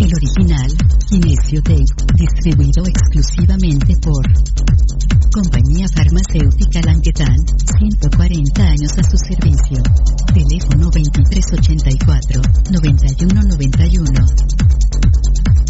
El original, Kinesio Tape, distribuido exclusivamente por Compañía Farmacéutica Languetan, 140 años a su servicio. Teléfono 2384-9191.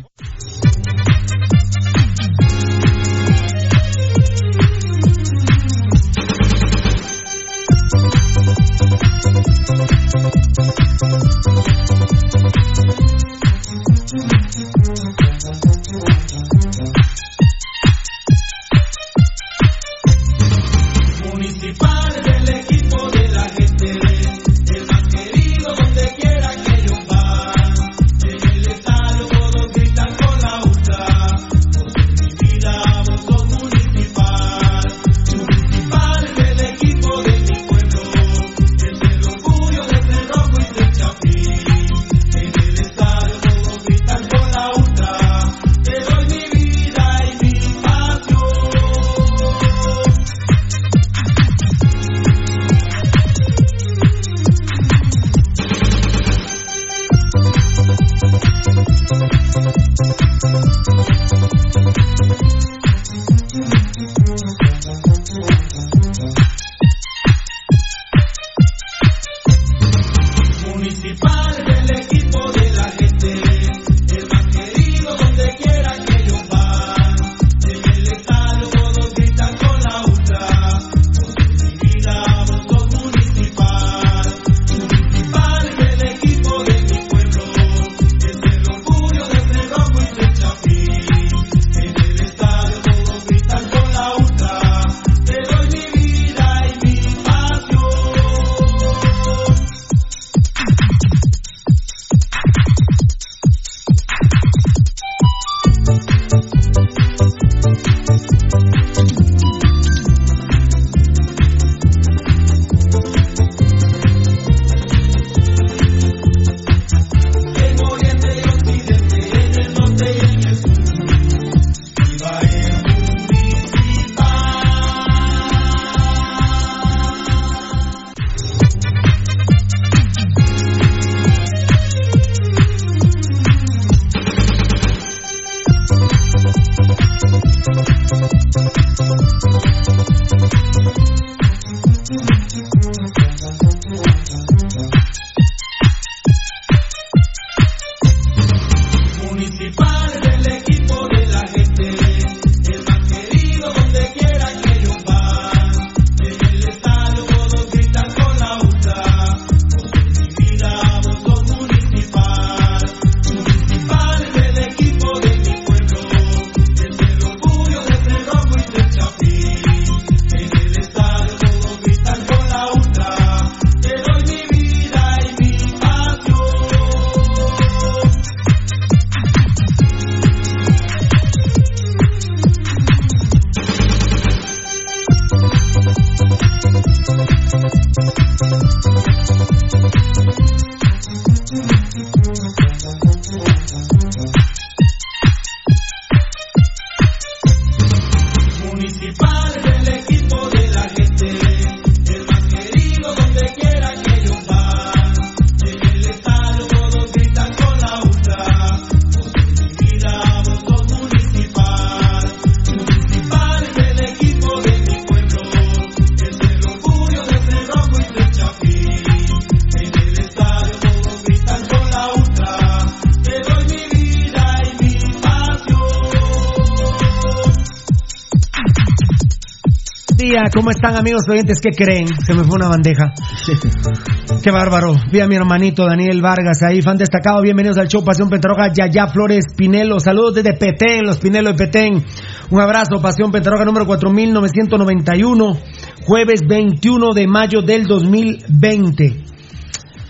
¿Cómo están amigos oyentes? ¿Qué creen? Se me fue una bandeja. Qué bárbaro. Vi a mi hermanito Daniel Vargas ahí, fan destacado. Bienvenidos al show Pasión Pentarroja. Yaya Flores Pinelo. Saludos desde Petén, los Pinelo de Petén. Un abrazo, Pasión Pentarroja número 4991. jueves 21 de mayo del 2020.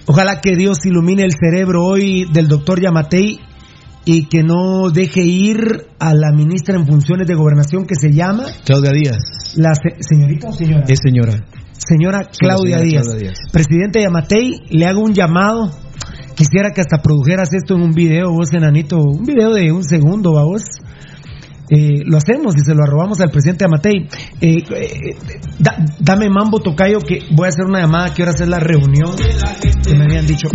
Ojalá que Dios ilumine el cerebro hoy del doctor Yamatei y que no deje ir a la ministra en funciones de gobernación que se llama Claudia Díaz. La señorita o señora? Es señora. Señora Claudia, Díaz. Presidente Yamatei, le hago un llamado. Quisiera que hasta produjeras esto en un video, vos, enanito, un video de un segundo, a vos. Eh, lo hacemos y se lo arrobamos al presidente Amatei. Eh, eh, dame mambo, tocayo, que voy a hacer una llamada, quiero hacer la reunión que me habían dicho.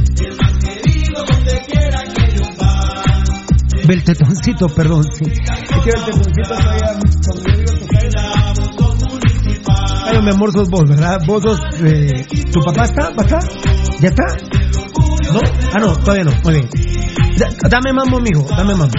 Beltetoncito, perdón. Sí. Quiero el tetoncito Ay, mi amor, sos vos, ¿verdad? Vos sos... ¿Tu papá está? ¿Va acá? ¿Ya está? ¿No? Ah, no, todavía no. Muy bien. Dame mambo, amigo. Dame mambo.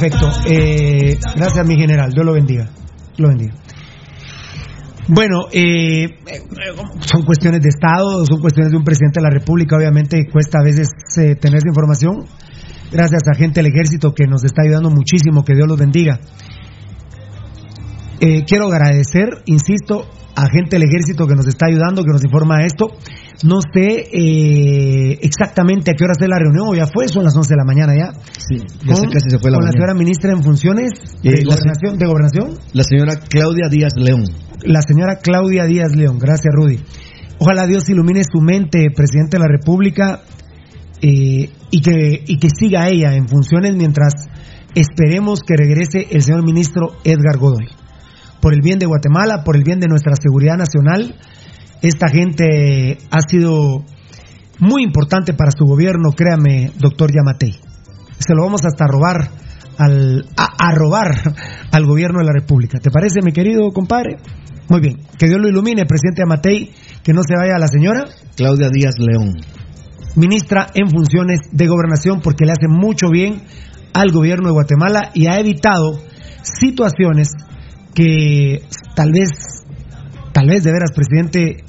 Perfecto. Eh, gracias, mi general. Dios lo bendiga. lo bendiga. Bueno, eh, son cuestiones de Estado, son cuestiones de un presidente de la República. Obviamente cuesta a veces eh, tener esa información. Gracias a gente del ejército que nos está ayudando muchísimo. Que Dios los bendiga. quiero agradecer, insisto, a gente del ejército que nos está ayudando, que nos informa esto. No sé eh, exactamente a qué hora es la reunión, o ya fue, son las 11 de la mañana ya. Sí, ya sé casi se fue la Con la señora ministra en funciones de, Eh, gobernación, de gobernación. La señora Claudia Díaz León. La señora Claudia Díaz León. Gracias, Rudy. Ojalá Dios ilumine su mente, presidente de la República, eh, y, que, y que siga ella en funciones mientras esperemos que regrese el señor ministro Edgar Godoy. Por el bien de Guatemala, por el bien de nuestra seguridad nacional, esta gente ha sido muy importante para su gobierno, créame, doctor Yamatei. Se lo vamos hasta a robar al, a, a robar al gobierno de la República. ¿Te parece, mi querido compadre? Muy bien. Que Dios lo ilumine, presidente Amatei, que no se vaya la señora Claudia Díaz León. ministra en funciones de gobernación porque le hace mucho bien al gobierno de Guatemala y ha evitado situaciones que tal vez, tal vez de veras, presidente,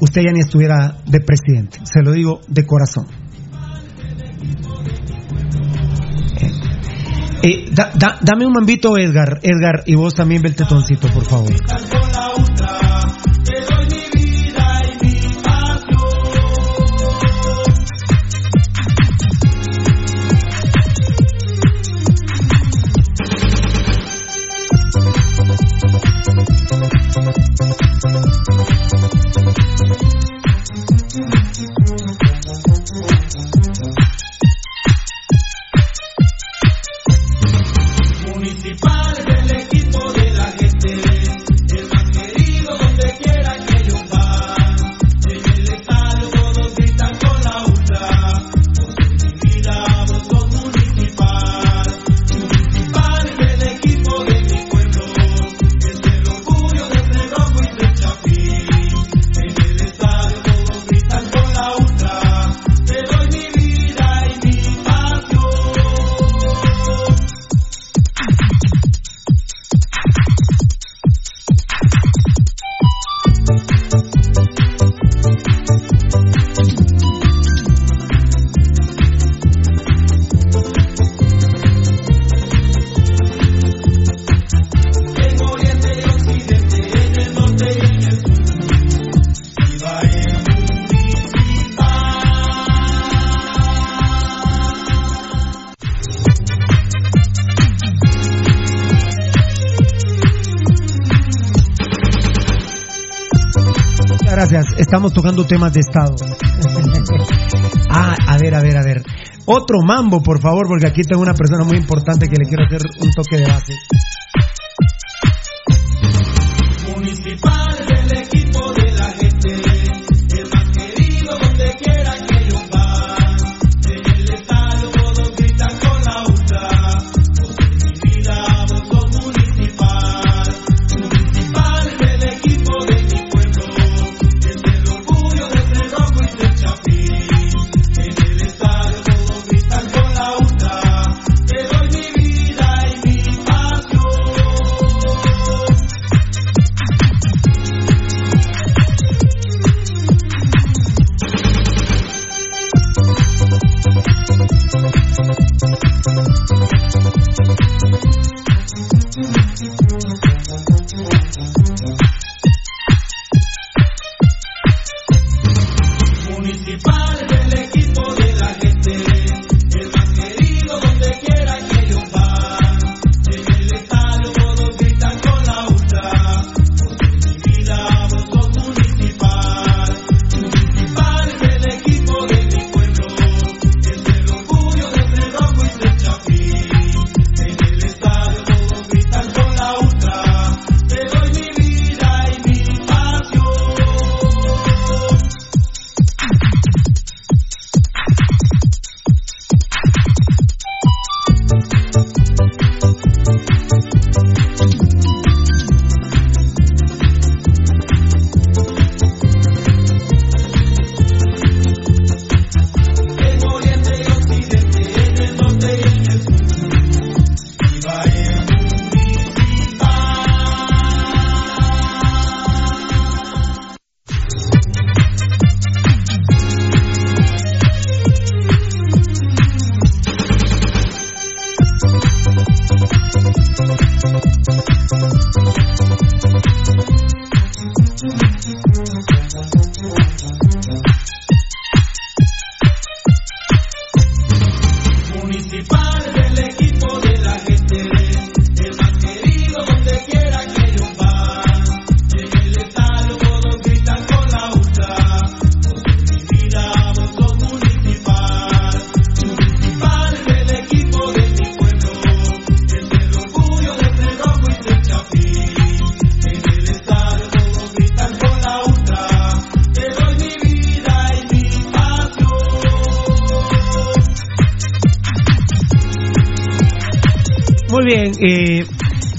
usted ya ni estuviera de presidente. Se lo digo de corazón. Eh, eh, da- da- dame un mambito, Edgar. Edgar, y vos también, ve el tetoncito, por favor. Temas de Estado. ah, a ver, a ver, a ver. Otro mambo, por favor, porque aquí tengo una persona muy importante que le quiero hacer un toque de base.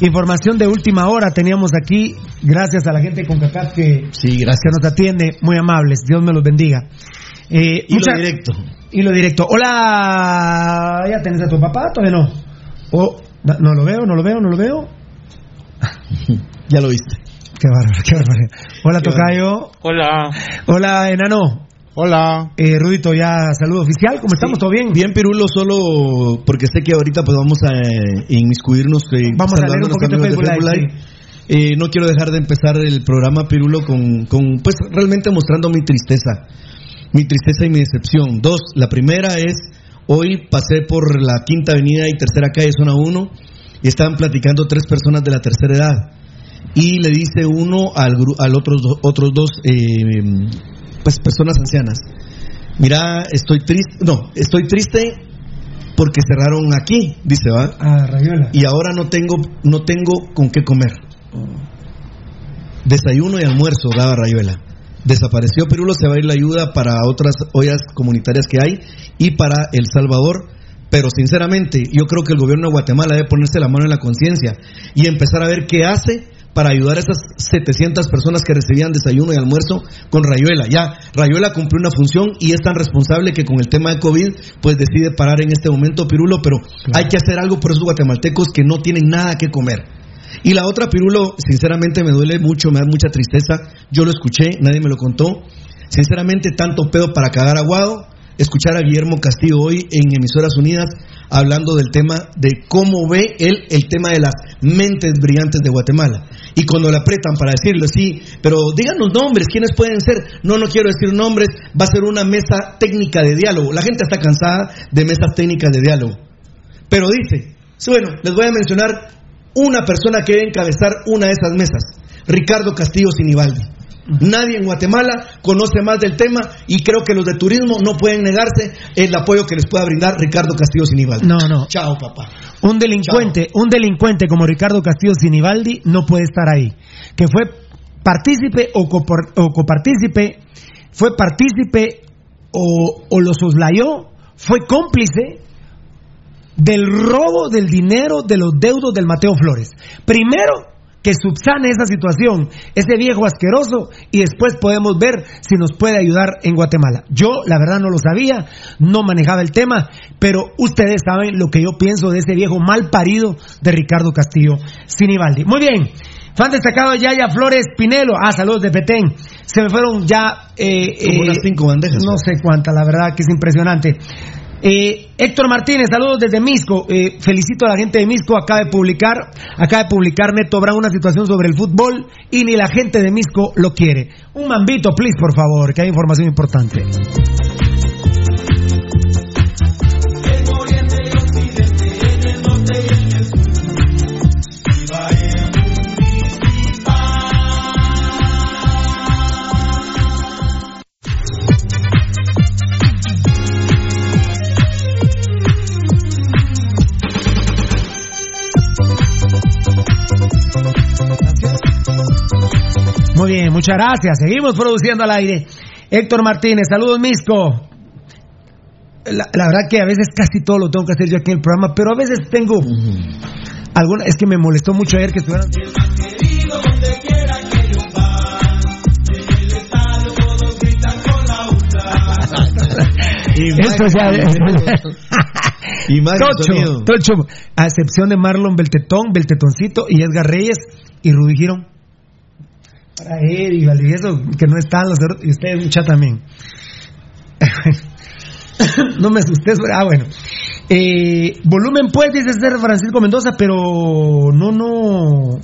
Información de última hora teníamos aquí, gracias a la gente con CACAF que, sí, gracias. que nos atiende, muy amables, Dios me los bendiga. Eh, y lo directo. Y lo directo. Hola, ¿ya tenés a tu papá? Todavía no. Oh, no lo veo, no lo veo, no lo veo. ya lo viste. Qué bárbaro, qué bárbaro. Hola, Tocayo. Hola. Hola, Enano. Hola. Eh, Rudito, ya saludo oficial. ¿Cómo estamos? ¿Todo bien? Bien, Pirulo, solo porque sé que ahorita pues vamos a eh, inmiscuirnos. Eh, vamos a leer un poquito de Facebook Live. Eh, no quiero dejar de empezar el programa, Pirulo, con, con, pues realmente mostrando mi tristeza. Mi tristeza y mi decepción. Dos, la primera es, hoy pasé por la Quinta Avenida y Tercera Calle, Zona 1, y estaban platicando tres personas de la tercera edad. Y le dice uno al, al otros, otros dos eh, pues personas ancianas. Mira, estoy triste, no, estoy triste porque cerraron aquí, dice, va. Ah, Rayuela. Y ahora no tengo no tengo con qué comer. Desayuno y almuerzo daba Rayuela. Desapareció Pirulo, se va a ir la ayuda para otras ollas comunitarias que hay y para El Salvador. Pero sinceramente, yo creo que el gobierno de Guatemala debe ponerse la mano en la conciencia y empezar a ver qué hace para ayudar a esas 700 personas que recibían desayuno y almuerzo con Rayuela. Ya, Rayuela cumplió una función y es tan responsable que con el tema de COVID, pues decide parar en este momento Pirulo, pero hay que hacer algo por esos guatemaltecos que no tienen nada que comer. Y la otra, Pirulo, sinceramente me duele mucho, me da mucha tristeza. Yo lo escuché, nadie me lo contó. Sinceramente, tanto pedo para cagar aguado escuchar a Guillermo Castillo hoy en Emisoras Unidas hablando del tema de cómo ve él el tema de las mentes brillantes de Guatemala. Y cuando le apretan para decirlo, sí, pero díganos nombres, ¿quiénes pueden ser? No, no quiero decir nombres, va a ser una mesa técnica de diálogo. La gente está cansada de mesas técnicas de diálogo. Pero dice, bueno, les voy a mencionar una persona que debe encabezar una de esas mesas, Ricardo Castillo Sinibaldi. Nadie en Guatemala conoce más del tema y creo que los de turismo no pueden negarse el apoyo que les pueda brindar Ricardo Castillo Sinibaldi. No, no. Chao, papá. Un delincuente, un delincuente como Ricardo Castillo Sinibaldi no puede estar ahí. Que fue partícipe o, copartícipe, fue partícipe o, o lo soslayó, fue cómplice del robo del dinero de los deudos del Mateo Flores. Primero que subsane esa situación, ese viejo asqueroso, y después podemos ver si nos puede ayudar en Guatemala. Yo, la verdad, no lo sabía, no manejaba el tema, pero ustedes saben lo que yo pienso de ese viejo mal parido de Ricardo Castillo Sinibaldi. Muy bien. Fan destacado Yaya Flores Pinelo. Ah, saludos de Petén. Se me fueron ya. Eh, Como unas eh, cinco bandejas. No sé cuántas, la verdad que es impresionante. Eh, Héctor Martínez, saludos desde Misco. Eh, felicito a la gente de Misco. Acaba de publicar, acaba de publicar Neto Brown una situación sobre el fútbol y ni la gente de Misco lo quiere. Un mambito, please, por favor, que hay información importante. Muy bien, muchas gracias. Seguimos produciendo al aire. Héctor Martínez, saludos Misco. La, la verdad que a veces casi todo lo tengo que hacer yo aquí en el programa, pero a veces tengo alguna, es que me molestó mucho ayer que estuvieran. Esto ya Y Tocho. Tocho, a excepción de Marlon Beltetón, Beltetoncito y Edgar Reyes y Rudy Girón. Para él y Valdivieso, que no están los y ustedes, mucha también. no me asustes, ah, bueno. Eh, volumen, pues, dice ser Francisco Mendoza, pero no, no.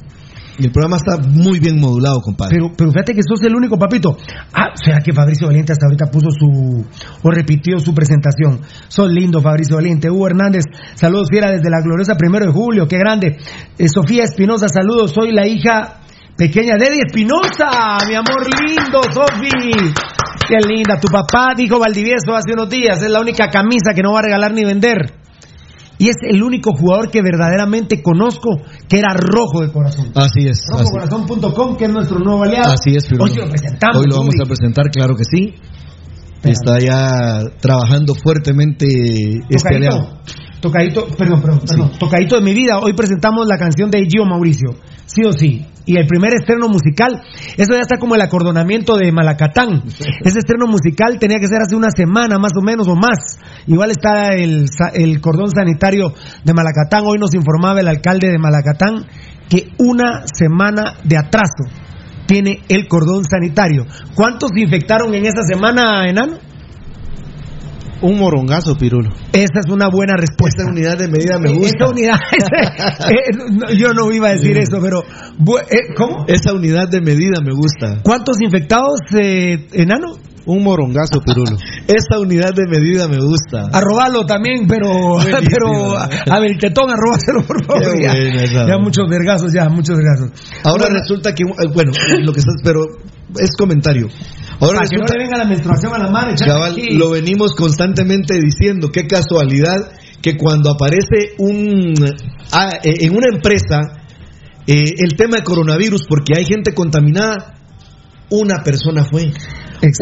El programa está muy bien modulado, compadre. Pero, pero fíjate que sos el único papito. Ah, o sea que Fabricio Valiente hasta ahorita puso su. o repitió su presentación. Sos lindo, Fabricio Valiente. Hugo Hernández, saludos fiera desde la gloriosa primero de julio, qué grande. Eh, Sofía Espinosa, saludos, soy la hija pequeña Eddie Espinosa, mi amor lindo, Sofi. Qué linda, tu papá dijo Valdivieso hace unos días, es la única camisa que no va a regalar ni vender. Y es el único jugador que verdaderamente conozco que era rojo de corazón. Así es. Rojocorazón.com, que es nuestro nuevo aliado. así es. Hoy lo presentamos. Hoy lo vamos a presentar, claro que sí. Está ya trabajando fuertemente este aliado. Tocadito, tocadito, perdón, perdón, perdón, tocadito de mi vida. Hoy presentamos la canción de Gio Mauricio, sí o sí. Y el primer estreno musical, eso ya está como el acordonamiento de Malacatán. Ese estreno musical tenía que ser hace una semana más o menos o más. Igual está el, el cordón sanitario de Malacatán. Hoy nos informaba el alcalde de Malacatán que una semana de atraso tiene el cordón sanitario. ¿Cuántos se infectaron en esa semana, enano? Un morongazo, Pirulo. Esa es una buena respuesta. Esta unidad de medida me gusta. Esa unidad, eh, yo no iba a decir eso, pero eh, ¿cómo? Esa unidad de medida me gusta. ¿Cuántos infectados, eh, enano? Un morongazo, Pirulo. Esa unidad de medida me gusta. Arrobalo también, pero, Buenísimo. pero a ver, el tetón, arrobáselo por favor. Ya, muchos vergazos, ya, muchos vergazos. Ahora Bueno, resulta que, bueno, lo que estás, pero es comentario. Ahora para que no le venga la menstruación a la madre, échate cabal, aquí. lo venimos constantemente diciendo, qué casualidad que cuando aparece un, ah, eh, en una empresa eh, el tema de coronavirus, porque hay gente contaminada, una persona fue.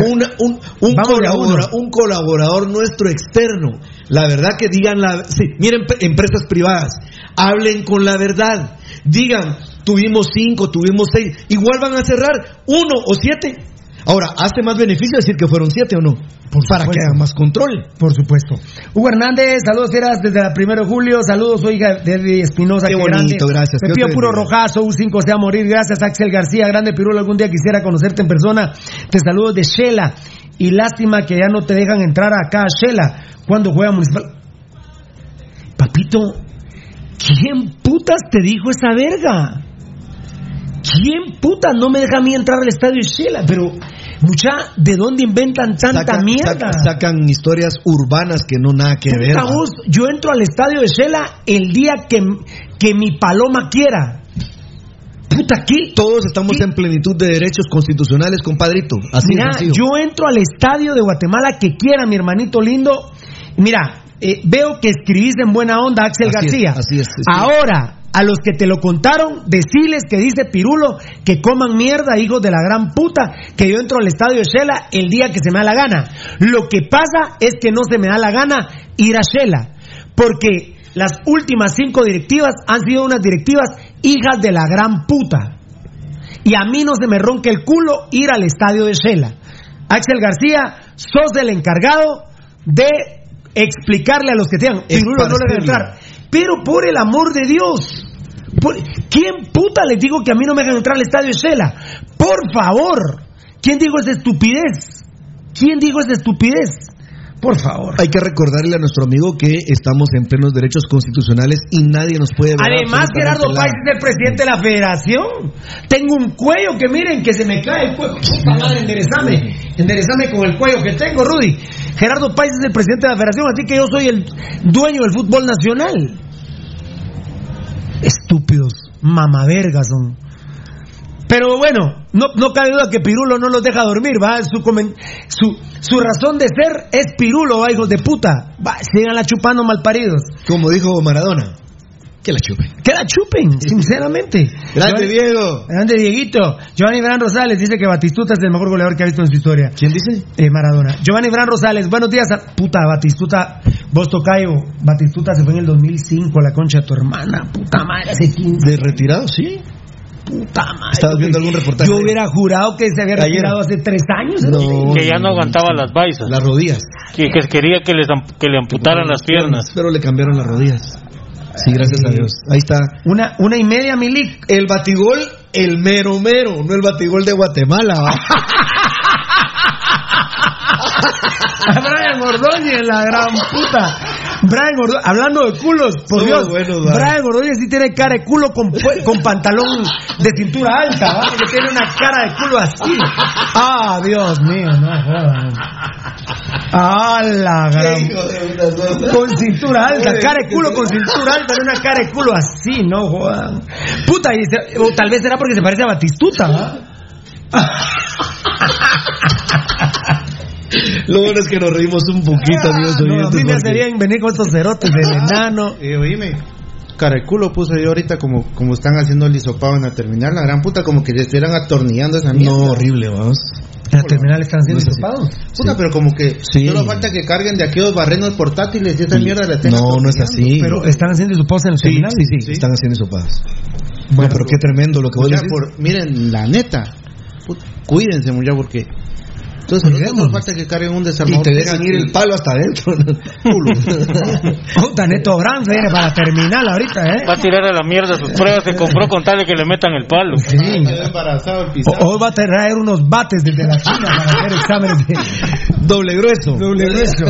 Una- un, un Vamos de a colabora- uno. un colaborador nuestro externo. La verdad que digan la... Sí, miren, empresas privadas, hablen con la verdad. Digan, tuvimos cinco, tuvimos seis. Igual van a cerrar uno o siete. Ahora, ¿hace más beneficio decir que fueron siete o no? Por Para que hagan más control. Por supuesto. Hugo Hernández, saludos eras desde la 1 de julio, saludos, soy hija de Eddie Espinosa. Qué qué bonito, grande. gracias. Te puro bendiga. rojazo, U5 sea a morir, gracias Axel García, grande Pirulo, algún día quisiera conocerte en persona. Te saludo de Shela y lástima que ya no te dejan entrar acá a Shela cuando juega Municipal. Papito, ¿quién putas te dijo esa verga? ¿Quién putas no me deja a mí entrar al estadio Shela? Pero, mucha, ¿de dónde inventan tanta Sacan, mierda? sacan- sacan historias urbanas que no nada que ver. Puta yo entro al estadio de Shela el día que, que mi paloma quiera. Puta, ¿qué? Todos estamos ¿Qué? en plenitud de derechos constitucionales, compadrito. Así Mira, de sencillo. yo entro al estadio de Guatemala que quiera, mi hermanito lindo. Mira, eh, veo que escribís en buena onda, Axel Así es, García. así es. Ahora, a los que te lo contaron, deciles que dice Pirulo que coman mierda, hijos de la gran puta, que yo entro al estadio de Shela el día que se me da la gana. Lo que pasa es que no se me da la gana ir a Shela, porque las últimas cinco directivas han sido unas directivas hijas de la gran puta. Y a mí no se me ronque el culo ir al estadio de Shela. Axel García, sos el encargado de explicarle a los que te Pirulo no le deja Esparcirlo. entrar. Pero por el amor de Dios, por- ¿quién puta les digo que a mí no me dejan entrar al estadio Shela? Por favor, ¿quién dijo esa estupidez? ¿Quién dijo esa estupidez? Por favor. Hay que recordarle a nuestro amigo que estamos en plenos derechos constitucionales y nadie nos puede ver Además, Gerardo Páez es el presidente de la federación. Tengo un cuello que miren que se me cae el cuello. Puta madre, enderezame. Enderezame con el cuello que tengo, Rudy. Gerardo Páez es el presidente de la federación, así que yo soy el dueño del fútbol nacional. Estúpidos, mamavergas son. Pero bueno, no, no cabe duda que Pirulo no los deja dormir, ¿va? Su, su, su razón de ser es Pirulo, ¿va? Hijos de puta. Va, síganla chupando malparidos. Como dijo Maradona, que la chupen. Que la chupen, sinceramente. Grande Diego. Grande Dieguito. Giovanni Bran Rosales dice que Batistuta es el mejor goleador que ha visto en su historia. ¿Quién dice? Eh, Maradona. Giovanni Bran Rosales, buenos días. a- Puta, Batistuta, vos tocayo. Batistuta se fue en el 2005 a la concha de tu hermana. Puta madre, hace 15. ¿De retirado? Sí. Puta madre. ¿Estabas viendo algún reportaje? Yo hubiera jurado que se había retirado hace tres años. No, que ya no aguantaba las baisas. Las rodillas. Que, que quería que, les, que le amputaran las piernas. Pero le cambiaron las rodillas. Sí, gracias a Dios. Ahí está. Una, una y media, Milik. El batigol, el mero mero, no el batigol de Guatemala. Brian Ordóñez, la gran puta. Brian Ordóñez, hablando de culos, por Dios. buenos. Brian Ordóñez sí tiene cara de culo con, pantalón de cintura alta, ¿va? Porque tiene una cara de culo así. Ah, Dios mío, no jodan. Ah, la gran. Con cintura alta, cara de culo con cintura alta, no una cara de culo así, no jodan. Puta, y se- o tal vez será porque se parece a Batistuta, ¿va? Lo bueno es que nos reímos un poquito, amigos Ah, No, a mí me hacerían venir con estos cerotes del enano. Eh, oíme, caraculo puse yo ahorita como, como están haciendo el hisopado en la terminal, la gran puta, como que le estuvieran atornillando esa mierda. No, horrible, vamos. En la terminal están siendo No hisopados. Puta, pero como que Sí. solo falta que carguen de aquellos barrenos portátiles y esa mierda la estén No, no es así. Pero están haciendo hisopados en la Sí, terminal. sí, sí, están haciendo sopadas. Bueno, pero qué tremendo lo que Mucha, decís. por- miren, la neta, puta, cuídense mucho porque entonces no Cuidémonos. solo falta que carguen un Y desarmador. te dejan ir el palo hasta adentro. Puta, Neto Brand viene para la terminal ahorita, ¿eh? Va a tirar a la mierda sus pruebas que compró con tal de que le metan el palo. Sí. O- Hoy va a traer unos bates desde la China para hacer exámenes de Doble grueso. doble grueso.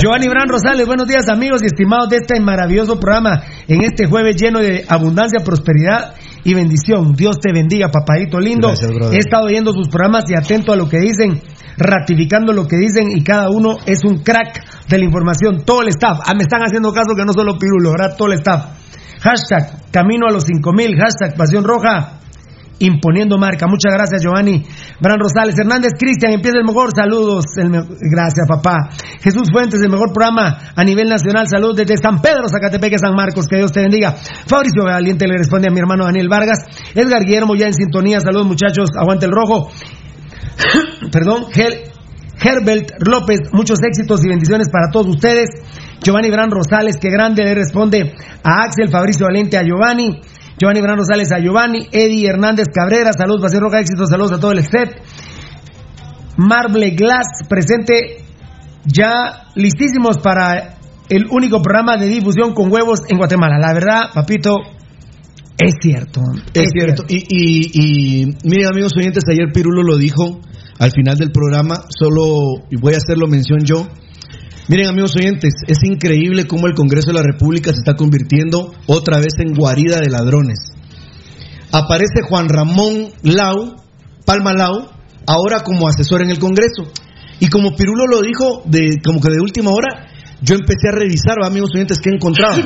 Giovanni Bran Rosales, buenos días amigos y estimados de este maravilloso programa en este jueves lleno de abundancia, prosperidad y bendición. Dios te bendiga, papadito lindo. Gracias. He estado oyendo sus programas y atento a lo que dicen, ratificando lo que dicen y cada uno es un crack de la información. Todo el staff. Ah, me están haciendo caso que no solo Pirulo, ¿verdad? Todo el staff. Hashtag Camino a los 5000, hashtag Pasión Roja. Imponiendo marca. Muchas gracias, Giovanni. Bran Rosales, Hernández Cristian, empieza el mejor. Saludos. el me- Gracias, papá. Jesús Fuentes, el mejor programa a nivel nacional. Saludos desde San Pedro, Zacatepeque, San Marcos. Que Dios te bendiga. Fabricio Valiente le responde a mi hermano Daniel Vargas. Edgar Guillermo ya en sintonía. Saludos, muchachos. Aguante el rojo. Perdón, Herbert López, muchos éxitos y bendiciones para todos ustedes. Giovanni Bran Rosales, que grande le responde a Axel, Fabricio Valente, a Giovanni. Giovanni Bran Rosales a Giovanni, Eddie Hernández Cabrera, saludos, Pasión Roja, éxitos, saludos a todo el set. Marble Glass, presente ya listísimos para el único programa de difusión con huevos en Guatemala. La verdad, papito, es cierto. Es cierto. Y, y, y miren, amigos oyentes, ayer Pirulo lo dijo al final del programa, solo y voy a hacerlo mención yo. Miren, amigos oyentes, es increíble cómo el Congreso de la República se está convirtiendo otra vez en guarida de ladrones. Aparece Juan Ramón Lau, Palma Lau, ahora como asesor en el Congreso. Y como Pirulo lo dijo, de, como que de última hora, yo empecé a revisar, ¿va, amigos oyentes, qué encontraba.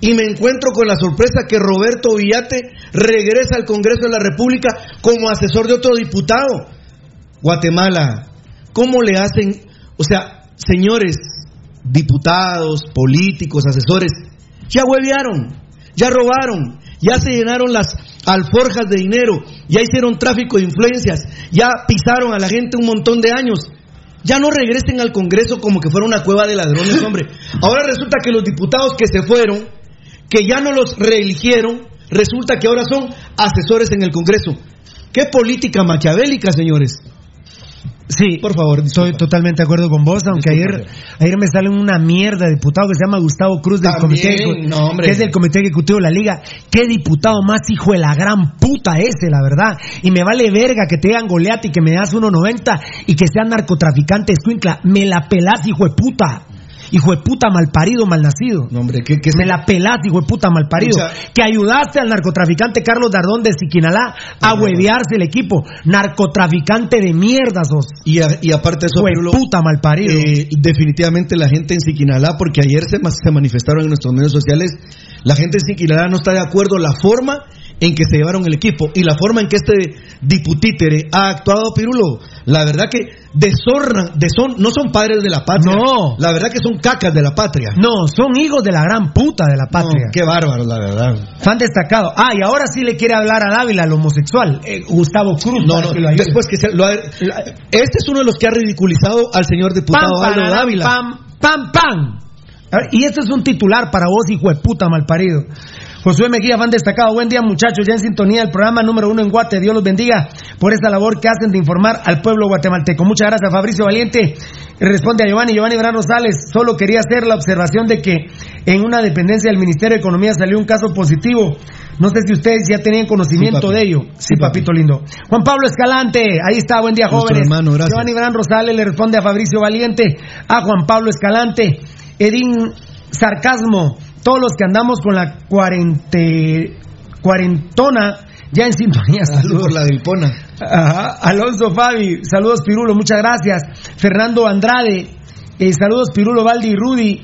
Y me encuentro con la sorpresa que Roberto Villate regresa al Congreso de la República como asesor de otro diputado. Guatemala, ¿cómo le hacen? O sea, señores, diputados, políticos, asesores, ya huevearon, ya robaron, ya se llenaron las alforjas de dinero, ya hicieron tráfico de influencias, ya pisaron a la gente un montón de años. Ya no regresen al Congreso como que fuera una cueva de ladrones, hombre. Ahora resulta que los diputados que se fueron, que ya no los reeligieron, resulta que ahora son asesores en el Congreso. ¿Qué política maquiavélica, señores? Sí, por favor. Estoy totalmente de acuerdo con vos, aunque ayer, ayer me sale una mierda de diputado que se llama Gustavo Cruz del También, comité, no, que es del comité ejecutivo de la liga. Qué diputado más hijo de la gran puta ese, la verdad. Y me vale verga que te digan goleate y que me das 1.90 y que sean narcotraficante escuincla. Me la pelás, hijo de puta. Hijo de puta malparido, malnacido. No, hombre, ¿qué, qué Me la pelás, hijo de puta malparido. Mucha- Que ayudaste al narcotraficante Carlos Dardón de Siquinalá a huevearse el equipo. Narcotraficante de mierda sos. Y, a- y aparte eso, Hijo de puta malparido. eh, definitivamente la gente en Siquinalá, porque ayer se, se manifestaron en nuestros medios sociales, la gente en Siquinalá no está de acuerdo la forma en que se llevaron el equipo y la forma en que este diputítere ha actuado Pirulo. La verdad que deshonran, deshon- no son padres de la patria. No. La verdad que son cacas de la patria. No, son hijos de la gran puta de la patria. No, qué bárbaro, la verdad. Fan destacado. Ah, y ahora sí le quiere hablar a Dávila, al homosexual. eh, Gustavo Cruz. No, no, que lo después que se lo ha- Este es uno de los que ha ridiculizado al señor diputado pam, Aldo Dávila. Pam, pam, pam. Y esto es un titular para vos, hijo de puta malparido. Josué Mejía, fan destacado. Buen día, muchachos. Ya en sintonía del programa número uno en Guate. Dios los bendiga por esta labor que hacen de informar al pueblo guatemalteco. Muchas gracias, Fabricio Valiente. Responde a Giovanni. Giovanni Gran Rosales. Solo quería hacer la observación de que en una dependencia del Ministerio de Economía salió un caso positivo. No sé si ustedes ya tenían conocimiento Sí, de ello. Sí, Sí, papi. papito lindo. Juan Pablo Escalante. Ahí está. Buen día, Nuestro jóvenes. hermano, gracias. Giovanni Gran Rosales le responde a Fabricio Valiente, a Juan Pablo Escalante, Edín Sarcasmo, todos los que andamos con la cuarente, cuarentona, ya en sintonía. Saludos. por la dilpona. Ajá. Alonso Fabi, saludos Pirulo, muchas gracias. Fernando Andrade, eh, saludos Pirulo, Valdi y Rudy.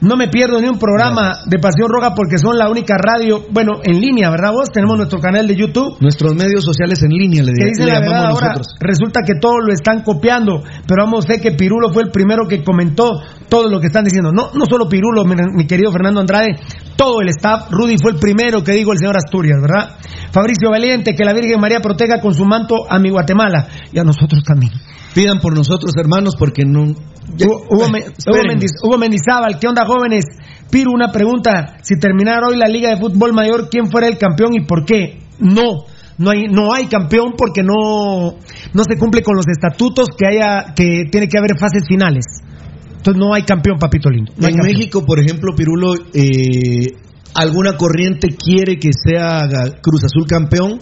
No me pierdo ni un programa de Pasión Roja porque son la única radio, bueno, en línea, ¿verdad vos? Tenemos nuestro canal de YouTube Nuestros medios sociales en línea le, que le dicen la llamamos verdad ahora, nosotros. resulta que todos lo están copiando, pero vamos fe que Pirulo fue el primero que comentó todo lo que están diciendo. No, no solo Pirulo, mi, mi querido Fernando Andrade, todo el staff. Rudy fue el primero que dijo el señor Asturias, ¿verdad? Fabricio Valiente, que la Virgen María proteja con su manto a mi Guatemala y a nosotros también. Pidan por nosotros, hermanos, porque no. ya- Hugo, Eh. Mendiz- Mendizábal, ¿qué onda jóvenes? Piru, una pregunta. Si terminara hoy la Liga de Fútbol Mayor, ¿quién fuera el campeón y por qué? No, no hay, no hay campeón porque no, no se cumple con los estatutos que haya, que tiene que haber fases finales. Entonces no hay campeón, papito lindo. No en campeón. México, por ejemplo, Pirulo, eh, alguna corriente quiere que sea Cruz Azul campeón.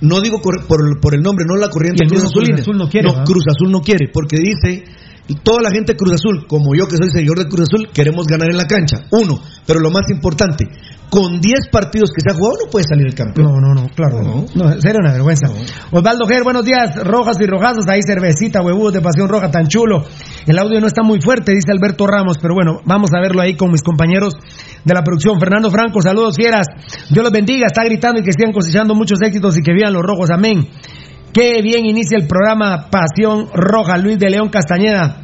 No digo por, por el nombre, no la corriente Y el Cruz. Azul no quiere, ¿verdad? Cruz Azul no quiere, porque dice, toda la gente de Cruz Azul, como yo que soy seguidor de Cruz Azul, queremos ganar en la cancha. Uno, pero lo más importante, con 10 partidos que se ha jugado no puede salir el campeón. No, no, no, claro. No, no sería una vergüenza. Osvaldo Ger, buenos días. Rojas y rojazos, ahí cervecita, huevudos de pasión roja, tan chulo. El audio no está muy fuerte, dice Alberto Ramos, pero bueno, vamos a verlo ahí con mis compañeros de la producción. Fernando Franco, saludos fieras. Dios los bendiga, está gritando y que sigan cosechando muchos éxitos y que vivan los rojos. Amén. Qué bien inicia el programa Pasión Roja, Luis de León Castañeda.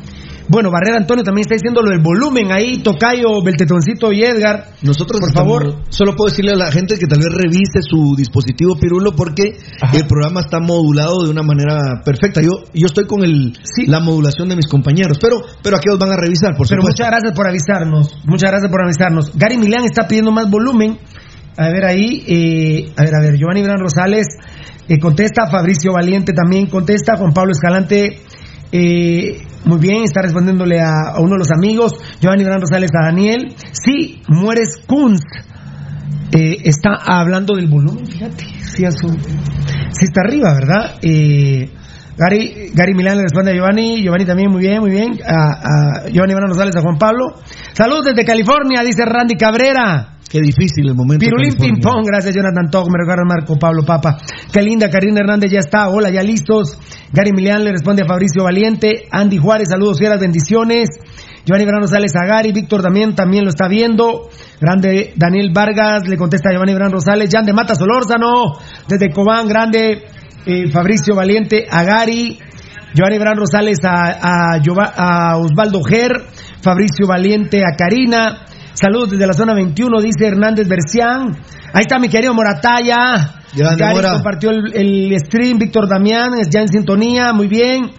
Bueno, Barrera Antonio también está diciendo lo del volumen ahí, Tocayo, Beltetoncito y Edgar. Nosotros, por estamos- favor, solo puedo decirle a la gente que tal vez revise su dispositivo Pirulo porque el programa está modulado de una manera perfecta. Yo, yo estoy con el, la modulación de mis compañeros, pero, pero aquí los van a revisar, por Pero supuesto. muchas gracias por avisarnos. Muchas gracias por avisarnos. Gary Milán está pidiendo más volumen. A ver ahí, eh, a ver, a ver, Giovanni Gran Rosales eh, contesta, Fabricio Valiente también contesta, Juan Pablo Escalante, eh, muy bien, está respondiéndole a, uno de los amigos, Giovanni Gran Rosales a Daniel. Sí, mueres Kunz. Eh, está hablando del volumen, fíjate, sí, a su- está arriba, ¿verdad? Eh, Gary, Gary Milán le responde a Giovanni, Giovanni también muy bien, muy bien, a, Giovanni Van Rosales, a Juan Pablo. Saludos desde California, dice Randy Cabrera. Qué difícil el momento. Pirulín. Ping Pong, gracias Jonathan Tog, me recuerda Marco Pablo Papa. Qué linda, Karina Hernández ya está, hola, ya listos. Gary Milán le responde a Fabricio Valiente, Andy Juárez, saludos fieras, bendiciones. Giovanni Verano Rosales a Gary, Víctor también, también lo está viendo. Grande Daniel Vargas le contesta a Giovanni Verano Rosales, Jan de Mata Solórzano, desde Cobán, grande eh, Fabricio Valiente a Gary. Giovanni Verán Rosales a, a, a Osvaldo Ger, Fabricio Valiente a Karina. Saludos desde la zona 21, dice Hernández Bercián. Ahí está mi querido Morataya. Gary Mora. compartió el, el stream, Víctor Damián, es ya en sintonía, muy bien.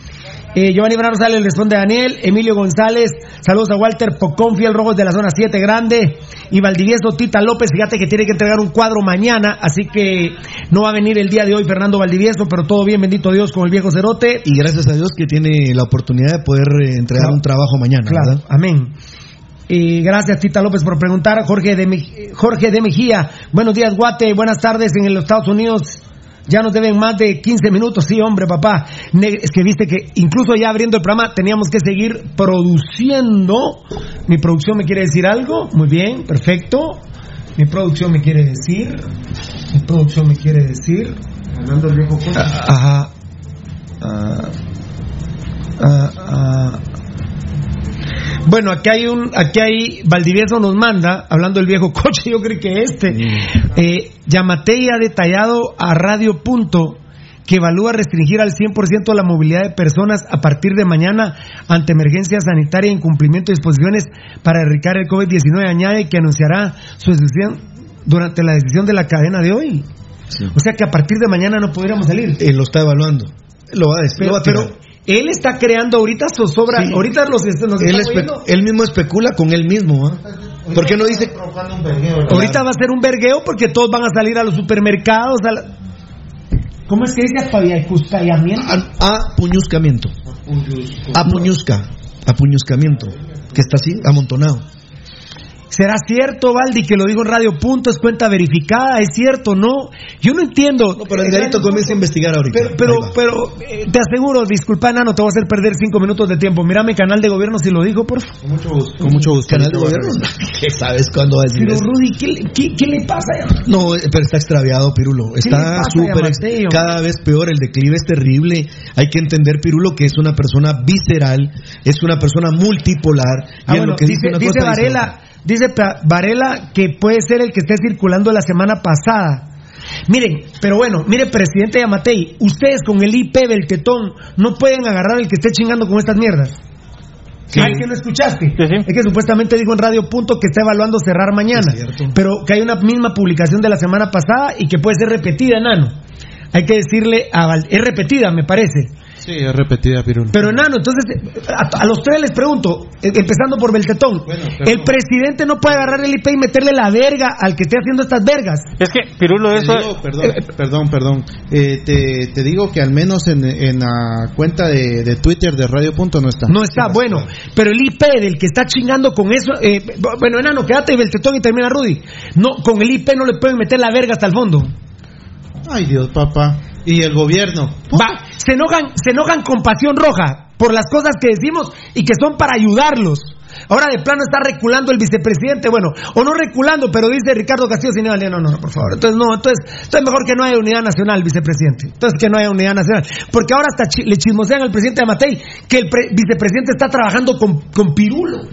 Eh, Giovanni Bernardo Rosales le responde a Daniel. Emilio González, saludos a Walter Pocón, fiel rojos de la zona 7 grande. Y Valdivieso Tita López, fíjate que tiene que entregar un cuadro mañana, así que no va a venir el día de hoy Fernando Valdivieso, pero todo bien, bendito Dios, con el viejo Cerote. Y gracias a Dios que tiene la oportunidad de poder eh, entregar Claro. un trabajo mañana. Claro, ¿verdad? amén. Y gracias Tita López por preguntar. Jorge de, Jorge de Mejía, buenos días Guate, buenas tardes en los Estados Unidos. Ya nos deben más de 15 minutos, sí, hombre, papá. Es que viste que incluso ya abriendo el programa teníamos que seguir produciendo. Mi producción me quiere decir algo. Muy bien, perfecto. Mi producción me quiere decir. Mi producción me quiere decir. Hablando del viejo. Ajá. Ah, ah, ah. Bueno, aquí hay un, aquí hay, Valdivieso nos manda, hablando del viejo coche, yo creo que este, eh, Yamatei ha detallado a Radio Punto que evalúa restringir al 100% la movilidad de personas a partir de mañana ante emergencia sanitaria e incumplimiento de disposiciones para erradicar el COVID-19. Añade que anunciará su decisión durante la decisión de la cadena de hoy. O sea que a partir de mañana no podríamos salir. Él lo está evaluando. Lo va a decir. Pero, lo va a tirar. pero él está creando ahorita zozobra. Sí. Ahorita los, nos él, él mismo especula con él mismo. ¿ah? ¿Por qué no dice? Ahorita va a ser un vergueo porque todos van a salir a los supermercados. A la- ¿Cómo es que dice apaviajustallamiento? A puñuscamiento. A puñusca. A puñuscamiento. Que está así, amontonado. ¿Será cierto, Valdi, que lo digo en Radio Punto? ¿Es cuenta verificada? ¿Es cierto? No. Yo no entiendo. No, pero Edgarito comienza a investigar ahorita. Pero, pero, pero eh, te aseguro, disculpa, Nano, te voy a hacer perder cinco minutos de tiempo. Mira mi canal de gobierno si lo digo, por favor. Con mucho gusto. Con mucho gusto. Canal de gobierno. ¿Qué sabes cuándo va a decir Pero, eso? Rudy, ¿qué, le- qué- qué le pasa? No, eh, pero está extraviado, Pirulo. Está súper, cada vez peor. El declive es terrible. Hay que entender, Pirulo, que es una persona visceral, es una persona multipolar. y Ah, en bueno, lo que dice, una dice cosa, Varela, dice Varela que puede ser el que esté circulando la semana pasada. Miren, pero bueno, mire, presidente Yamatei, ustedes con el IP del tetón no pueden agarrar el que esté chingando con estas mierdas. Sí. Que no escuchaste. Sí, sí. Es que supuestamente dijo en Radio Punto que está evaluando cerrar mañana. Pero que hay una misma publicación de la semana pasada y que puede ser repetida, enano. Hay que decirle a Val- es repetida, me parece. Sí, es repetida, Pirulo. Pero enano, entonces a, a los tres les pregunto, eh, empezando por Beltetón, Bueno, el presidente no puede agarrar el IP y meterle la verga al que esté haciendo estas vergas. Es que, Pirulo, eso. digo, perdón, perdón, perdón. Eh, te, te digo que al menos en, en la cuenta de, de Twitter de Radio Punto no está. No está bueno, pero el IP del que está chingando con eso, eh, bueno, enano, quédate Beltetón y termina Rudy. No, con el IP no le pueden meter la verga hasta el fondo. Ay, Dios, papá. Y el gobierno. Va, se enojan, se enojan con pasión roja por las cosas que decimos y que son para ayudarlos. Ahora de plano está reculando el vicepresidente, bueno, o no reculando, pero dice Ricardo Castillo sin no, no, no, por favor. Entonces no, entonces, entonces mejor que no haya unidad nacional, vicepresidente. Entonces que no haya unidad nacional, porque ahora hasta chi- le chismosean al presidente de Matei que el pre- vicepresidente está trabajando con, con Pirulo.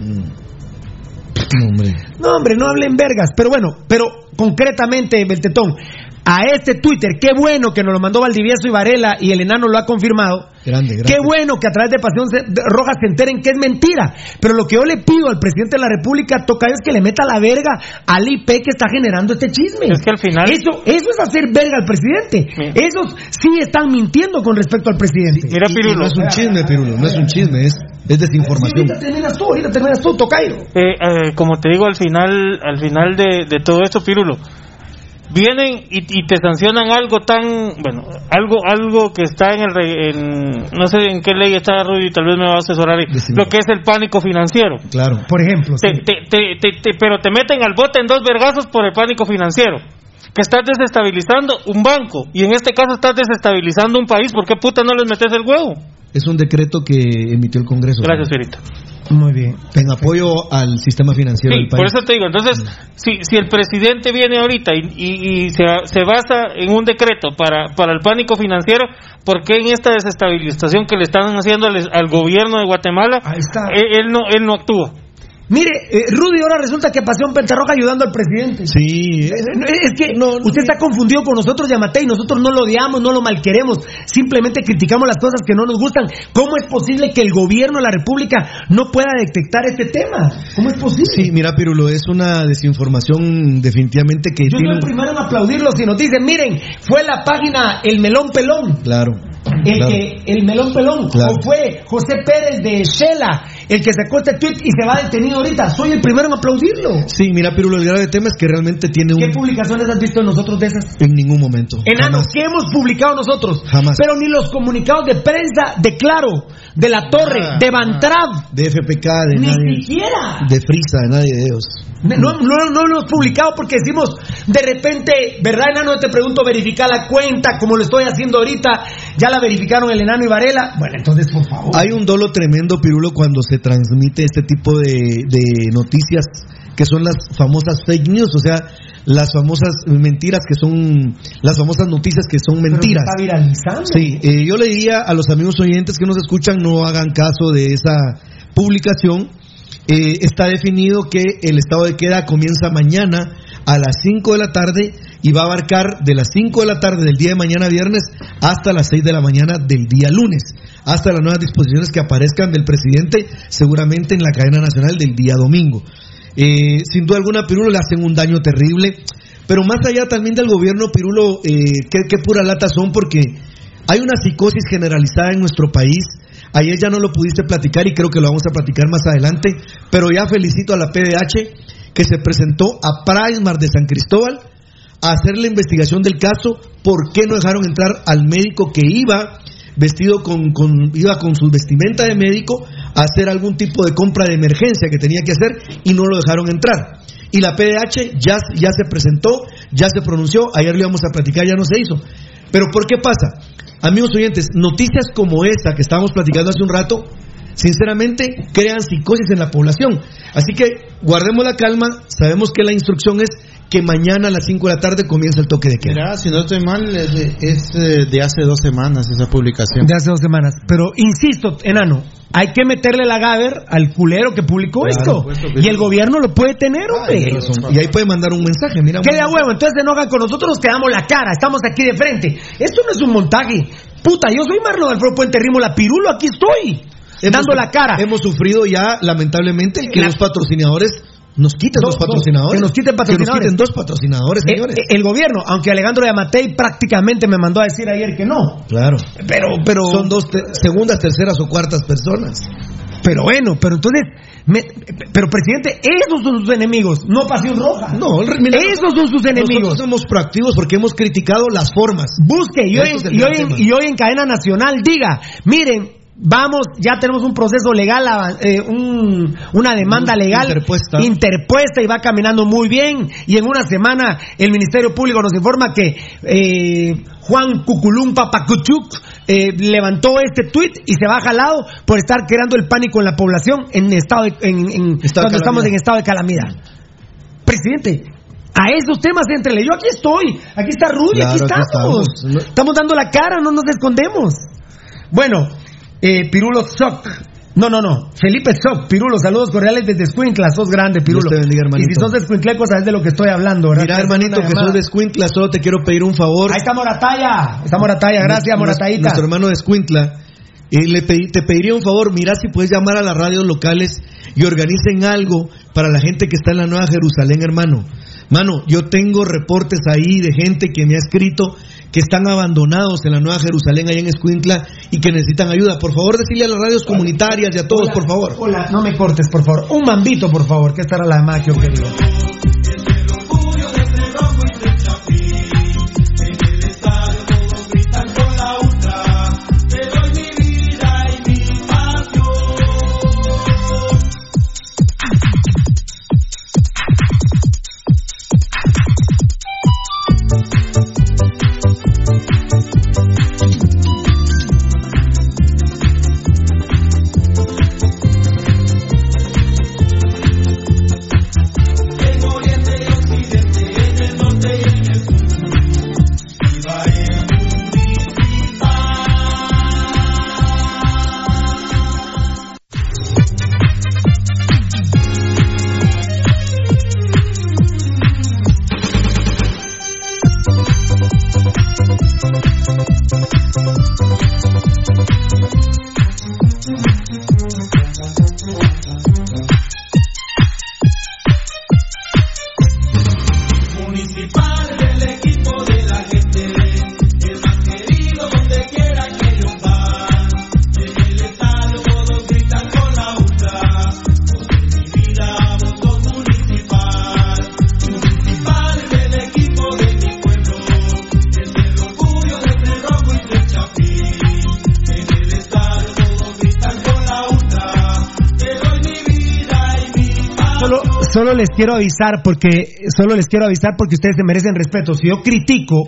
No, hombre. No, hombre, no hablen vergas. Pero bueno, pero concretamente, Beltetón, a este Twitter, qué bueno que nos lo mandó Valdivieso y Varela y el enano lo ha confirmado. Grande, grande. Qué bueno que a través de Pasión Roja se enteren que es mentira. Pero lo que yo le pido al presidente de la República, toca es que le meta la verga al IP que está generando este chisme. Es que al final- Eso, eso es hacer verga al presidente. Sí. Esos sí están mintiendo con respecto al presidente. Mira, Y- y Pirulo. no es un chisme, Pirulo. No es un chisme, es, es desinformación. Ahorita terminas tú, ahorita terminas tú, Tocairo. Eh, eh, como te digo al final al final de, de todo esto Pirulo vienen y, y te sancionan algo tan bueno algo algo que está en el en, no sé en qué ley está Rudy tal vez me va a asesorar Decime. lo que es el pánico financiero Claro. Por ejemplo. te, sí. te- te- te- te- pero te meten al bote en dos vergazos por el pánico financiero que estás desestabilizando un banco y en este caso estás desestabilizando un país ¿por qué puta no les metes el huevo? Es un decreto que emitió el Congreso. gracias Pirita Muy bien. En apoyo al sistema financiero Sí, del país. por eso te digo, entonces, si, si el presidente viene ahorita y, y- y se, se basa en un decreto para, para el pánico financiero, ¿por qué en esta desestabilización que le están haciendo al, al gobierno de Guatemala, Ahí está. él, él no, él no actúa? Mire, eh, Rudy, ahora resulta que Pasión Pentarroja ayudando al presidente. Sí. Eh, Es que usted está confundido con nosotros, Yamatei. Nosotros no lo odiamos, no lo malqueremos. Simplemente criticamos las cosas que no nos gustan. ¿Cómo es posible que el gobierno de la República no pueda detectar este tema? ¿Cómo es posible? Sí, mira, Pirulo, es una desinformación definitivamente que Yo tiene... soy el primero en aplaudirlo si nos dicen, miren, fue la página El Melón Pelón. Claro. el claro. que el melón pelón, Claro. o fue José Pérez de Shela, el que sacó este tweet y se va detenido ahorita. Soy el primero en aplaudirlo. Sí, mira, Pirulo, el grave tema es que realmente tiene un... ¿Qué publicaciones has visto de nosotros de esas? En ningún momento. Enano, Jamás. ¿qué hemos publicado nosotros? Jamás. Pero ni los comunicados de prensa de Claro, de La Torre, Ah, de Bantrav, De FPK, de ni nadie. siquiera. De Frisa, de nadie de ellos. No, no, no lo hemos publicado porque decimos, de repente, ¿verdad, enano? Te pregunto, verificar la cuenta, como lo estoy haciendo ahorita. Ya la verificaron el enano y Varela. Bueno, entonces, por favor. Hay un dolo tremendo, Pirulo, cuando se transmite este tipo de, de noticias que son las famosas fake news, o sea, las famosas mentiras que son, las famosas noticias que son Pero mentiras. está viralizando. Sí, eh, yo le diría a los amigos oyentes que nos escuchan, no hagan caso de esa publicación. Eh, está definido que el estado de queda comienza mañana a las 5 de la tarde y va a abarcar de las 5 de la tarde del día de mañana viernes hasta las 6 de la mañana del día lunes, hasta las nuevas disposiciones que aparezcan del presidente seguramente en la cadena nacional del día domingo. Eh, sin duda alguna, Pirulo le hacen un daño terrible, pero más allá también del gobierno, Pirulo, eh, qué, pura lata son porque hay una psicosis generalizada en nuestro país. Ayer ya no lo pudiste platicar y creo que lo vamos a platicar más adelante, pero ya felicito a la PDH que se presentó a Prismar de San Cristóbal a hacer la investigación del caso, por qué no dejaron entrar al médico que iba vestido con, con- iba con su vestimenta de médico hacer algún tipo de compra de emergencia que tenía que hacer y no lo dejaron entrar. Y la PDH ya, ya se presentó, ya se pronunció, ayer lo íbamos a platicar, ya no se hizo. Pero ¿por qué pasa? Amigos oyentes, noticias como esta que estábamos platicando hace un rato, sinceramente crean psicosis en la población. Así que guardemos la calma, sabemos que la instrucción es que mañana a las 5 de la tarde comienza el toque de queda. Mira, si no estoy mal, es de, es, eh, de hace dos semanas esa publicación. De hace dos semanas. Pero insisto, enano, hay que meterle la gaber al culero que publicó Claro, esto. supuesto, Y el gobierno lo puede tener, hombre. Tiene razón. Y ahí puede mandar un mensaje, mira. Que de a huevo, entonces se enojan con nosotros, nos quedamos la cara, estamos aquí de frente. Esto no es un montaje. Puta, yo soy Marlon Alfredo Puente Rimo, la pirulo, aquí estoy. dando la cara. Hemos sufrido ya, lamentablemente, que La- los patrocinadores nos quiten Dos- patrocinadores. que nos quiten patrocinadores. Que nos quiten dos patrocinadores, Eh, señores. eh, el gobierno, aunque Alejandro Yamatei prácticamente me mandó a decir ayer que no. claro. Pero, pero. Son dos, te- segundas, terceras o cuartas personas. Pero bueno, pero entonces. me- pero presidente, esos son sus enemigos, no Pasión Roja. No, mira, esos son sus enemigos. Nosotros somos proactivos porque hemos criticado las formas. Busque y hoy, y hoy y hoy en cadena nacional diga, miren, vamos, ya tenemos un proceso legal, eh, un- una demanda legal Interpuesta. interpuesta y va caminando muy bien. Y en una semana el Ministerio Público nos informa que eh, Juan Cuculumpa Pacuchuc eh, levantó este tuit y se va jalado por estar creando el pánico en la población en estado de- en- en- Estado de cuando estamos en estado de calamidad. Presidente, a esos temas entrele. Yo aquí estoy, aquí está Rudy, aquí Claro, aquí estamos. estamos. Estamos dando la cara, no nos escondemos. Bueno, eh, Pirulo Soc. No, no, no. Felipe Soc, Pirulo, saludos cordiales desde Escuintla. Sos grande, Pirulo. Dios te bendiga, hermanito. Y si sos de Escuintleco, sabes de lo que estoy hablando, ¿verdad? Mira, hermanito, que sos de Escuintla, solo te quiero pedir un favor. Ahí está Morataya. Está Morataya, gracias, Moratayita. Nuestro hermano de Escuintla. eh, le pedí- te pediría un favor, mira si puedes llamar a las radios locales y organicen algo para la gente que está en la Nueva Jerusalén, hermano. Mano, yo tengo reportes ahí de gente que me ha escrito que están abandonados en la Nueva Jerusalén, ahí en Escuintla, y que necesitan ayuda. Por favor, decirle a las radios comunitarias y a todos, Hola, por favor. Hola, no me cortes, por favor. Un mambito, por favor, que esta era la llamada que les quiero avisar porque solo les quiero avisar porque ustedes se merecen respeto. Si yo critico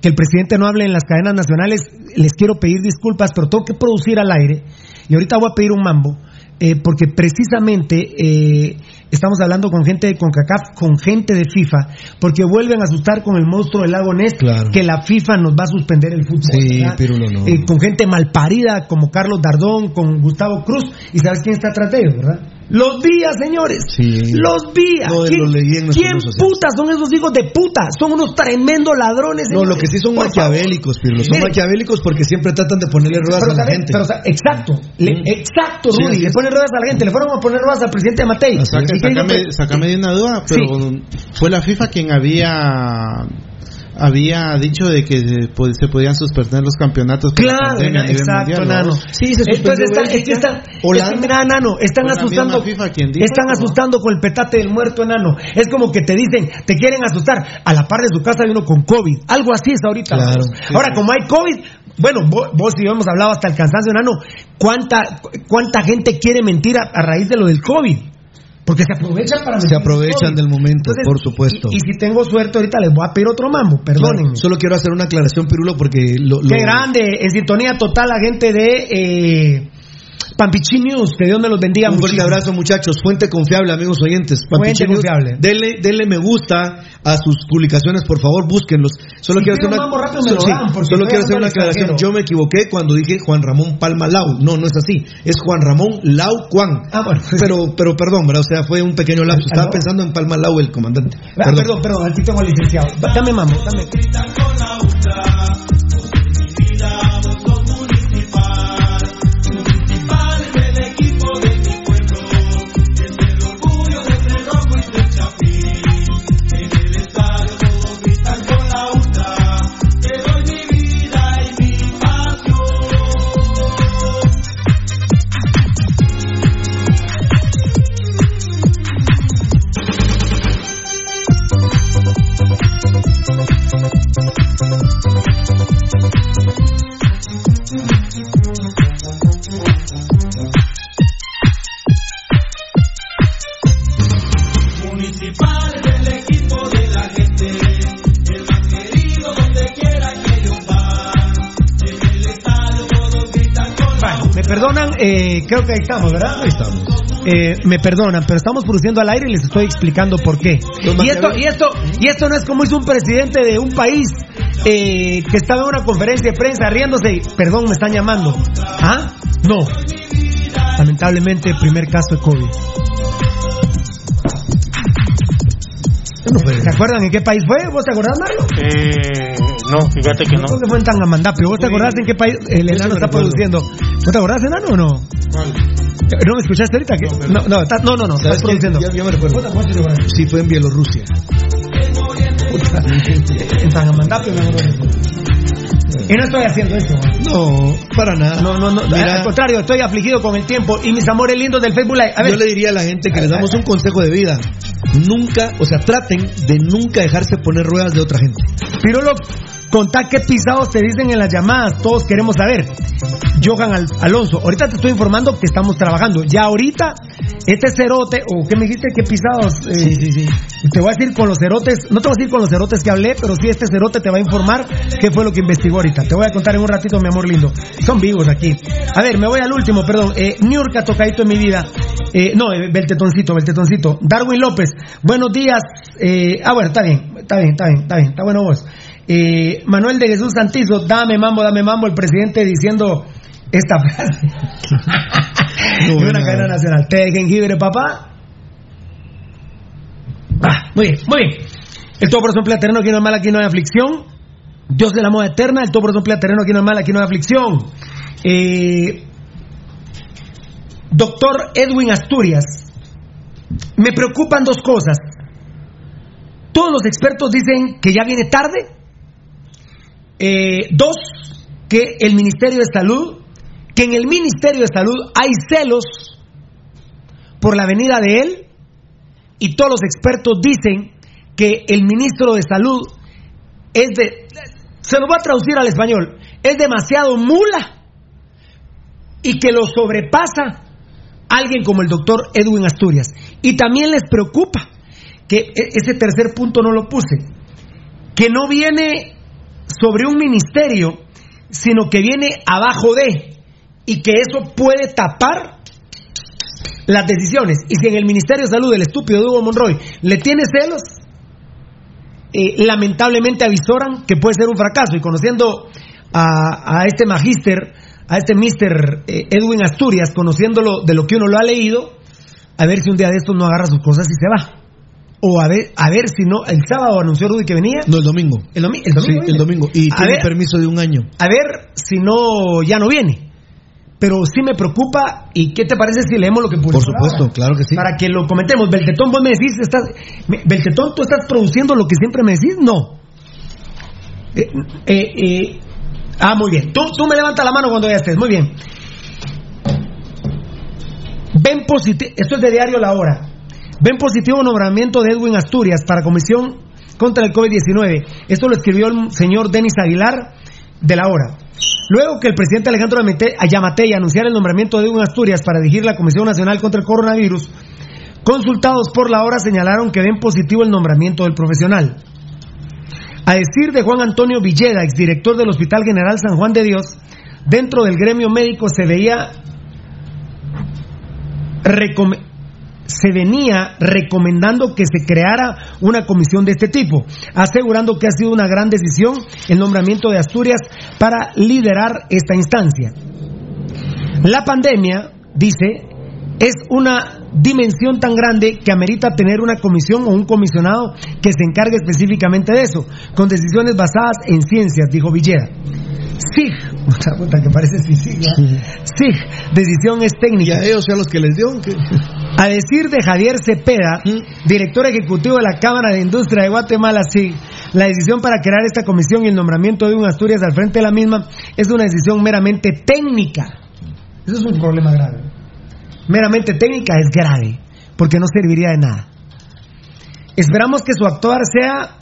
que el presidente no hable en las cadenas nacionales, les quiero pedir disculpas, pero tengo que producir al aire y ahorita voy a pedir un mambo. eh, porque precisamente eh, estamos hablando con gente de CONCACAF, con gente de FIFA, porque vuelven a asustar con el monstruo del lago Ness, que la FIFA nos va a suspender el fútbol. Sí. Pirulo, no. Eh, con gente malparida como Carlos Dardón, con Gustavo Cruz, y ¿sabes quién está atrás de ellos, verdad? Los días, señores. Sí. Los días. No, ¿Quién, lo leí en nuestros quién putas son esos hijos de puta? Son unos tremendos ladrones. No, señores. lo que sí son Por maquiavélicos, Pirlo. Son Mire, maquiavélicos porque siempre tratan de ponerle ruedas pero, a la gente. exacto, le- exacto, Sí, Rudy. le ponen ruedas a la gente. Le fueron a poner ruedas al presidente de Matei. Saca- ¿Y qué dijo sácame, que- sácame de una duda, pero fue la FIFA quien había había dicho de que se, po- se podían suspender los campeonatos Claro, pandemia exacto, mundial, Nano. ¿no? Entonces están, es que están, es que mira, Nano, están asustando, FIFA dijo están asustando con el petate del muerto, enano. Es como que te dicen, te quieren asustar. A la par de su casa hay uno con COVID. Algo así es ahorita. Claro. Ahora, como hay COVID, bueno, vos, vos y yo hemos hablado hasta el cansancio, enano. ¿Cuánta, cuánta gente quiere mentir a, a raíz de lo del COVID? Porque se aprovechan para Se aprovechan del momento, Entonces, por supuesto. Y, y si tengo suerte, ahorita les voy a pedir otro mambo, perdónenme. Claro, Solo quiero hacer una aclaración, Pirulo, porque lo, lo- Qué grande, en sintonía total la gente de eh, Pampichi News, que Dios me los bendiga Un fuerte abrazo, muchachos. Fuente confiable, amigos oyentes. Fuente News, confiable. Denle, denle me gusta a sus publicaciones, por favor, búsquenlos. Solo Si quiero hacer una, rápido lo sí, dan, solo quiero hacer una aclaración. extranjero. Yo me equivoqué cuando dije Juan Ramón Palma Lau. No, no es así. Es Juan Ramón Lau Juan. Ah, bueno. Pero, pero perdón, ¿verdad? O sea, fue un pequeño lapso. Estaba ¿Aló? pensando en Palma Lau, el comandante. Ah, perdón, perdón, aquí tengo al licenciado. Dame mambo, dame. Eh, creo que ahí estamos, ¿verdad? Ahí estamos. Eh, me perdonan, pero estamos produciendo al aire y les estoy explicando por qué. Y esto, y esto, y esto no es como hizo un presidente de un país eh, que estaba en una conferencia de prensa riéndose y, perdón, me están llamando. ¿Ah? No. Lamentablemente, primer caso de COVID. ¿Se acuerdan en qué país fue? ¿Vos te acordás, Mario? Eh, no, fíjate que no. Creo que fue en Tangamandapio. ¿Vos te acordás en qué país el enano está produciendo? ¿Vos te acordás, enano, o no? ¿No me escuchaste ahorita? No, no, no, no, no, estás produciendo. Ya me recuerdo. Sí, fue en Bielorrusia. En Tangamandapio, me acuerdo. Y no estoy haciendo eso. No, para nada. No, no, no. Mira, al contrario, estoy afligido con el tiempo y mis amores lindos del Facebook Live. A ver, Yo le diría a la gente que les damos un consejo de vida. Nunca, o sea, traten de nunca dejarse poner ruedas de otra gente. Pirolo, contá qué pisados te dicen en las llamadas. Todos queremos saber. Johan Al- Alonso, ahorita te estoy informando que estamos trabajando. Ya ahorita, este cerote, o qué me dijiste, qué pisados. Eh, Sí, sí, sí. Te voy a decir con los cerotes, no te voy a decir con los cerotes que hablé, pero sí este cerote te va a informar qué fue lo que investigó ahorita. Te voy a contar en un ratito, mi amor lindo. Son vivos aquí. A ver, me voy al último, perdón. Eh, Niurka tocadito en mi vida. Eh, no, eh, Beltetoncito, Beltetoncito. Darwin López, buenos días. Eh, ah, bueno, está bien, está bien, está bien, está bien, está bueno vos. Eh, Manuel de Jesús Santizo, dame mambo, dame mambo, el presidente diciendo esta frase. No, una cadena nacional. Té de jengibre, papá. Ah, muy bien, muy bien. El todo por su emplea terreno, aquí no hay mal, aquí no hay aflicción. Dios de la moda eterna, el todo por su emplea terreno, aquí no hay mal, aquí no hay aflicción. Eh, doctor Edwin Asturias, me preocupan dos cosas. Todos los expertos dicen que ya viene tarde. Eh, dos, que el Ministerio de Salud, que en el Ministerio de Salud hay celos por la venida de él y todos los expertos dicen que el ministro de Salud es de, se lo voy a traducir al español, es demasiado mula y que lo sobrepasa alguien como el doctor Edwin Asturias. Y también les preocupa que e- ese tercer punto no lo puse, que no viene sobre un ministerio, sino que viene abajo de, y que eso puede tapar las decisiones. Y si en el Ministerio de Salud el estúpido de Hugo Monroy le tiene celos, eh, lamentablemente avisoran que puede ser un fracaso. Y conociendo a, a este magíster, a este mister eh, Edwin Asturias, conociéndolo de lo que uno lo ha leído, a ver si un día de estos no agarra sus cosas y se va. O a ver, a ver si no, el sábado anunció Rudy que venía. No, el domingo. El, domi- el domingo. Sí, el domingo. Y A tiene ver- permiso de un año. A ver si no, ya no viene. Pero sí me preocupa. ¿Y qué te parece si leemos lo que publicó? Por supuesto, ahora? claro que sí. Para que lo comentemos. Beltetón, vos me decís, estás, Beltetón, ¿tú estás produciendo lo que siempre me decís? No. Eh, eh, eh, ah, muy bien. Tú, tú me levantas la mano cuando ya estés. Muy bien. Ven positivo, esto es de diario La Hora. Ven positivo nombramiento de Edwin Asturias para Comisión contra el COVID-19. Esto lo escribió el señor Denis Aguilar de La Hora. Luego que el presidente Alejandro Amate- Yamatei anunciara el nombramiento de Edwin Asturias para dirigir la Comisión Nacional contra el Coronavirus, consultados por La Hora señalaron que ven positivo el nombramiento del profesional. A decir de Juan Antonio Villeda, exdirector del Hospital General San Juan de Dios, dentro del gremio médico se veía recome- se venía recomendando que se creara una comisión de este tipo, asegurando que ha sido una gran decisión el nombramiento de Asturias para liderar esta instancia. La pandemia, dice, es una dimensión tan grande que amerita tener una comisión o un comisionado que se encargue específicamente de eso, con decisiones basadas en ciencias, dijo Villeda. SIG, puta que parece SIG, SIG, decisión es técnica. Y a ellos, a los que les dio. A decir de Javier Cepeda, director ejecutivo de la Cámara de Industria de Guatemala, sí, la decisión para crear esta comisión y el nombramiento de un Asturias al frente de la misma es una decisión meramente técnica. Eso es un problema grave. Meramente técnica es grave, porque no serviría de nada. Esperamos que su actuar sea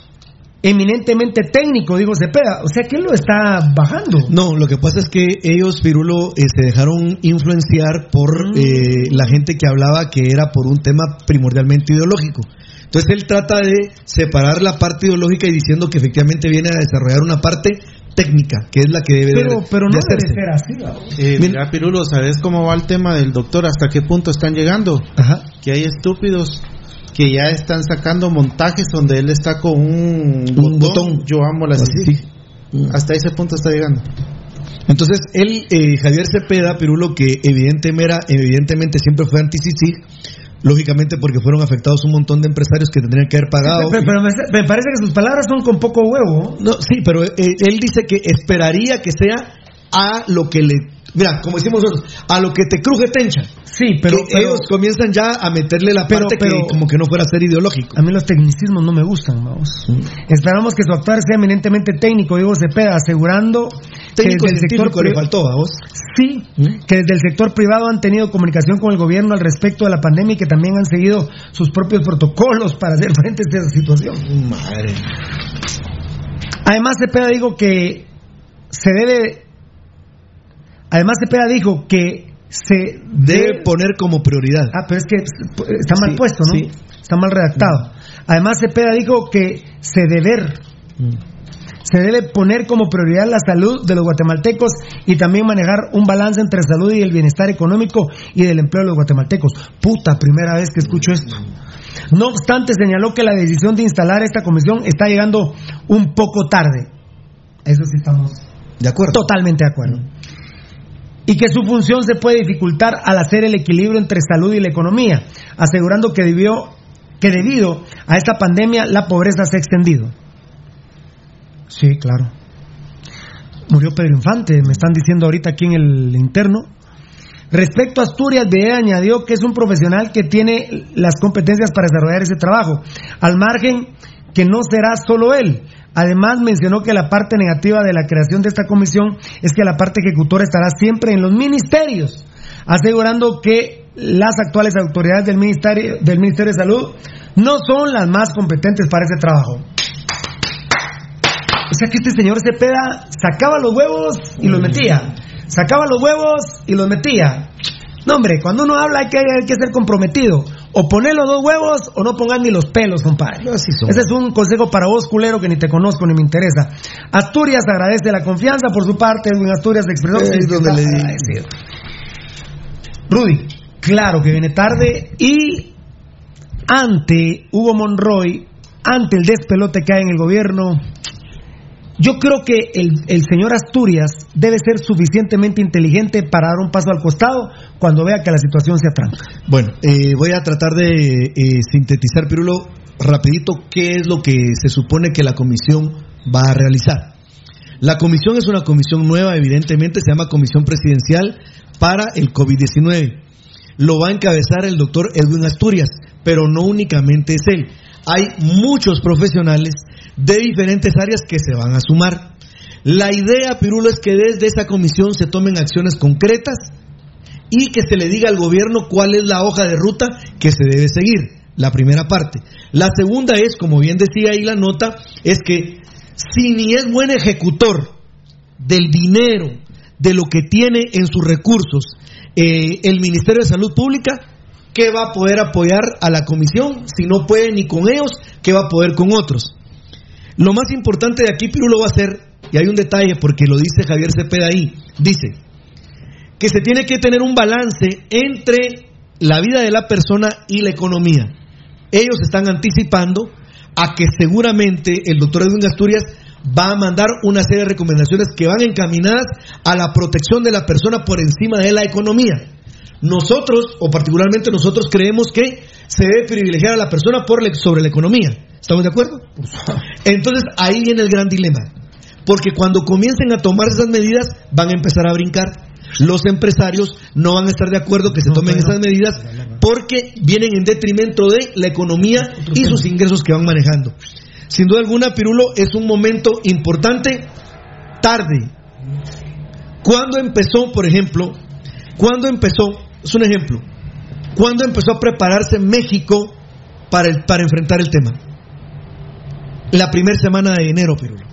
eminentemente técnico, dijo Cepeda. O sea, que él lo está bajando. No, lo que pasa es que ellos, Pirulo, eh, se dejaron influenciar por Mm. eh, la gente que hablaba que era por un tema primordialmente ideológico. Entonces él trata de separar la parte ideológica y diciendo que efectivamente viene a desarrollar una parte técnica, que es la que debe Pero, de, pero de no debe hacerse. ser así. Eh, mira, Pirulo, ¿sabes cómo va el tema del doctor? ¿Hasta qué punto están llegando? Que hay estúpidos que ya están sacando montajes donde él está con un, botón. Yo amo la Así. CICIG. Hasta ese punto está llegando. Entonces, él, eh, Javier Cepeda, Pirulo, que evidentemente, evidentemente siempre fue anti lógicamente porque fueron afectados un montón de empresarios que tendrían que haber pagado. Pero, pero me, me parece que sus palabras son con poco huevo. No, sí, pero eh, él dice que esperaría que sea a lo que le. Mira, como decimos nosotros, a lo que te cruje tencha. Sí, pero. Que pero- ellos comienzan ya a meterle la Pero- parte pero- que como que no fuera a ser ideológico. A mí los tecnicismos no me gustan, vamos. Esperamos que su actuar sea eminentemente técnico, digo Cepeda, asegurando Técnico que desde el sector le faltó a vos. Sí, ¿Mm? que desde el sector privado han tenido comunicación con el gobierno al respecto de la pandemia y que también han seguido sus propios protocolos para hacer frente a esta situación. Madre. Además, Cepeda dijo que se debe. Además, Cepeda dijo que se Debe poner como prioridad. Ah, pero es que está mal Sí, puesto, ¿no? sí. Está mal redactado. Además, Cepeda dijo que se deber, se debe poner como prioridad la salud de los guatemaltecos y también manejar un balance entre salud y el bienestar económico y del empleo de los guatemaltecos. Puta, primera vez que escucho esto. No obstante, señaló que la decisión de instalar esta comisión está llegando un poco tarde. Eso sí estamos De acuerdo. Totalmente de acuerdo. Y que su función se puede dificultar al hacer el equilibrio entre salud y la economía, asegurando que, debió, que debido a esta pandemia la pobreza se ha extendido. Sí, claro. Murió Pedro Infante, me están diciendo ahorita aquí en el interno. Respecto a Asturias, Videa añadió que es un profesional que tiene las competencias para desarrollar ese trabajo, al margen que no será solo él. Además, mencionó que la parte negativa de la creación de esta comisión es que la parte ejecutora estará siempre en los ministerios, asegurando que las actuales autoridades del Ministerio, del ministerio de Salud no son las más competentes para ese trabajo. O sea que este señor Cepeda sacaba los huevos y los metía. Sacaba los huevos y los metía. No, hombre, cuando uno habla hay que, hay que ser comprometido. O poner los dos huevos o no pongan ni los pelos, compadre. Ese es un consejo para vos, culero, que ni te conozco ni me interesa. Asturias agradece la confianza por su parte. Edwin Asturias expresó que donde le Rudy, claro que viene tarde y ante Hugo Monroy, ante el despelote que hay en el gobierno, yo creo que el, señor Asturias debe ser suficientemente inteligente para dar un paso al costado cuando vea que la situación se atranca. Bueno, eh, voy a tratar de eh, sintetizar, Pirulo, rapidito qué es lo que se supone que la comisión va a realizar. La comisión es una comisión nueva, evidentemente, se llama Comisión Presidencial para el COVID-19. Lo va a encabezar el doctor Edwin Asturias, pero no únicamente es él. Hay muchos profesionales de diferentes áreas que se van a sumar. La idea, Pirulo, es que desde esa comisión se tomen acciones concretas y que se le diga al gobierno cuál es la hoja de ruta que se debe seguir. La primera parte. La segunda es, como bien decía ahí la nota, es que si ni es buen ejecutor del dinero, de lo que tiene en sus recursos eh, el Ministerio de Salud Pública, ¿qué va a poder apoyar a la comisión? Si no puede ni con ellos, ¿qué va a poder con otros? Lo más importante de aquí, Pirulo, va a ser, y hay un detalle porque lo dice Javier Cepeda ahí, dice que se tiene que tener un balance entre la vida de la persona y la economía. Ellos están anticipando a que seguramente el doctor Edwin Asturias va a mandar una serie de recomendaciones que van encaminadas a la protección de la persona por encima de la economía. Nosotros, o particularmente nosotros, creemos que se debe privilegiar a la persona por sobre la economía. ¿Estamos de acuerdo? Entonces ahí viene el gran dilema. Porque cuando comiencen a tomar esas medidas, van a empezar a brincar. Los empresarios no van a estar de acuerdo que se tomen esas medidas porque vienen en detrimento de la economía y sus ingresos que van manejando. Sin duda alguna, Pirulo, es un momento importante, tarde. ¿Cuándo empezó, por ejemplo, cuándo empezó, es un ejemplo, cuándo empezó a prepararse México para, el, para enfrentar el tema? La primera semana de enero, Pirulo.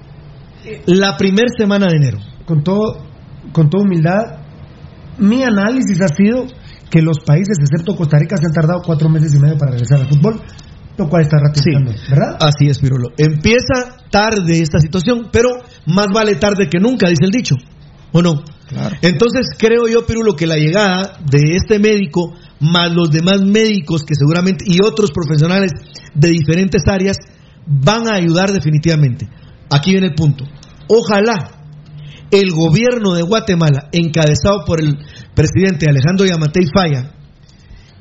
La primera semana de enero. Con, todo, con toda humildad, mi análisis ha sido que los países, excepto Costa Rica, se han tardado cuatro meses y medio para regresar al fútbol, lo cual está ratificando, ¿verdad? Así es, Pirulo. Empieza tarde esta situación, pero más vale tarde que nunca, dice el dicho, ¿o no? Claro. Entonces creo yo, Pirulo, que la llegada de este médico, más los demás médicos que seguramente, y otros profesionales de diferentes áreas, van a ayudar definitivamente. Aquí viene el punto. Ojalá el gobierno de Guatemala, encabezado por el presidente Alejandro Yamatei Falla,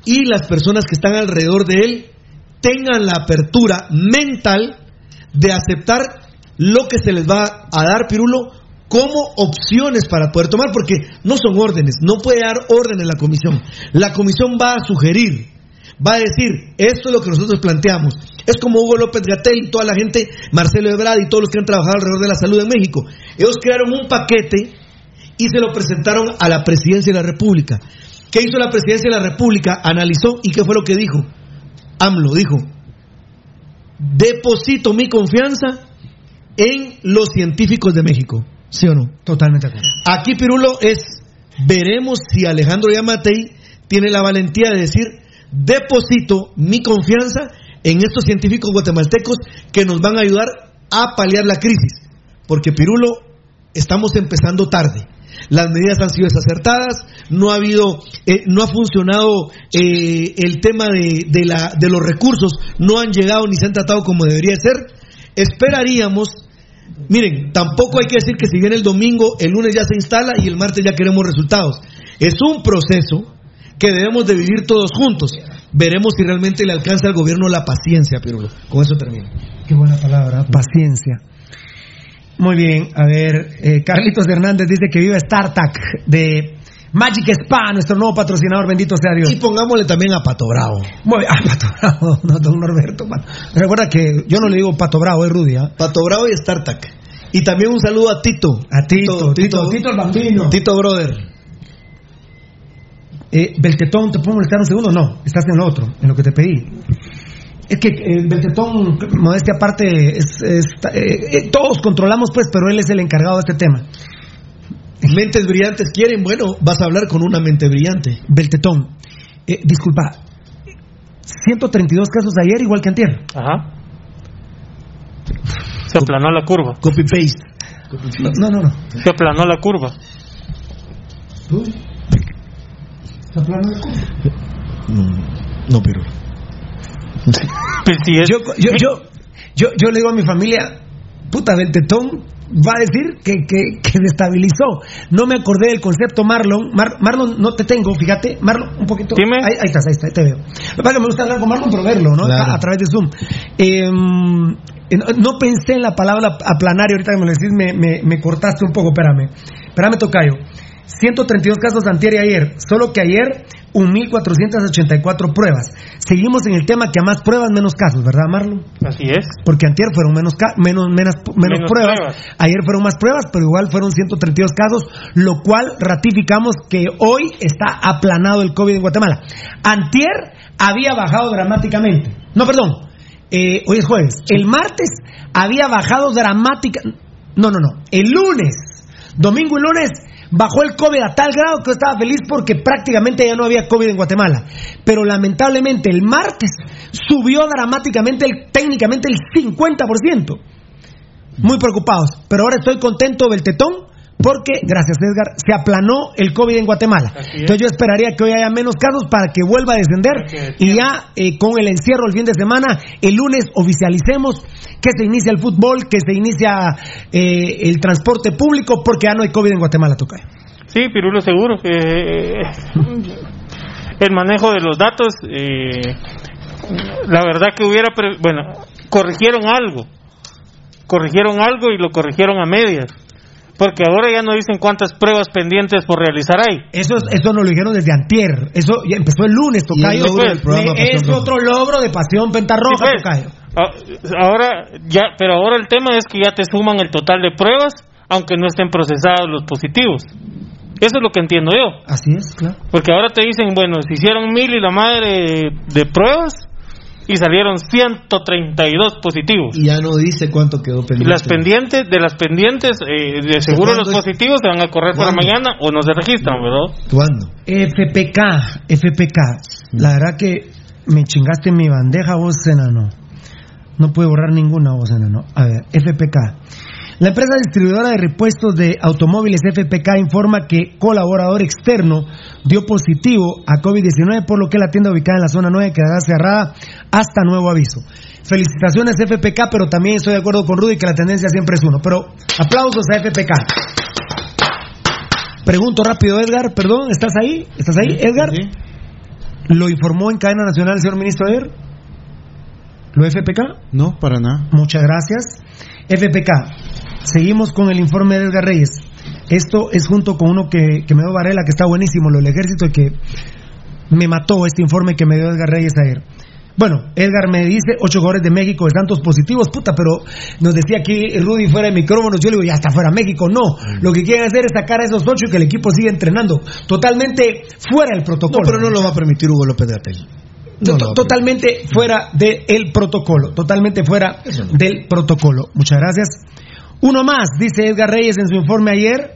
y las personas que están alrededor de él, tengan la apertura mental de aceptar lo que se les va a dar, Pirulo, como opciones para poder tomar, porque no son órdenes, no puede dar orden en la comisión. La comisión va a sugerir, va a decir, esto es lo que nosotros planteamos. Es como Hugo López Gatel y toda la gente, Marcelo Ebrard y todos los que han trabajado alrededor de la salud en México. Ellos crearon un paquete y se lo presentaron a la presidencia de la República. ¿Qué hizo la presidencia de la República? Analizó y ¿qué fue lo que dijo? AMLO dijo, deposito mi confianza en los científicos de México. ¿Sí o no? Totalmente de acuerdo. Aquí, Pirulo, es, veremos si Alejandro Yamatei tiene la valentía de decir, deposito mi confianza en estos científicos guatemaltecos que nos van a ayudar a paliar la crisis. Porque Pirulo, estamos empezando tarde. Las medidas han sido desacertadas, no ha habido, eh, no ha funcionado eh, el tema de, de, la, de los recursos, no han llegado ni se han tratado como debería ser. Esperaríamos, miren, tampoco hay que decir que si viene el domingo, el lunes ya se instala y el martes ya queremos resultados. Es un proceso que debemos de vivir todos juntos. Veremos si realmente le alcanza al gobierno la paciencia, Pirulo. Con eso termino. Qué buena palabra, paciencia. Muy bien, a ver, eh, Carlitos Hernández dice que vive StarTac de Magic Spa, nuestro nuevo patrocinador, bendito sea Dios. Y pongámosle también a Pato Bravo. Muy a Pato Bravo, no, don Norberto. Recuerda que yo no le digo Pato Bravo, es Rudy. ¿ah? Pato Bravo y StarTac. Y también un saludo a Tito. A Tito, Tito, Tito, Tito el bambino. Tito Brother. Eh, Beltetón, ¿te puedo molestar un segundo? No, estás en lo otro, en lo que te pedí. Es que eh, Beltetón, modestia aparte, es, eh, eh, todos controlamos, pues, pero él es el encargado de este tema. Mentes brillantes quieren, bueno, vas a hablar con una mente brillante. Beltetón, eh, disculpa, 132 casos ayer igual que antier. Ajá. Se aplanó la curva. Copy paste. No, no, no. Se aplanó la curva. ¿Se aplanó la curva? No, no, pero. Pues si es- Yo, yo, yo, yo, yo le digo a mi familia, puta, Beltetón va a decir que, que, que destabilizó. No me acordé del concepto Marlon. Mar- Marlon, no te tengo, fíjate. Marlon, un poquito. Dime. Ahí, ahí estás, ahí está, ahí te veo. Que me gusta hablar con Marlon, pero verlo, ¿no? Claro. A, a través de Zoom. Eh, no, no pensé en la palabra aplanar y ahorita que me lo decís me, me, me cortaste un poco, espérame. Espérame, Tocayo. 132 casos antier y ayer, solo que ayer 1.484 pruebas. Seguimos en el tema que a más pruebas, menos casos, ¿verdad, Marlon? Así es. Porque antier fueron menos, ca- menos, menos, menos, Menos pruebas. pruebas. ayer fueron más pruebas, pero igual fueron 132 casos, lo cual ratificamos que hoy está aplanado el COVID en Guatemala. Antier había bajado dramáticamente. No, perdón, eh, hoy es jueves. El martes había bajado dramática. No, no, no. El lunes, domingo y lunes, bajó el COVID a tal grado que yo estaba feliz porque prácticamente ya no había COVID en Guatemala. Pero lamentablemente el martes subió dramáticamente, técnicamente el 50%. Muy preocupados. Pero ahora estoy contento, Beltetón, porque, gracias Edgar, se aplanó el COVID en Guatemala. Entonces yo esperaría que hoy haya menos casos para que vuelva a descender y ya eh, con el encierro el fin de semana, el lunes oficialicemos que se inicia el fútbol, que se inicia eh, el transporte público, porque ya no hay COVID en Guatemala, Tocayo. Sí, Pirulo, seguro. Eh, el manejo de los datos, eh, la verdad que hubiera, bueno, corrigieron algo, corrigieron algo y lo corrigieron a medias, porque ahora ya no dicen cuántas pruebas pendientes por realizar hay. Eso, es- eso nos lo dijeron desde antier. Eso ya empezó el lunes, Y el Tocayo. programa Eh, es Roja. otro logro de Pasión Pentarroja, Sí, pues. Tocayo. Ah, Ahora ya, pero ahora el tema es que ya te suman el total de pruebas, aunque no estén procesados los positivos. Eso es lo que entiendo yo. Así es, claro. Porque ahora te dicen, bueno, se hicieron mil y la madre de pruebas y salieron 132 positivos. Y ya no dice cuánto quedó Y pendiente. las pendientes, de las pendientes, eh, de seguro los positivos se van a correr para ¿Cuándo? mañana o no se registran, ¿verdad? ¿Cuándo? FPK, FPK. La verdad que me chingaste mi bandeja, vos, enano. No pude borrar ninguna, vos, enano. A ver, FPK. La empresa distribuidora de repuestos de automóviles FPK informa que colaborador externo dio positivo a COVID-19, por lo que la tienda ubicada en la zona 9 quedará cerrada hasta nuevo aviso. Felicitaciones FPK, pero también estoy de acuerdo con Rudy que la tendencia siempre es uno. Pero aplausos a FPK. Pregunto rápido, Edgar, perdón, ¿estás ahí? ¿Estás ahí, Edgar? ¿Lo informó en cadena nacional el señor ministro ayer? ¿Lo FPK? No, para nada. Muchas gracias. FPK, seguimos con el informe de Edgar Reyes. Esto es junto con uno que, que me dio Varela, que está buenísimo, lo del ejército, y que me mató este informe que me dio Edgar Reyes ayer. Bueno, Edgar me dice ocho jugadores de México de tantos positivos, puta, pero nos decía aquí Rudy fuera de micrófonos, yo le digo, ya está fuera México, no, lo que quieren hacer es sacar a esos ocho y que el equipo siga entrenando, totalmente fuera del No, protocolo. pero no lo va a permitir Hugo López de Atel. To- to- totalmente fuera del protocolo, totalmente fuera del protocolo. Muchas gracias. Uno más, dice Edgar Reyes en su informe ayer,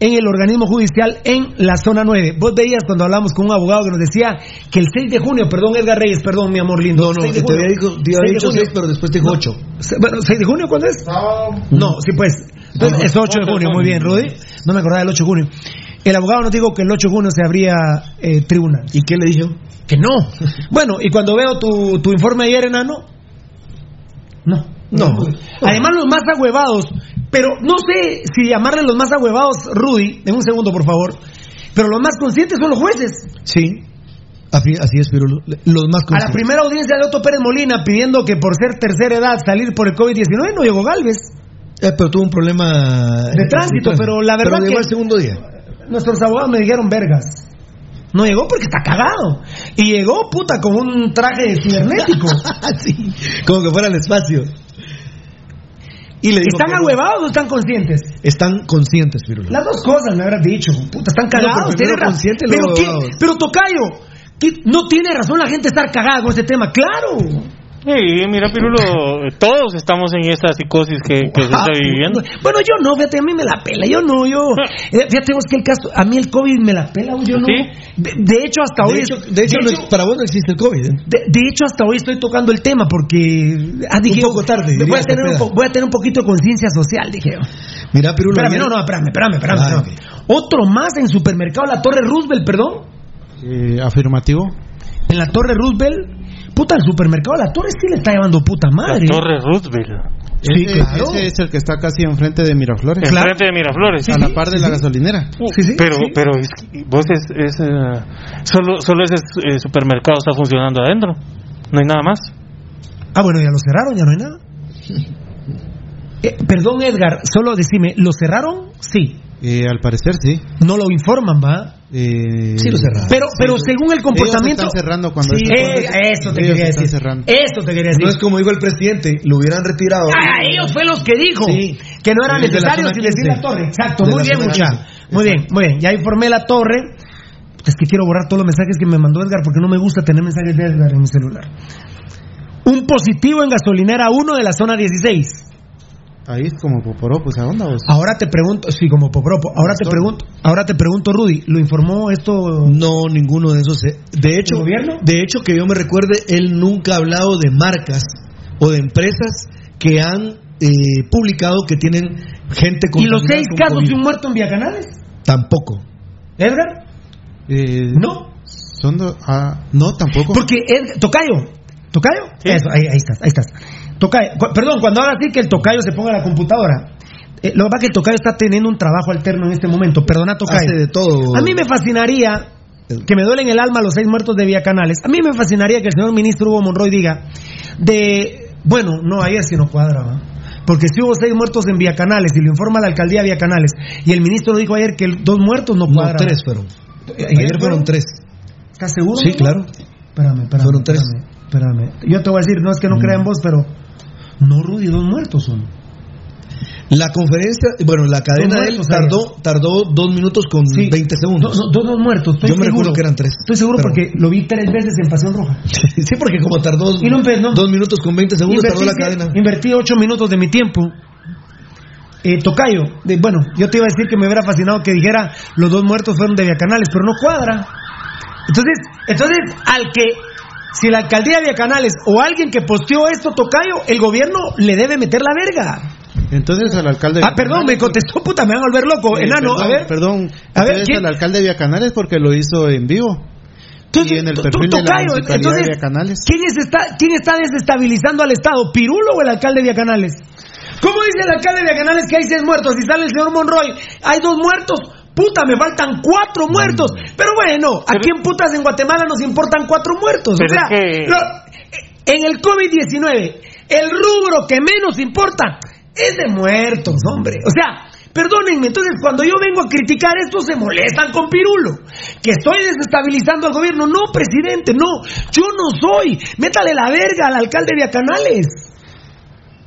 en el organismo judicial en la zona 9. Vos veías cuando hablamos con un abogado que nos decía que el 6 de junio, perdón Edgar Reyes, perdón mi amor lindo. No, no, 6 de te junio. había dicho- te 6 había de dicho junio. seis, pero después te dijo No. ocho. Se- Bueno, ¿6 de junio cuándo es? No, sí pues. Entonces, es 8 de junio, muy bien, Rudy. No me acordaba del 8 de junio. El abogado nos dijo que el 8 de junio se abría eh, tribunal. ¿Y qué le dijo? Que no. Bueno, y cuando veo tu, tu informe ayer, enano, no. No. Además, los más agüevados, pero no sé si llamarle los más agüevados, Rudy, en un segundo, por favor, pero los más conscientes son los jueces. Sí. Así, así es, pero los más A la primera audiencia de Otto Pérez Molina pidiendo que por ser tercera edad salir por el COVID-19 no llegó Galvez. Eh, pero tuvo un problema De tránsito, pero la verdad pero llegó que- el segundo día. Nuestros abogados me dijeron vergas. No llegó porque está cagado. Y llegó, puta, con un traje cibernético. sí, como que fuera al espacio. Y le ¿Están ahuevados o están conscientes? Están conscientes, Pirulo. Las dos cosas me habrás dicho. Puta, están No, cagados. pero consciente pero, pero Tocayo, ¿qué? no tiene razón la gente estar cagada con este tema. Claro. Sí, mira, Pirulo, todos estamos en esta psicosis que, que se está viviendo. Bueno, yo no, fíjate, a mí me la pela, yo no, yo. Eh, fíjate vos que el caso, a mí el COVID me la pela, yo no. De, de hecho, hasta De hoy. hecho, de hecho, no para vos no existe el COVID. ¿eh? De, de hecho, hasta hoy estoy tocando el tema porque. Ah, dije, Un poco tarde, Voy a, tener un, po- voy a tener un poquito de conciencia social, dije yo. Mira, Pirulo. Espérame, ayer- no, no, espérame, espérame, espérame. Ah, no. Otro más en supermercado La Torre Roosevelt, perdón. Eh, afirmativo. En la Torre Roosevelt. Puta, el supermercado La Torre sí le está llevando puta madre. La Torre Roosevelt. Sí, ese, claro. ese es el que está casi enfrente de Miraflores. Enfrente de Miraflores. a la par de la gasolinera. pero, pero es que vos es, es, eh, solo, solo ese eh, supermercado está funcionando adentro. No hay nada más. Ah, bueno, ya lo cerraron, ya no hay nada. Eh, perdón, Edgar, solo decime, ¿lo cerraron? Sí. Eh, al parecer sí. No lo informan, ¿va? Eh, Sí, lo cerraron. Pero, pero según el comportamiento. Ellos están cerrando cuando Sí, esto- eh, te Ellos quería decir. cerrando. Eso te quería decir. No es como dijo el presidente, lo hubieran retirado. Ah, ellos fue los que dijo Sí. que no era necesario decir 15. la torre. Exacto, De muy bien, zona mucha. 15. Muy bien, muy bien. Ya informé la torre. Es que quiero borrar todos los mensajes que me mandó Edgar porque no me gusta tener mensajes de Edgar en mi celular. Un positivo en gasolinera 1 de la zona 16. Ahí es como Poporó, pues a dónde vos? Ahora te pregunto, sí, como Popropo. Ahora te pregunto, ahora te pregunto, Rudy, ¿lo informó esto? No, ninguno de esos. eh. De hecho, ¿El gobierno? de hecho que yo me recuerde, él nunca ha hablado de marcas o de empresas que han eh, publicado que tienen gente ¿Y los seis con casos COVID. de un muerto en Vía Canales? Tampoco. ¿Edgar? Eh, No. Son do- ah, no, tampoco. Porque, Ed- Tocayo, Tocayo, Sí. eso, ahí, ahí estás, ahí estás. Tocayo, perdón, cuando ahora sí que el Tocayo se ponga a la computadora. Eh, lo que pasa es que el Tocayo está teniendo un trabajo alterno en este momento. Perdona, Tocayo. Hace de todo. A mí me fascinaría que me duelen el alma los seis muertos de Vía Canales. A mí me fascinaría que el señor ministro Hugo Monroy diga de, bueno, no, ayer sí no cuadra, porque si hubo seis muertos en Vía Canales y lo informa la alcaldía Vía Canales y el ministro dijo ayer que dos muertos no No, cuadra. tres fueron. ¿Ayer Ayer fueron tres. ¿Estás seguro? Sí, claro. Espérame, espérame. Fueron tres. Espérame, espérame. Yo te voy a decir, no es que no crea en vos, pero no, Rudy, dos muertos son. La conferencia, bueno, la cadena de él tardó, tardó dos minutos con Sí. 20 segundos. Dos, dos, dos muertos. Estoy Yo me recuerdo que eran tres. Estoy seguro Pero- porque lo vi tres veces en Pasión Roja. sí, porque como tardó Y no, no. dos minutos con 20 segundos, tardó la Invertí- cadena. Invertí ocho minutos de mi tiempo. Eh, Tocayo, de- bueno, yo te iba a decir que me hubiera fascinado que dijera los dos muertos fueron de Viacanales, pero no cuadra. Entonces, entonces al que, si la alcaldía de Viacanales o alguien que posteó esto, Tocayo, el gobierno le debe meter la verga. Entonces al alcalde. Ah, perdón, me contestó, puta, me van a volver loco, Eh, enano, perdón, a ver. Perdón. A ver, ¿quién- al alcalde de Viacanales porque lo hizo en vivo. Entonces, y en el perfil de la entonces, de. ¿quién, es está, ¿quién está desestabilizando al Estado? ¿Pirulo o el alcalde de Viacanales? ¿Cómo dice el alcalde de Viacanales que hay seis muertos? Si sale el señor Monroy, hay dos muertos. Puta, me faltan cuatro muertos. Pero bueno, ¿a quién putas en Guatemala nos importan cuatro muertos? O sea, lo- en el COVID-19, el rubro que menos importa es de muertos, hombre. O sea, perdónenme, entonces cuando yo vengo a criticar esto se molestan con Pirulo. Que estoy desestabilizando al gobierno. No, presidente, no. Yo no soy. Métale la verga al alcalde de Acanales.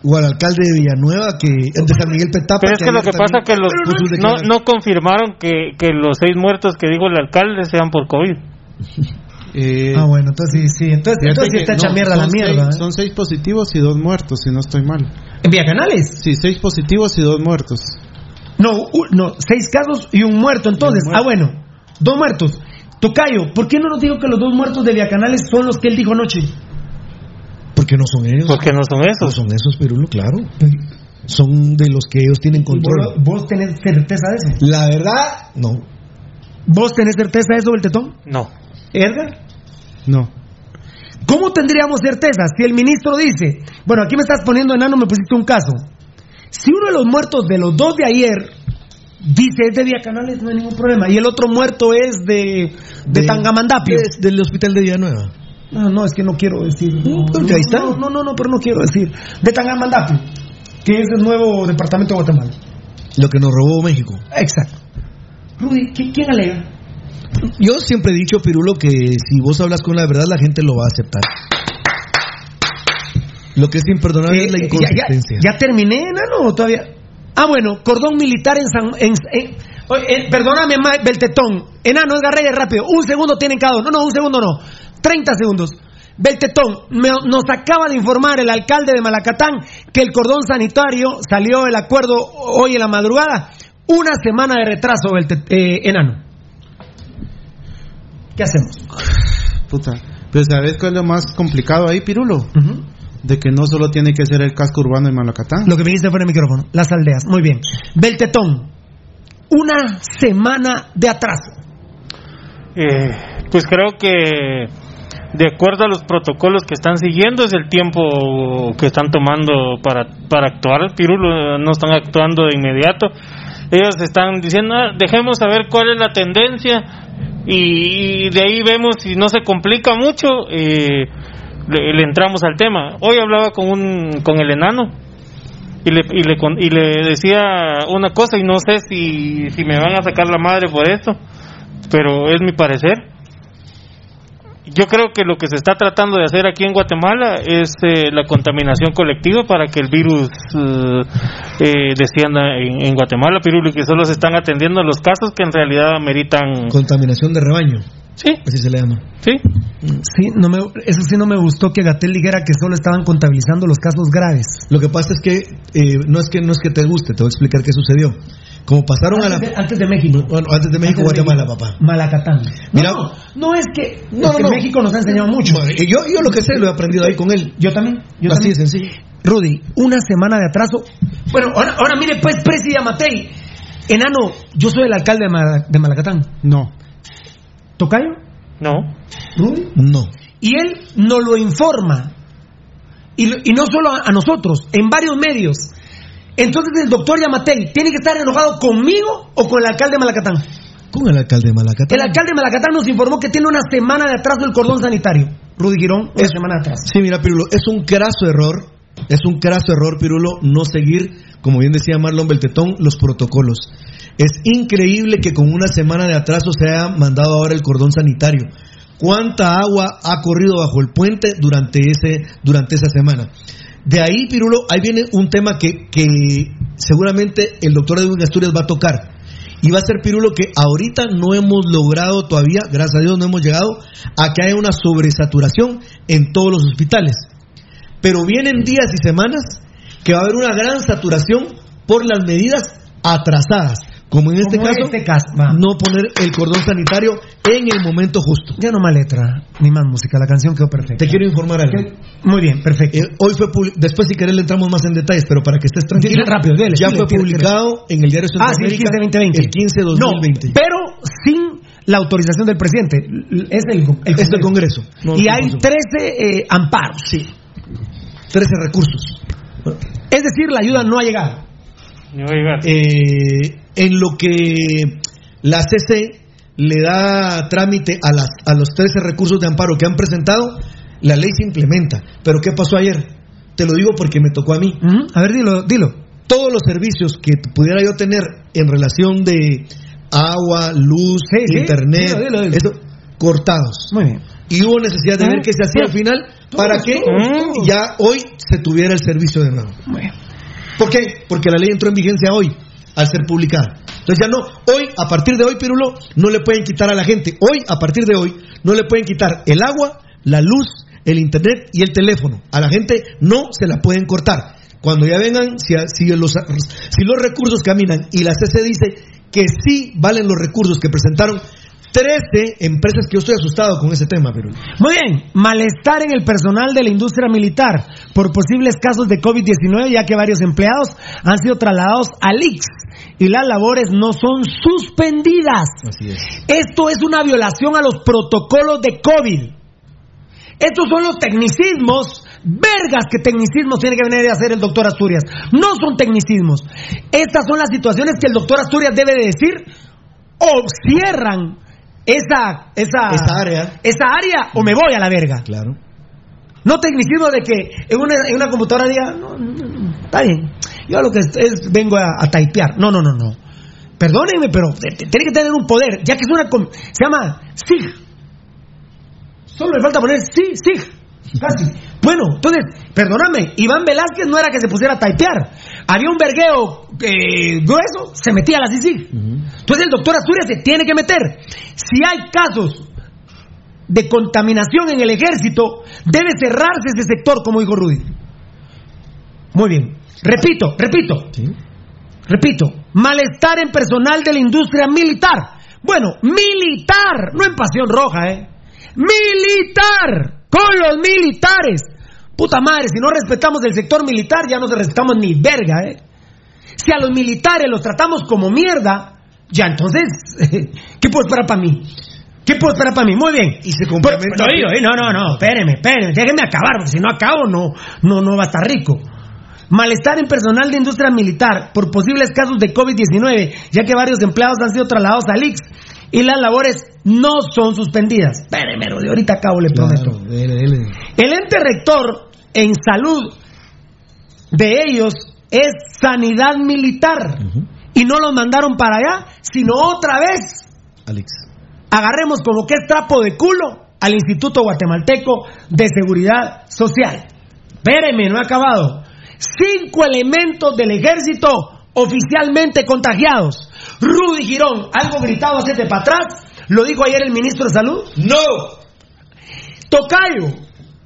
O al alcalde de Villanueva, que de San Miguel Petapa. Pero es que lo ayer que pasa también que los no, no confirmaron que, que los seis muertos que dijo el alcalde sean por COVID. Eh, Ah, bueno, entonces sí, sí. Entonces, entonces sí que está hecha no, mierda la son mierda. seis- ¿eh? son seis positivos y dos muertos, si no estoy mal. ¿En Villacanales? Sí, seis positivos y dos muertos. No, u- no, seis casos y un muerto. Entonces, un muerto. ah, bueno, dos muertos. Tocayo, ¿por qué no nos dijo que los dos muertos de Villacanales son los que él dijo anoche? Porque no son ellos. Porque no son No esos. son esos, Pirulo, claro. Son de los que ellos tienen control. ¿Vos, vos tenés certeza de eso? La verdad, no. ¿Vos tenés certeza de eso, Beltetón? No. ¿Edgar? No. ¿Cómo tendríamos certeza si el ministro dice, bueno, aquí me estás poniendo enano, me pusiste un caso. Si uno de los muertos de los dos de ayer dice es de Villacanales, no hay ningún problema, y el otro muerto es de, de, Tangamandapio. Es del hospital de Villanueva. No, no, es que no quiero decir. No, porque ahí está. No, no, no, no, pero no quiero decir. De Tangamandapio, que es el nuevo departamento de Guatemala. Lo que nos robó México. Exacto. Rudy, ¿qui- ¿quién alega? Yo siempre he dicho, Pirulo, que si vos hablas con la verdad, la gente lo va a aceptar. Lo que es imperdonable es la Eh, ya, inconsistencia. ya, ya terminé, enano, o todavía. Ah, bueno, cordón militar en San. En, en- oye, eh, perdóname, Beltetón. Enano, Reyes, rápido. Un segundo tienen cada uno. No, no, un segundo no. 30 segundos. Beltetón, nos acaba de informar el alcalde de Malacatán que el cordón sanitario salió el acuerdo hoy en la madrugada. Una semana de retraso, eh, enano. ¿Qué hacemos? Puta. Pues ¿sabes cuál es lo más complicado ahí, Pirulo? De que no solo tiene que ser el casco urbano de Malacatán. Lo que me dijiste fue en el micrófono. Las aldeas. Muy bien. Beltetón. Una semana de atraso. Eh, pues creo que de acuerdo a los protocolos que están siguiendo es el tiempo que están tomando para, para actuar. Pirulo no están actuando de inmediato. Ellos están diciendo, ah, dejemos saber cuál es la tendencia y, de ahí vemos si no se complica mucho, eh, le, entramos al tema. Hoy hablaba con, un, con el enano y le, y le, y le decía una cosa y no sé si, si me van a sacar la madre por esto, pero es mi parecer yo creo que lo que se está tratando de hacer aquí en Guatemala es eh, la contaminación colectiva para que el virus eh, eh, descienda en, Guatemala, Pirulo, y que solo se están atendiendo los casos que en realidad ameritan... Contaminación de rebaño. Sí. Así se le llama. Sí. Sí, no me, eso sí no me gustó que Gatel dijera que solo estaban contabilizando los casos graves. Lo que pasa es que no es que no es que te guste, te voy a explicar qué sucedió. Como pasaron a la. antes de México. Bueno, antes de México, Guatemala, papá. Malacatán. Mira, no, es que. No, México nos ha enseñado mucho. yo, yo lo que sé lo he aprendido ahí con él. Yo también. Yo Así es sencillo. Rudy, una semana de atraso. Bueno, ahora, ahora mire, pues, Presi Matei. Enano, yo soy el alcalde de, de Malacatán. No. ¿Tocayo? No. ¿Rudy? No. Y él nos lo informa. Y, y no solo a nosotros, en varios medios entonces el doctor Yamatei tiene que estar enojado conmigo o con el alcalde de Malacatán. Con el alcalde de Malacatán. El alcalde de Malacatán nos informó que tiene una semana de atraso el cordón sanitario. Rudy Girón, una semana de atraso. Sí, mira, Pirulo, es un craso error, es un craso error, Pirulo, no seguir, como bien decía Marlon Beltetón, los protocolos. Es increíble que con una semana de atraso se haya mandado ahora el cordón sanitario. ¿Cuánta agua ha corrido bajo el puente durante, ese, durante esa semana? De ahí, Pirulo, ahí viene un tema que, seguramente el doctor Edwin Asturias va a tocar. Y va a ser, Pirulo, que ahorita no hemos logrado todavía, gracias a Dios no hemos llegado a que haya una sobresaturación en todos los hospitales. Pero vienen días y semanas que va a haber una gran saturación por las medidas atrasadas como en este caso, este caso no poner el cordón sanitario en el momento justo. Ya no más letra, ni más música, la canción quedó perfecta. Te quiero informar algo. Muy bien, perfecto. Eh, hoy fue después si querés le entramos más en detalles, pero para que estés tranquilo. rápido, ya fue publicado en el diario Ah, sí, el 15 de 2020. El 15 de 2020. No, pero sin la autorización del presidente. Es el, el es del Congreso. y hay 13 eh, amparos. Sí. 13 recursos. Es decir, la ayuda no ha llegado. No va a llegar. Eh, en lo que la CC le da trámite a, las, a los 13 recursos de amparo que han presentado, la ley se implementa. Pero ¿qué pasó ayer? Te lo digo porque me tocó a mí. A ver, dilo, dilo. Todos los servicios que pudiera yo tener en relación de agua, luz, internet, Eso, cortados. Muy bien. Y hubo necesidad de ver qué se hacía al final para que ya hoy se tuviera el servicio de nuevo. Muy bien. ¿Por qué? Porque la ley entró en vigencia hoy al ser publicada. Entonces ya no, hoy, a partir de hoy, Pirulo, no le pueden quitar a la gente, hoy, a partir de hoy, no le pueden quitar el agua, la luz, el internet y el teléfono. A la gente no se la pueden cortar. Cuando ya vengan, si, si, los, si los recursos caminan y la CC dice que sí valen los recursos que presentaron, 13 empresas que yo estoy asustado con ese tema, pero. Muy bien, malestar en el personal de la industria militar por posibles casos de COVID-19, ya que varios empleados han sido trasladados al IX y las labores no son suspendidas. Así es. Esto es una violación a los protocolos de COVID. Estos son los tecnicismos, vergas que tecnicismos tiene que venir a hacer el doctor Asturias. No son tecnicismos. Estas son las situaciones que el doctor Asturias debe de decir o cierran esa, esa, esa área. Esa área o me voy a la verga. Claro. No tecnicismo de que en una, en una computadora diga, no, no, está bien, yo lo que es, vengo a, a typear. No, no, no, no. Perdónenme, pero tiene que tener un poder, ya que es una. Se llama SIG. Solo le falta poner sí, SIG. Casi. Bueno, entonces, perdóname, Iván Velázquez no era que se pusiera a typear. Había un vergueo eh, grueso, se metía a la CICIG. Entonces el doctor Asturias se tiene que meter. Si hay casos de contaminación en el ejército, debe cerrarse ese sector, como dijo Rudy. Muy bien. Repito, repito. Repito. Malestar en personal de la industria militar. Bueno, militar, no en pasión roja, ¿eh? Militar, con los militares. Puta madre, si no respetamos el sector militar, ya no respetamos ni verga, ¿eh? Si a los militares los tratamos como mierda, ya entonces, ¿qué puedo esperar para mí? ¿Qué puedo esperar para mí? Muy bien. Y se complementa. no, no, no, espérenme, espérenme, déjenme acabar, porque si no acabo, no, no, no va a estar rico. Malestar en personal de industria militar por posibles casos de COVID-19, ya que varios empleados han sido trasladados al IX y las labores no son suspendidas. Espérenme, de ahorita acabo, le prometo. El ente rector en salud de ellos es sanidad militar. Y no los mandaron para allá, sino otra vez. Alex. Agarremos como que es trapo de culo al Instituto Guatemalteco de Seguridad Social. Espérenme, no he acabado. Cinco elementos del ejército oficialmente contagiados. Rudy Girón, algo gritado hace para atrás, lo dijo ayer el ministro de Salud. No. Tocayo,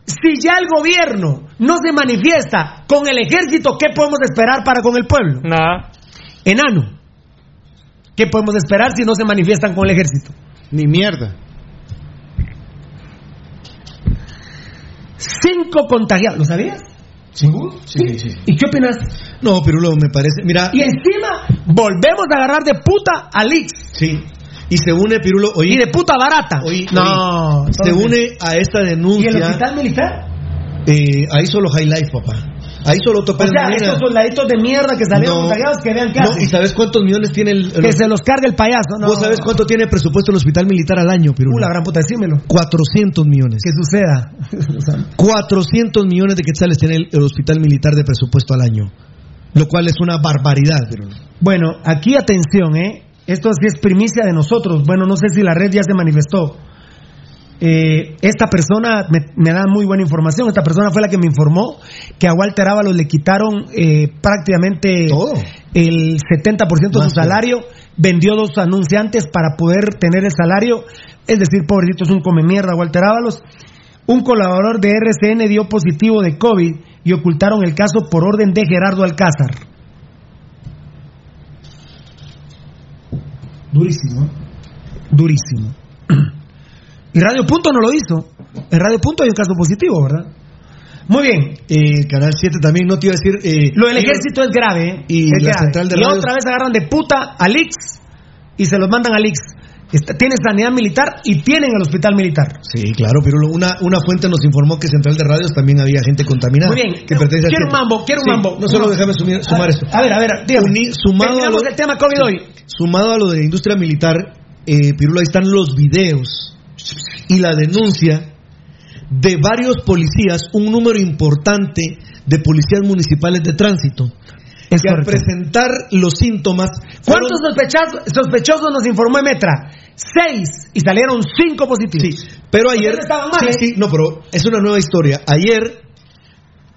si ya el gobierno no se manifiesta con el ejército, ¿qué podemos esperar para con el pueblo? Nada. Enano, ¿qué podemos esperar si no se manifiestan con el ejército? Ni mierda. Cinco contagiados, ¿lo sabías? Sí, sí, sí. ¿Y qué opinas? No, Pirulo, me parece. Mira. Y encima, volvemos a agarrar de puta a Lix. Sí. Y se une, Pirulo. Oí, y de puta barata. Oí, no. oí, se une a esta denuncia. ¿Y el hospital militar? Eh, ahí solo highlight, papá. Ahí solo topa O sea, estos soldaditos de mierda que salieron No. que vean qué No, hacen. ¿y sabes cuántos millones tiene el. Que se los cargue el payaso. No. ¿Vos sabes cuánto tiene el presupuesto el hospital militar al año, Pirulo? Uh, la gran puta, decímelo. 400 millones. Que suceda. O sea, 400 millones de quetzales tiene el, el hospital militar de presupuesto al año. Lo cual es una barbaridad, Pirulo. Bueno, aquí atención, ¿eh? Esto sí es primicia de nosotros. Bueno, no sé si la red ya se manifestó. Eh, esta persona me, me da muy buena información. Esta persona fue la que me informó que a Walter Ábalos le quitaron eh, prácticamente el 70% de su salario. Vendió dos anunciantes para poder tener el salario. Es decir, pobrecito, es un come mierda Walter Ábalos. Un colaborador de RCN dio positivo de COVID y ocultaron el caso por orden de Gerardo Alcázar. Durísimo, ¿eh? durísimo. Y Radio Punto no lo hizo. En Radio Punto hay un caso positivo, ¿verdad? Muy bien. Eh, Canal 7 también no te iba a decir. eh, Lo del ejército es grave, ¿eh? Y Es la grave. central de Y otra vez agarran de puta al Ix y se los mandan al Ix. Está- tiene sanidad militar y tienen el hospital militar. Sí, claro, pero una, una fuente nos informó que Central de Radios también había gente contaminada. Muy bien. Que pertenece al Quiero un mambo, quiero un Sí, mambo. No solo déjame sumir- sumar A- esto. A ver, a ver, dígame. Sumado a lo- el tema COVID hoy. Sumado a lo de la industria militar, eh, Pirulo, ahí están los videos y la denuncia de varios policías, un número importante de policías municipales de tránsito, Es que al presentar los síntomas... fueron- ¿Cuántos sospechosos, sospechosos nos informó Emetra? Seis y salieron cinco positivos. Sí, pero ayer... Estaban mal, sí, ¿eh? sí, no, pero es una nueva historia. Ayer,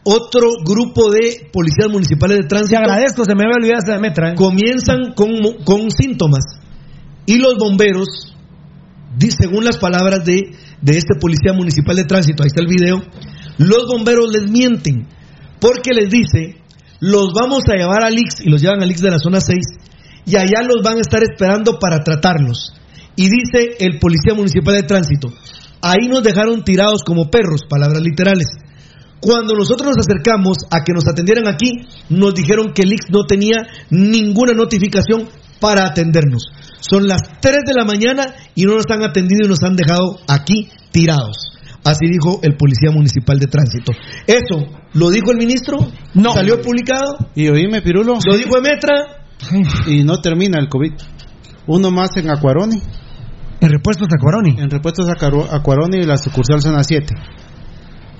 otro grupo de policías municipales de Te tránsito agradezco, se me había olvidado esa de Emetra. ¿eh? comienzan con, con síntomas y los bomberos, según las palabras de, de este policía municipal de tránsito, ahí está el video, los bomberos les mienten porque les dice, los vamos a llevar al IX y los llevan al IX de la zona 6 y allá los van a estar esperando para tratarlos. Y dice el policía municipal de tránsito, ahí nos dejaron tirados como perros, palabras literales. Cuando nosotros nos acercamos a que nos atendieran aquí, nos dijeron que el IX no tenía ninguna notificación para atendernos. Son las 3 de la mañana y no nos han atendido y nos han dejado aquí tirados. Así dijo el policía municipal de tránsito. Eso, ¿lo dijo el ministro? No. ¿Salió publicado? Y oíme, Pirulo. ¿Lo dijo Emetra? Y no termina el COVID. Uno más en Acuaroni. En repuestos a Coroni. En repuestos Acuaroni y la sucursal zona 7.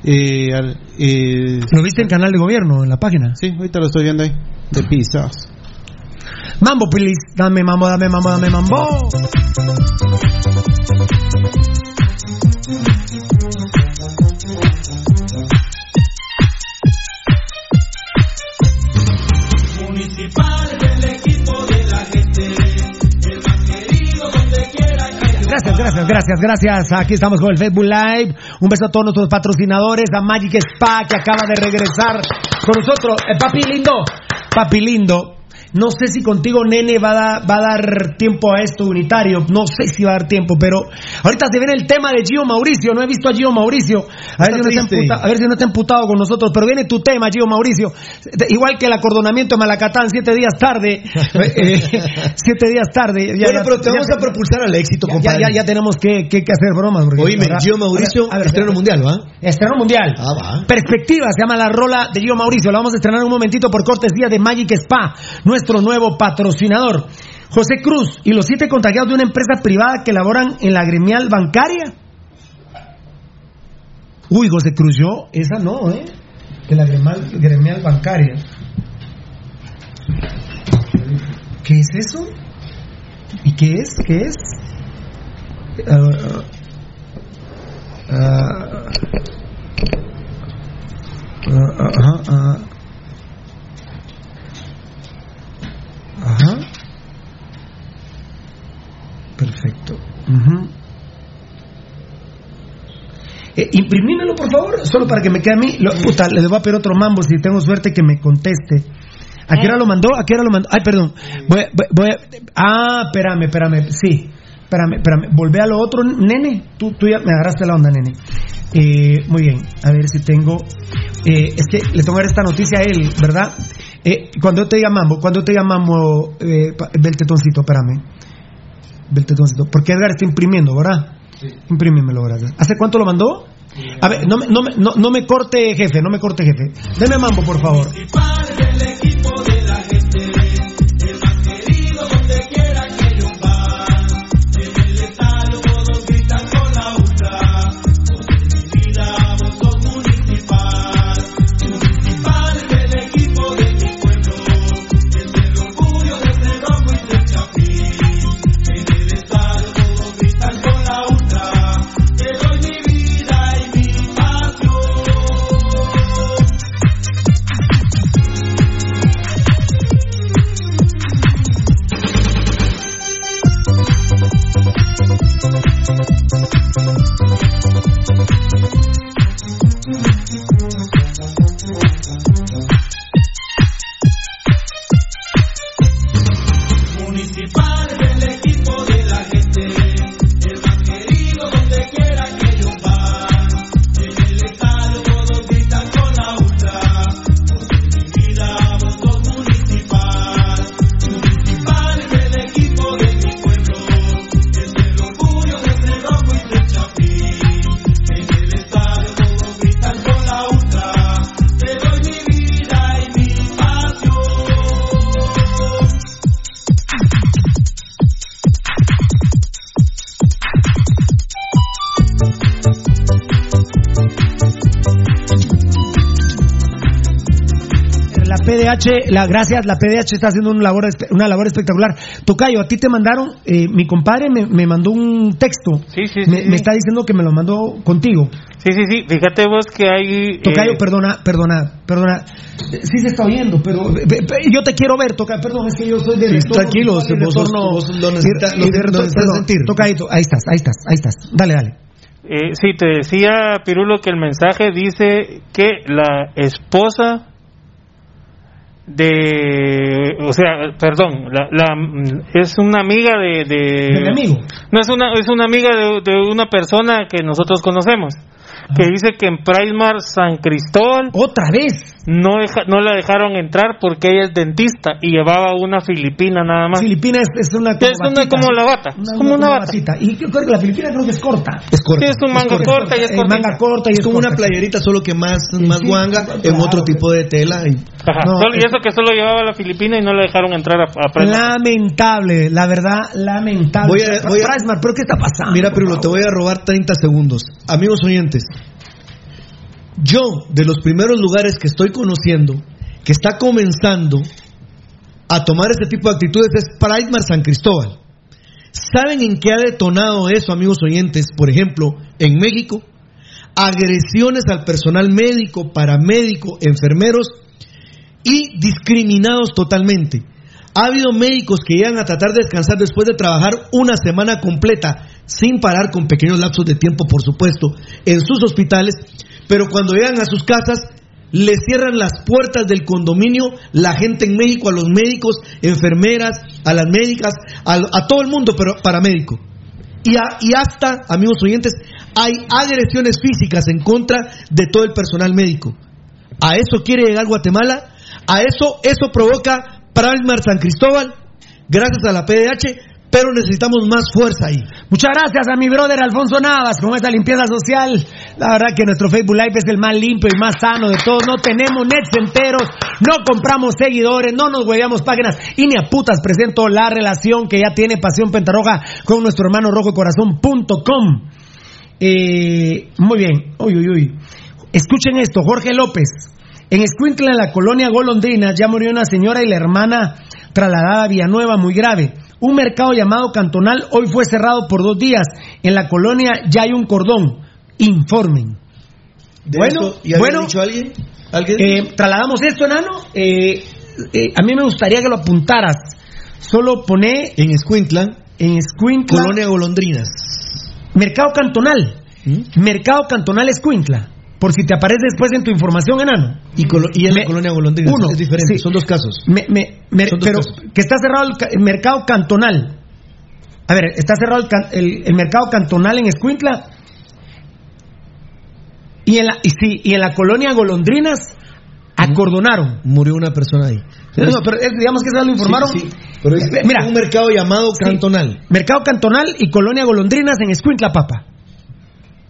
Y, al- y- ¿Lo viste en canal de gobierno, en la página? sí, ahorita lo estoy viendo ahí. De pisados. Mambo, please. Dame mambo, dame mambo, dame mambo. Gracias, gracias, Gracias, gracias. Aquí estamos con el Facebook Live. Un beso a todos nuestros patrocinadores, a Magic Spa que acaba de regresar con nosotros. Eh, papi lindo, papi lindo. No sé si contigo, nene, va a, va a dar tiempo a esto unitario. No sé si va a dar tiempo, pero ahorita se viene el tema de Gio Mauricio. No he visto a Gio Mauricio. A ver, si no, está a ver si no está emputado con nosotros. Pero viene tu tema, Gio Mauricio. Igual que el acordonamiento de Malacatán, siete días tarde. Eh, siete días tarde. bueno, pero te vamos a propulsar al éxito, compadre. Ya, tenemos que, que, hacer bromas. Oíme, Gio Mauricio, estreno mundial, ¿va? Estreno mundial. Ah, va. Perspectiva, se llama la rola de Gio Mauricio. La vamos a estrenar un momentito por cortesía de Magic Spa nuestro nuevo patrocinador. José Cruz y los siete contagiados de una empresa privada que laboran en la gremial bancaria. Uy, José Cruz, yo, esa no, ¿eh? De la gremial, bancaria. ¿Qué es eso? ¿Y qué es? ¿Qué es? Uh, uh, Ajá. Perfecto. Eh, imprimímelo, por favor, solo para que me quede a mí. Puta, le debo a pedir otro mambo si tengo suerte que me conteste. ¿A qué hora lo mandó? ¿A qué lo mandó? Ay, perdón. Voy, voy, ah, espérame, espérame. Sí, espérame, espérame. Volvé a lo otro, nene. Tú, tú ya me agarraste la onda, nene. Eh, muy bien, a ver si tengo. Eh, es que le tengo que dar esta noticia a él, ¿verdad? Eh, cuando te mambo, cuando te mambo, eh, ve el tetoncito, espérame. Ve el tetoncito. Porque Edgar está imprimiendo, ¿verdad? Sí. Imprímemelo, gracias. ¿Hace cuánto lo mandó? A ver, no, no, no, no me corte, jefe, no me corte, jefe. Deme mambo, por favor. La gracias, la PDH está haciendo una labor, una labor espectacular. Tocayo, a ti te mandaron, eh, mi compadre me, mandó un texto. Sí, sí, me, me, está diciendo que me lo mandó contigo. Sí, sí, sí. Fíjate vos que hay. Tocayo, eh, perdona, perdona, perdona. Sí se está oyendo, pero yo te quiero ver, Tocayo. Perdón, es que yo soy de. Sí, tranquilo, vos, vos, lo necesitas, sentir. Tocayo, ahí estás, ahí estás, ahí estás. Dale, dale. Eh, sí, te decía Pirulo que el mensaje dice que la esposa de o sea perdón la, la es una amiga de, de, amigo no es una es una amiga de, de una persona que nosotros conocemos que dice que en Primar San Cristóbal otra vez no no la dejaron entrar porque ella es dentista y llevaba una filipina nada más. Filipina es, una como, es una, como la bata, como una, bata. Y creo que la filipina creo que es corta. Es corta. es un manga corta, y es corta. manga corta y es, como una playerita solo que más más guanga en otro tipo de tela y, y eso que solo llevaba la filipina y no la dejaron entrar a, a Lamentable, la verdad, lamentable. Voy a, voy a, ¿pero qué está pasando? Mira, pero te voy a robar 30 segundos. Amigos oyentes, yo, de los primeros lugares que estoy conociendo, que está comenzando a tomar este tipo de actitudes, es Pride San Cristóbal. ¿Saben en qué ha detonado eso, amigos oyentes? Por ejemplo, en México, agresiones al personal médico, paramédico, enfermeros y discriminados totalmente. Ha habido médicos que llegan a tratar de descansar después de trabajar una semana completa sin parar con pequeños lapsos de tiempo, por supuesto, en sus hospitales, pero cuando llegan a sus casas le cierran las puertas del condominio la gente en México, a los médicos, enfermeras, a las médicas, a, todo el mundo, pero paramédico. Y, y hasta, amigos oyentes, hay agresiones físicas en contra de todo el personal médico. A eso quiere llegar Guatemala, a eso, eso provoca Pralmar San Cristóbal, gracias a la PDH, pero necesitamos más fuerza ahí. Muchas gracias a mi brother Alfonso Navas con esta limpieza social. La verdad que nuestro Facebook Live es el más limpio y más sano de todos. No tenemos nets enteros, no compramos seguidores, no nos hueveamos páginas y ni a putas presento la relación que ya tiene Pasión Pentarroja con nuestro hermano rojo corazón.com. Eh, muy bien, uy, uy, uy. Escuchen esto, Jorge López. En Escuintla, en la colonia Golondrina, ya murió una señora y la hermana trasladada a Villanueva, muy grave. Un mercado llamado Cantonal hoy fue cerrado por dos días. En la colonia ya hay un cordón. Informen. bueno, bueno, dicho alguien? Eh, trasladamos esto, enano. Eh, eh, a mí me gustaría que lo apuntaras. Solo pone. En Escuintla. En Escuintla. Colonia Golondrinas. Mercado Cantonal. ¿Mm? Mercado Cantonal Escuintla. Por si te aparece después en tu información, enano. Y, en la colonia golondrina. Uno, es diferente. Son dos casos. pero que está cerrado el, mercado cantonal. A ver, está cerrado el, mercado cantonal en Escuintla. Y en la, y, sí, y en la colonia Golondrinas acordonaron. Murió una persona ahí. No, pero digamos que se lo informaron. Sí, Pero es Mira, un mercado llamado cantonal. Mercado cantonal y colonia Golondrinas en Escuintla, papa.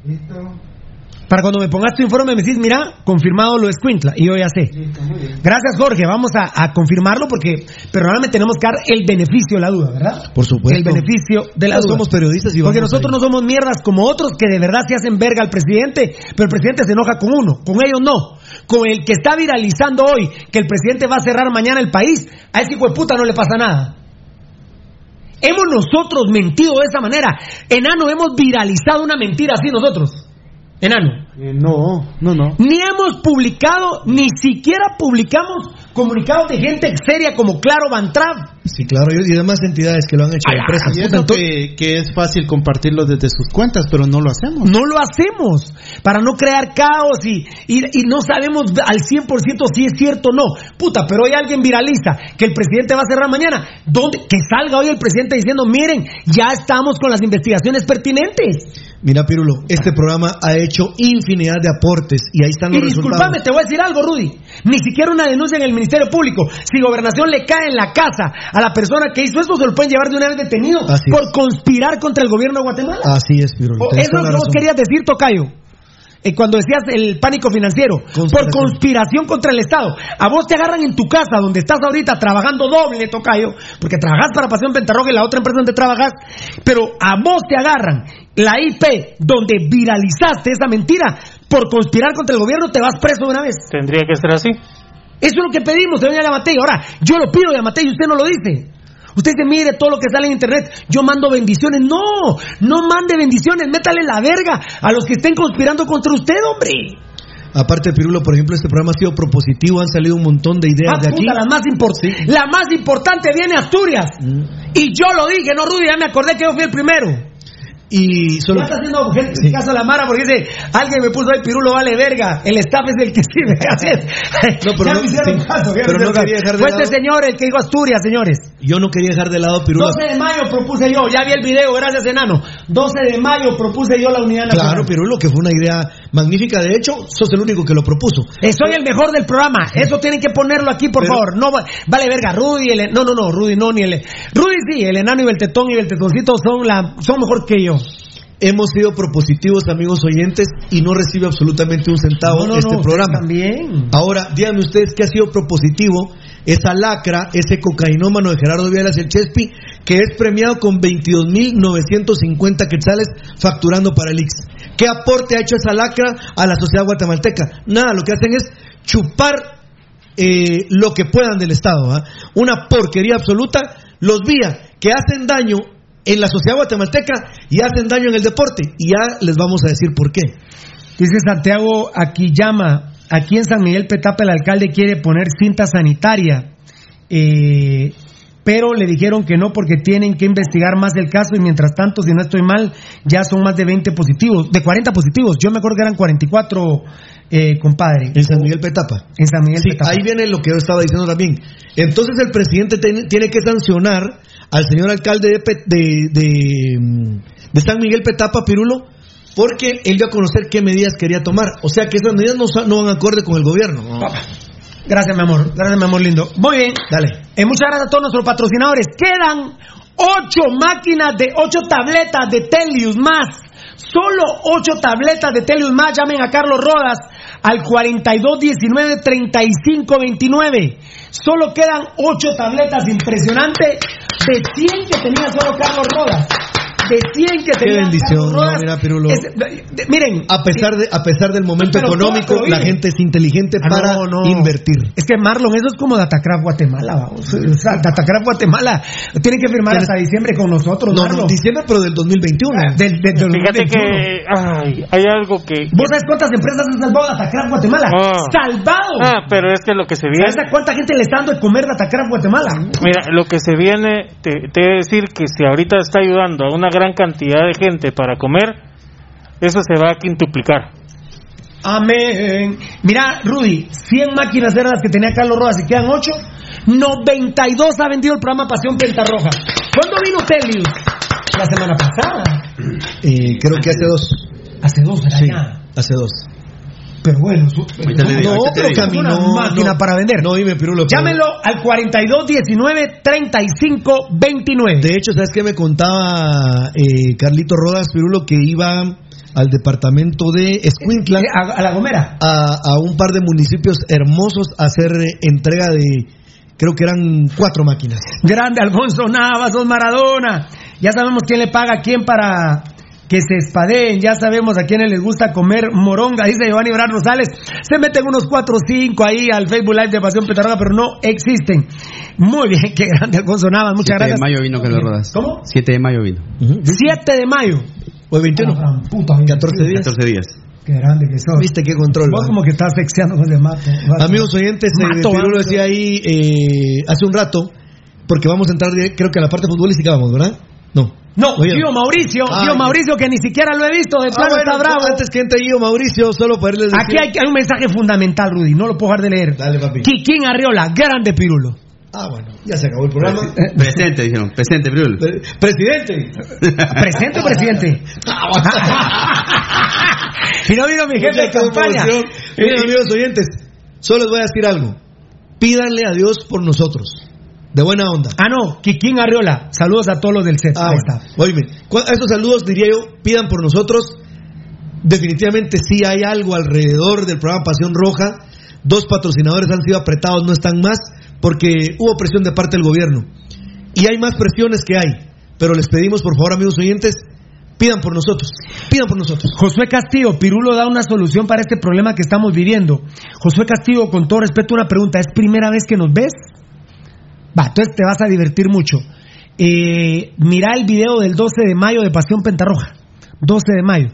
Listo. Para cuando me pongas tu informe me decís, mira, confirmado lo de Escuintla. Y yo ya sé. Gracias, Jorge. Vamos a, confirmarlo porque, pero realmente tenemos que dar el beneficio de la duda, ¿verdad? Por supuesto. El beneficio de la duda. somos periodistas y Porque nosotros no somos mierdas como otros que de verdad se hacen verga al presidente, pero el presidente se enoja con uno. Con ellos no. Con el que está viralizando hoy que el presidente va a cerrar mañana el país, a ese hijo de puta no le pasa nada. Hemos nosotros mentido de esa manera. Enano, hemos viralizado una mentira así nosotros. Enano. Eh, no, no, no. Ni hemos publicado, ni siquiera publicamos comunicados de gente seria como Claro Bantrav. Sí, claro, y demás entidades que lo han hecho empresas. Y que, es fácil compartirlo desde sus cuentas, pero no lo hacemos. No lo hacemos, para no crear caos y, y, no sabemos al 100% si es cierto o no. Puta, pero hoy alguien viraliza que el presidente va a cerrar mañana. ¿Dónde? Que salga hoy el presidente diciendo, miren, ya estamos con las investigaciones pertinentes. Mira, Pirulo, este programa ha hecho infinidad de aportes y ahí están los y disculpame, te voy a decir algo, Rudy. Ni siquiera una denuncia en el Ministerio Público. Si Gobernación le cae en la casa a la persona que hizo esto, se lo pueden llevar de una vez detenido por conspirar contra el gobierno de Guatemala. Así es, Pirulo. Eso es lo que vos querías decir, Tocayo. Eh, cuando decías el pánico financiero, por conspiración contra el Estado. A vos te agarran en tu casa, donde estás ahorita trabajando doble, Tocayo, porque trabajas para Pasión Pentarroja y la otra empresa donde trabajas, pero a vos te agarran la IP donde viralizaste esa mentira por conspirar contra el gobierno, te vas preso de una vez. Tendría que ser así. Eso es lo que pedimos, señor Yamatei. Ahora, yo lo pido, Yamatei, y usted no lo dice. Usted dice, mire todo lo que sale en internet, yo mando bendiciones. No, no mande bendiciones, métale la verga a los que estén conspirando contra usted, hombre. Aparte, Pirulo, por ejemplo, este programa ha sido propositivo, han salido un montón de ideas ah, de aquí. la, más la más importante viene Asturias. Mm. Y yo lo dije, no, Rudy, ya me acordé que yo fui el primero. Y solo. está haciendo gente sí. caso a la Mara porque dice, alguien me puso ahí, Pirulo vale verga, el staff es el que sirve. Así es. No, pero no, hicieron caso, pero no quería dejar de Fue este señor el que dijo Asturias, señores. Yo no quería dejar de lado Pirulo. 12 de mayo propuse yo, ya vi el video, gracias enano. 12 de mayo propuse yo la unidad nacional. Claro, Pirulo, que fue una idea magnífica. De hecho, sos el único que lo propuso. Eh, soy el mejor del programa. Eso tienen que ponerlo aquí, por favor. No vale verga, Rudy, el, no, no, no, Rudy no, ni el. Rudy sí, el enano y el tetón y el tetoncito son, la, son mejor que yo. Hemos sido propositivos, amigos oyentes, y no recibe absolutamente un centavo este programa. También. Ahora, díganme ustedes qué ha sido propositivo esa lacra, ese cocainómano de Gerardo Vialas el Chespi, que es premiado con 22.950 quetzales facturando para el IX. ¿Qué aporte ha hecho esa lacra a la sociedad guatemalteca? Nada, lo que hacen es chupar eh, lo que puedan del Estado. ¿ah? Una porquería absoluta. Los vía que hacen daño en la sociedad guatemalteca y hacen daño en el deporte. Y ya les vamos a decir por qué. Dice Santiago aquí llama, aquí en San Miguel Petapa el alcalde quiere poner cinta sanitaria. Eh, pero le dijeron que no porque tienen que investigar más el caso y mientras tanto, si no estoy mal, ya son más de 20 positivos, de 40 positivos. Yo me acuerdo que eran 44, eh, compadre. En San Miguel Petapa. En San Miguel Sí, Petapa. ahí viene lo que yo estaba diciendo también. Entonces el presidente tiene, que sancionar al señor alcalde de, Pe- de, de, mm, de San Miguel Petapa, Pirulo, porque él dio a conocer qué medidas quería tomar. O sea que esas medidas no, no van acorde con el gobierno. Gracias, mi amor. Gracias, mi amor lindo. Muy bien. Dale. Eh, muchas gracias a todos nuestros patrocinadores. Quedan ocho máquinas de ocho tabletas de Telius más. Solo ocho tabletas de Telius más. Llamen a Carlos Rodas al 4219-3529. Solo quedan ocho tabletas impresionantes de 100 que tenía solo Carlos Rodas. De 100 que Qué bendición, no, mira, Pirulo. Es- de- de- miren, A pesar, de, a pesar del momento Pero económico, todo, la gente es inteligente Ah, para no, no. invertir. Es que Marlon, eso es como Datacraft Guatemala. vamos. O sea, Datacraft Guatemala tienen que firmar hasta diciembre con nosotros. No, Marlon. no, diciembre, pero del 2021. Del, del- del Fíjate 2021. que ay, hay algo que... ¿Vos sabes cuántas empresas han salvado Datacraft Guatemala? Ah. ¡Salvado! Ah, pero es que lo que se viene... ¿Sabes a cuánta gente le está dando de comer Datacraft Guatemala? Mira, lo que se viene, te, te he de decir que si ahorita está ayudando a una gran cantidad de gente para comer, eso se va a quintuplicar. Amén. Mira, Rudy, 100 máquinas eran las que tenía Carlos Rodas y quedan 8. 92 ha vendido el programa Pasión Pentarroja. ¿Cuándo vino Telius? La semana pasada. Eh, creo que hace dos. Hace dos, ¿verdad? Sí, Ya. hace dos. Pero bueno, su- Ahorita digo, no, te digo. caminó No, una máquina no. para vender. No, dime, Pirulo. pero- Llámenlo al 4219-3529. De hecho, ¿sabes qué me contaba eh, Carlito Rodas, Pirulo, que iba al departamento de Escuintla, a, a la Gomera, a, a un par de municipios hermosos a hacer eh, entrega de, creo que eran cuatro máquinas. Grande Alfonso Navas, dos Maradona. Ya sabemos quién le paga a quién para que se espadeen. Ya sabemos a quiénes les gusta comer moronga, dice Giovanni Bran Rosales. Se meten unos 4 o 5 ahí al Facebook Live de Pasión Petarroga, pero no existen. Muy bien, qué grande Alfonso Navas, muchas 7 de gracias. mayo vino que lo rodas. ¿Cómo? 7 de mayo vino. 7 de mayo. O 21. Ah, gran puta, 14 días. 14 días. Qué grande que sos. ¿Viste qué control? Vos va? como que estás sexeando con el mato. Amigos oyentes, eh, Mato, vamos. decía ahí eh, hace un rato, porque vamos a entrar, creo que a la parte futbolística vamos, ¿verdad? No. No. Gio Mauricio, Ah, Gio ya. Mauricio que ni siquiera lo he visto, de Ah, plano bueno, está bravo. Antes que entre yo, Mauricio, solo para irles Aquí hay, hay un mensaje fundamental, Rudy, no lo puedo dejar de leer. Dale, papi. Kikín Arriola, grande Pirulo. Ah, bueno, ya se acabó el programa. Presente, dijeron. Presente, Pirul. Pre- Presidente. Presente, presidente. y no vino mi jefe de campaña. Miren, amigos oyentes, solo les voy a decir algo. Pídanle a Dios por nosotros. De buena onda. Ah, no, Kikín Arriola. Saludos a todos los del set. Ah, Ahí bueno. está. Oíme, estos saludos diría yo, pidan por nosotros. Definitivamente sí hay algo alrededor del programa Pasión Roja. Dos patrocinadores han sido apretados, no están más, porque hubo presión de parte del gobierno. Y hay más presiones que hay. Pero les pedimos, por favor, amigos oyentes, pidan por nosotros. Pidan por nosotros. Josué Castillo, Pirulo da una solución para este problema que estamos viviendo. Josué Castillo, con todo respeto, una pregunta. ¿Es primera vez que nos ves? Va, entonces te vas a divertir mucho. Eh, mira el video del 12 de mayo de Pasión Pentarroja. 12 de mayo.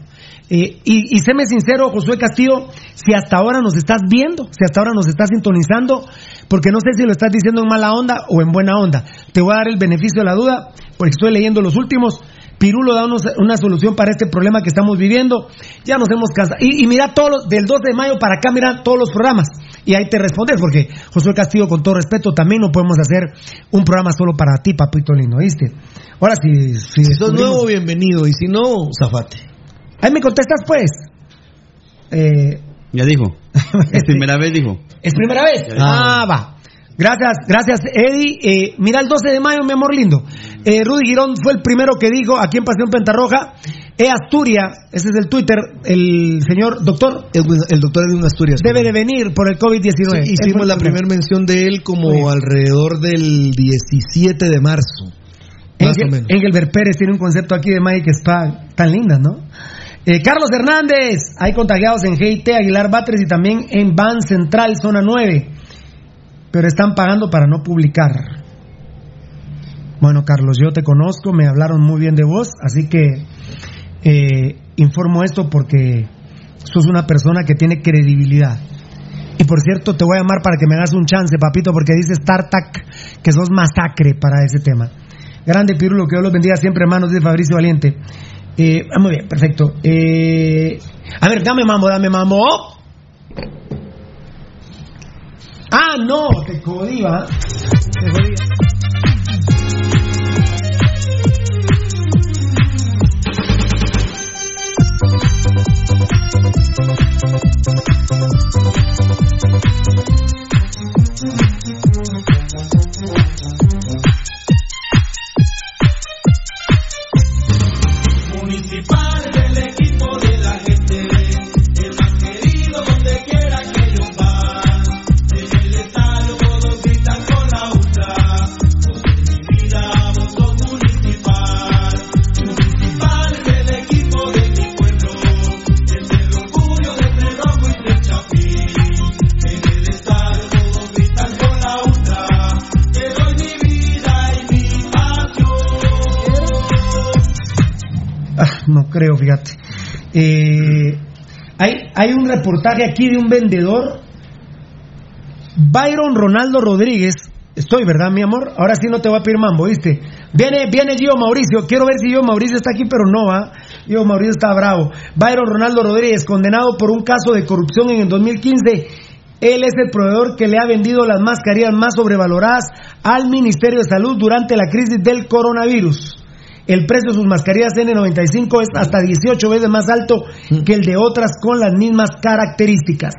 Eh, y, séme sincero, Josué Castillo, si hasta ahora nos estás viendo, si hasta ahora nos estás sintonizando, porque no sé si lo estás diciendo en mala onda o en buena onda. Te voy a dar el beneficio de la duda, porque estoy leyendo los últimos. Pirulo da una solución para este problema que estamos viviendo. Ya nos hemos cansado. Y, y mira todos los, del 2 de mayo para acá, mira todos los programas. Y ahí te respondes, porque Josué Castillo, con todo respeto, también no podemos hacer un programa solo para ti, papito lindo, ¿viste? Ahora sí, si, Si sos nuevo, bienvenido. Y si no, zafate. Ahí me contestas, pues. Eh, Ya dijo. Es primera vez, dijo. ¿Es primera vez? Ah. Ah, va. Gracias, gracias, Eddie. Eh, mira el 12 de mayo, mi amor lindo. Eh, Rudy Girón fue el primero que dijo aquí en Pasión Pentarroja. E Asturias, ese es el Twitter, el señor doctor. El, el doctor Edwin Asturias. Debe de venir por el COVID-19. Sí, hicimos la primera mención de él como alrededor del 17 de marzo. Más o menos. Engelbert Pérez tiene un concepto aquí de Magic Spa tan linda, ¿no? Eh, Carlos Hernández, hay contagiados en GIT, Aguilar Batres y también en Ban Central, zona 9. Pero están pagando para no publicar. Bueno, Carlos, yo te conozco, me hablaron muy bien de vos, así que eh, informo esto porque sos una persona que tiene credibilidad. Y por cierto, te voy a llamar para que me hagas un chance, papito, porque dices Tartac que sos masacre para ese tema. Grande Pirulo, que Dios los bendiga siempre, hermanos, dice Fabricio Valiente. Eh, ah, muy bien, perfecto. Eh, a ver, dame mambo, dame mambo. Ah, no, te jodía. Te jodía. no creo, fíjate. Eh, hay, hay un reportaje aquí de un vendedor, Byron Ronaldo Rodríguez. Estoy, ¿verdad, mi amor? Ahora sí no te voy a pedir mambo, ¿viste? Viene, viene Gio Mauricio. Quiero ver si Gio Mauricio está aquí, pero no, ¿ah? Gio Mauricio está bravo. Byron Ronaldo Rodríguez, condenado por un caso de corrupción en el 2015. Él es el proveedor que le ha vendido las mascarillas más sobrevaloradas al Ministerio de Salud durante la crisis del coronavirus. El precio de sus mascarillas N95 es hasta 18 veces más alto que el de otras con las mismas características.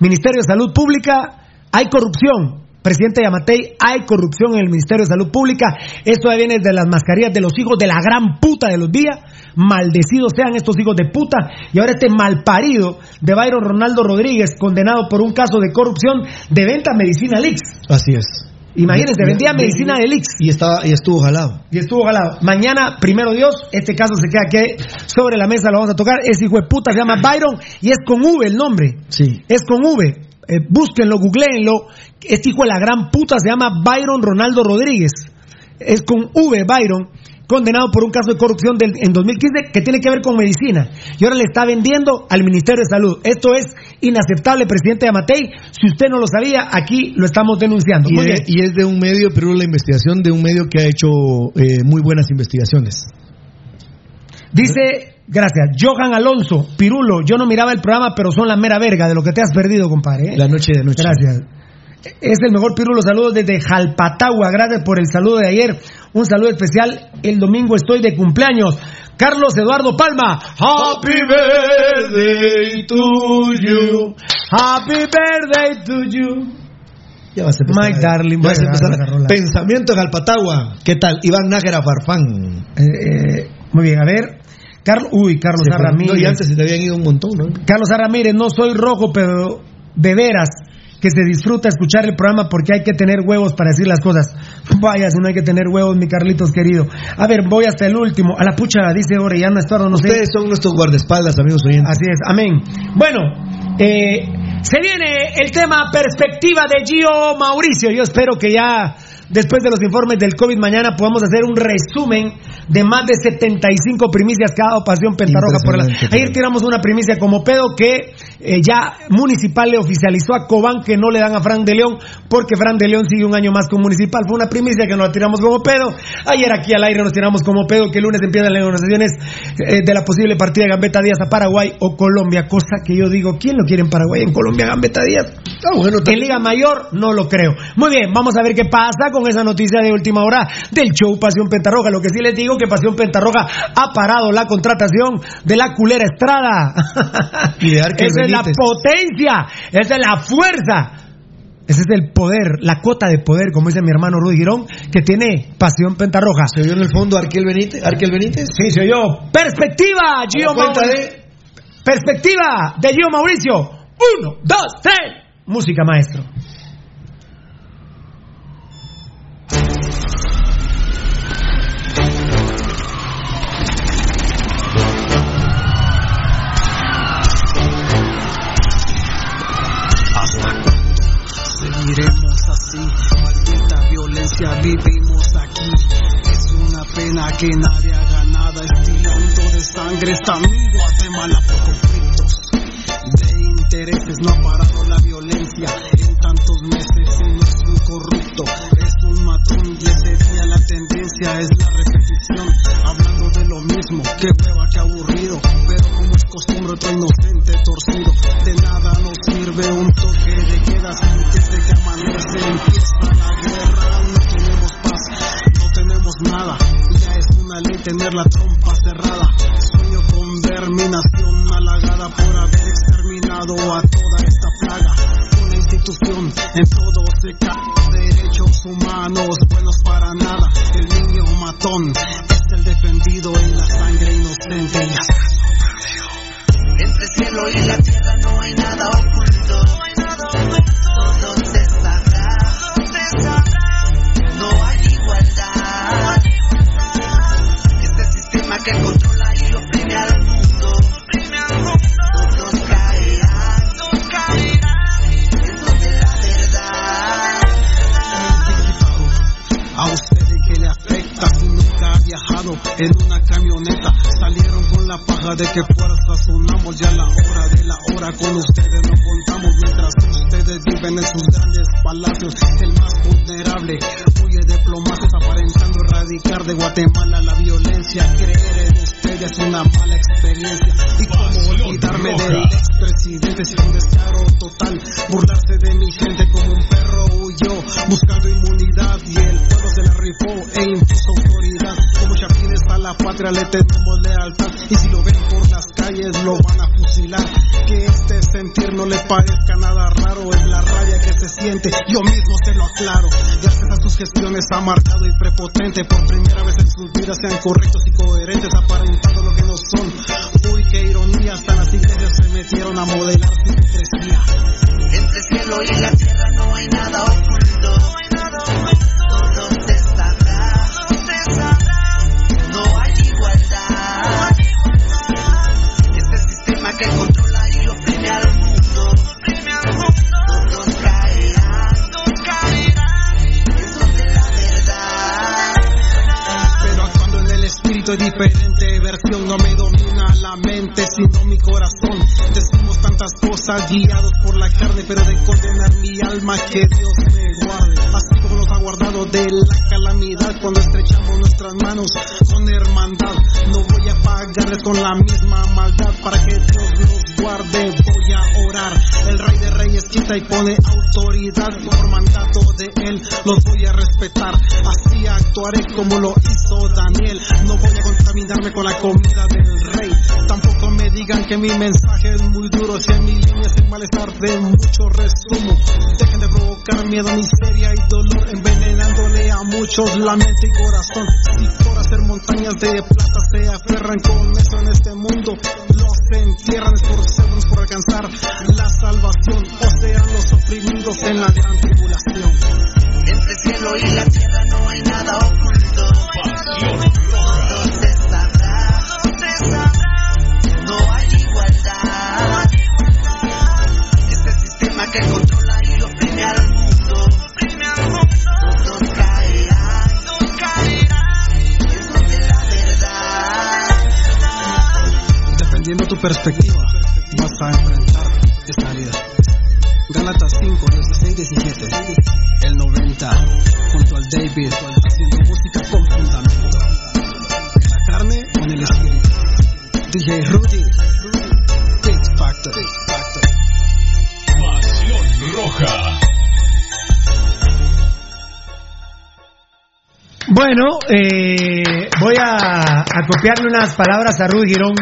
Ministerio de Salud Pública, hay corrupción. Presidente Yamatei, hay corrupción en el Ministerio de Salud Pública. Esto viene de las mascarillas de los hijos de la gran puta de los días. Maldecidos sean estos hijos de puta. Y ahora este malparido de Byron Ronaldo Rodríguez, condenado por un caso de corrupción de venta medicina Lix. Así es. Imagínense, vendía medicina de Lix. Y, estaba, y estuvo jalado. Y estuvo jalado. Mañana, primero Dios, este caso se queda aquí sobre la mesa, lo vamos a tocar. Ese hijo de puta se llama Byron y es con V el nombre. Sí. Es con V. Eh, búsquenlo, googleenlo. Este hijo de la gran puta se llama Byron Ronaldo Rodríguez. Es con V, Byron condenado por un caso de corrupción del, en 2015 que tiene que ver con medicina. Y ahora le está vendiendo al Ministerio de Salud. Esto es inaceptable, presidente Amatei. Si usted no lo sabía, aquí lo estamos denunciando. Y, es, de un medio, pero la investigación de un medio que ha hecho eh, muy buenas investigaciones. Dice, gracias, Johan Alonso, Pirulo, yo no miraba el programa, pero son la mera verga de lo que te has perdido, compadre. ¿eh? La noche de noche. Gracias. Es el mejor Pirulo, saludos desde Jalpatagua, gracias por el saludo de ayer. Un saludo especial, el domingo estoy de cumpleaños. Carlos Eduardo Palma, Happy Birthday to you, Happy Birthday to you. Ya vas a empezar, My darling, vas a empezar. Pensamiento en Jalpatagua. ¿Qué tal? Iván Nájera Farfán. Eh, eh, muy bien, a ver. Carlos, uy, Carlos Ramírez. No, y antes se te habían ido un montón, ¿no? Carlos Ramírez, no soy rojo, pero de veras que se disfruta escuchar el programa porque hay que tener huevos para decir las cosas. Vaya, si no hay que tener huevos, mi Carlitos querido. A ver, voy hasta el último. A la pucha, dice Orellano Estuardo, no Ustedes son nuestros guardaespaldas, amigos oyentes. Así es, amén. Bueno, eh, se viene el tema perspectiva de Gio Mauricio. Yo espero que ya después de los informes del COVID mañana podamos hacer un resumen de más de 75 primicias que ha dado Pasión Pentarroja. Por la... Ayer tiramos una primicia como pedo que eh, ya Municipal le oficializó a Cobán que no le dan a Fran de León porque Fran de León sigue un año más con Municipal. Fue una primicia que nos la tiramos como pedo. Ayer aquí al aire nos tiramos como pedo que el lunes empiezan las negociaciones eh, de la posible partida de Gambetta Díaz a Paraguay o Colombia. Cosa que yo digo, ¿quién lo quiere en Paraguay? En Colombia Gambetta Díaz. Ah, bueno, en Liga Mayor no lo creo. Muy bien, vamos a ver qué pasa con esa noticia de última hora del show Pasión Pentarroja. Lo que sí les digo que Pasión Pentarroja ha parado la contratación de la culera Estrada. Y de es la potencia, esa es la fuerza. Ese es el poder, la cuota de poder, como dice mi hermano Rudy Girón, que tiene pasión pentarroja. ¿Se oyó en el fondo Arquel Benítez? ¿Arquel Benítez? Sí, se oyó. Perspectiva, Gio Mauricio. Perspectiva de Gio Mauricio. Uno, dos, tres. Música, maestro. Así, maldita violencia vivimos aquí. Es una pena que nadie haga nada, estilando de sangre esta mi Guatemala por conflictos. De intereses. No ha parado la violencia. En tantos meses y no es un corrupto, es un matón y ese día. La tendencia es la repetición, hablando de lo mismo, que hueva, que aburrido, pero como es costumbre otro inocente torcido, tener la trompa cerrada, sueño con ver mi nación halagada por haber exterminado a toda esta plaga, una institución en todo se cae, derechos humanos buenos para aclaro. Gracias a sus gestiones amargado y prepotente, por primera vez en sus vidas sean correctos comida del rey. Tampoco me digan que mi mensaje es muy duro. Si en mi línea es el malestar de mucho resumo. Dejen de provocar miedo, miseria y dolor. Envenenándole a muchos la mente y corazón. Palabras a Rudy Girón.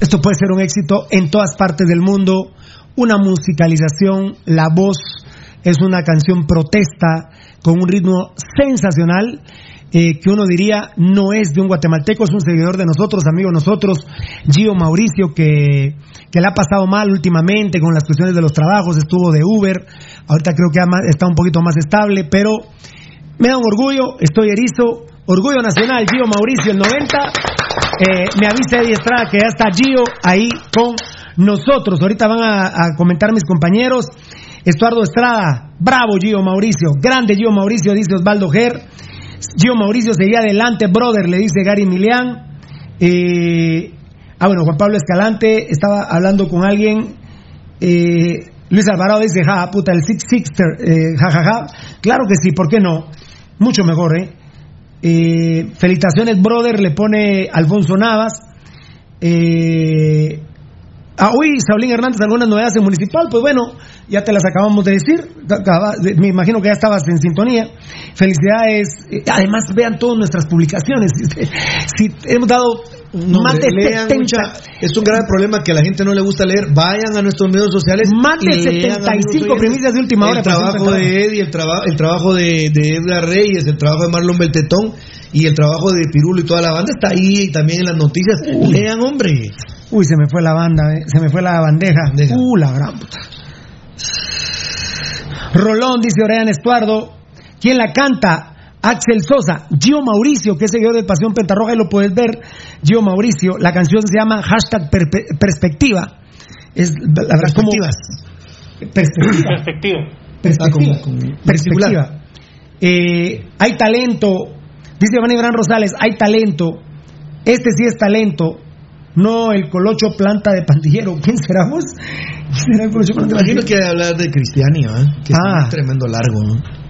Esto puede ser un éxito en todas partes del mundo. Una musicalización, la voz es una canción protesta con un ritmo sensacional. eh, que uno diría no es de un guatemalteco, es un seguidor de nosotros, amigo de nosotros, Gio Mauricio, que, que le ha pasado mal últimamente con las cuestiones de los trabajos, estuvo de Uber, ahorita creo que está un poquito más estable, pero me da un orgullo, estoy erizo, orgullo nacional, Gio Mauricio, el 90. Eh, me avisa Eddie Estrada que ya está Gio ahí con nosotros. Ahorita van a, comentar mis compañeros. Estuardo Estrada, bravo Gio Mauricio, grande Gio Mauricio, dice Osvaldo Ger. Gio Mauricio seguía adelante, brother, le dice Gary Milian. Eh, ah, bueno, Juan Pablo Escalante estaba hablando con alguien. Eh, Luis Alvarado dice, ja, puta, el Six Sixter, eh, ja, ja, ja. Claro que sí, ¿por qué no? Mucho mejor, ¿eh? Eh felicitaciones, brother, le pone Alfonso Navas. Eh, Ah, uy, Saulín Hernández, algunas novedades en municipal. Pues bueno, ya te las acabamos de decir. Me imagino que ya estabas en sintonía. Felicidades. Eh, además, vean todas nuestras publicaciones. Si hemos dado más de 70. es un gran problema que a la gente no le gusta leer. Vayan a nuestros medios sociales. Más de 75 premisas de última hora. El trabajo de Eddie, el, el trabajo de, de Edgar Reyes, el trabajo de Marlon Beltetón y el trabajo de Pirulo y toda la banda está ahí y también en las noticias. Lean, hombre. Uy, se me fue la banda, eh. se me fue la bandeja. Uh, la gran puta. Rolón, dice Orean Estuardo. ¿Quién la canta? Axel Sosa, Gio Mauricio, que es seguidor de Pasión Pentarroja y lo puedes ver. Gio Mauricio, la canción se llama hashtag perspectiva. Es la verdad como perspectiva. Perspectiva. Perspectiva. Ah, perspectiva. Eh, hay talento, dice Iván Gran Rosales, hay talento. Este sí es talento no el colocho planta de pandillero. ¿Quién será vos? ¿Quién será el colocho planta de Imagino que hablar de Cristiania, ¿eh? que ah. es tremendo largo. ¿no?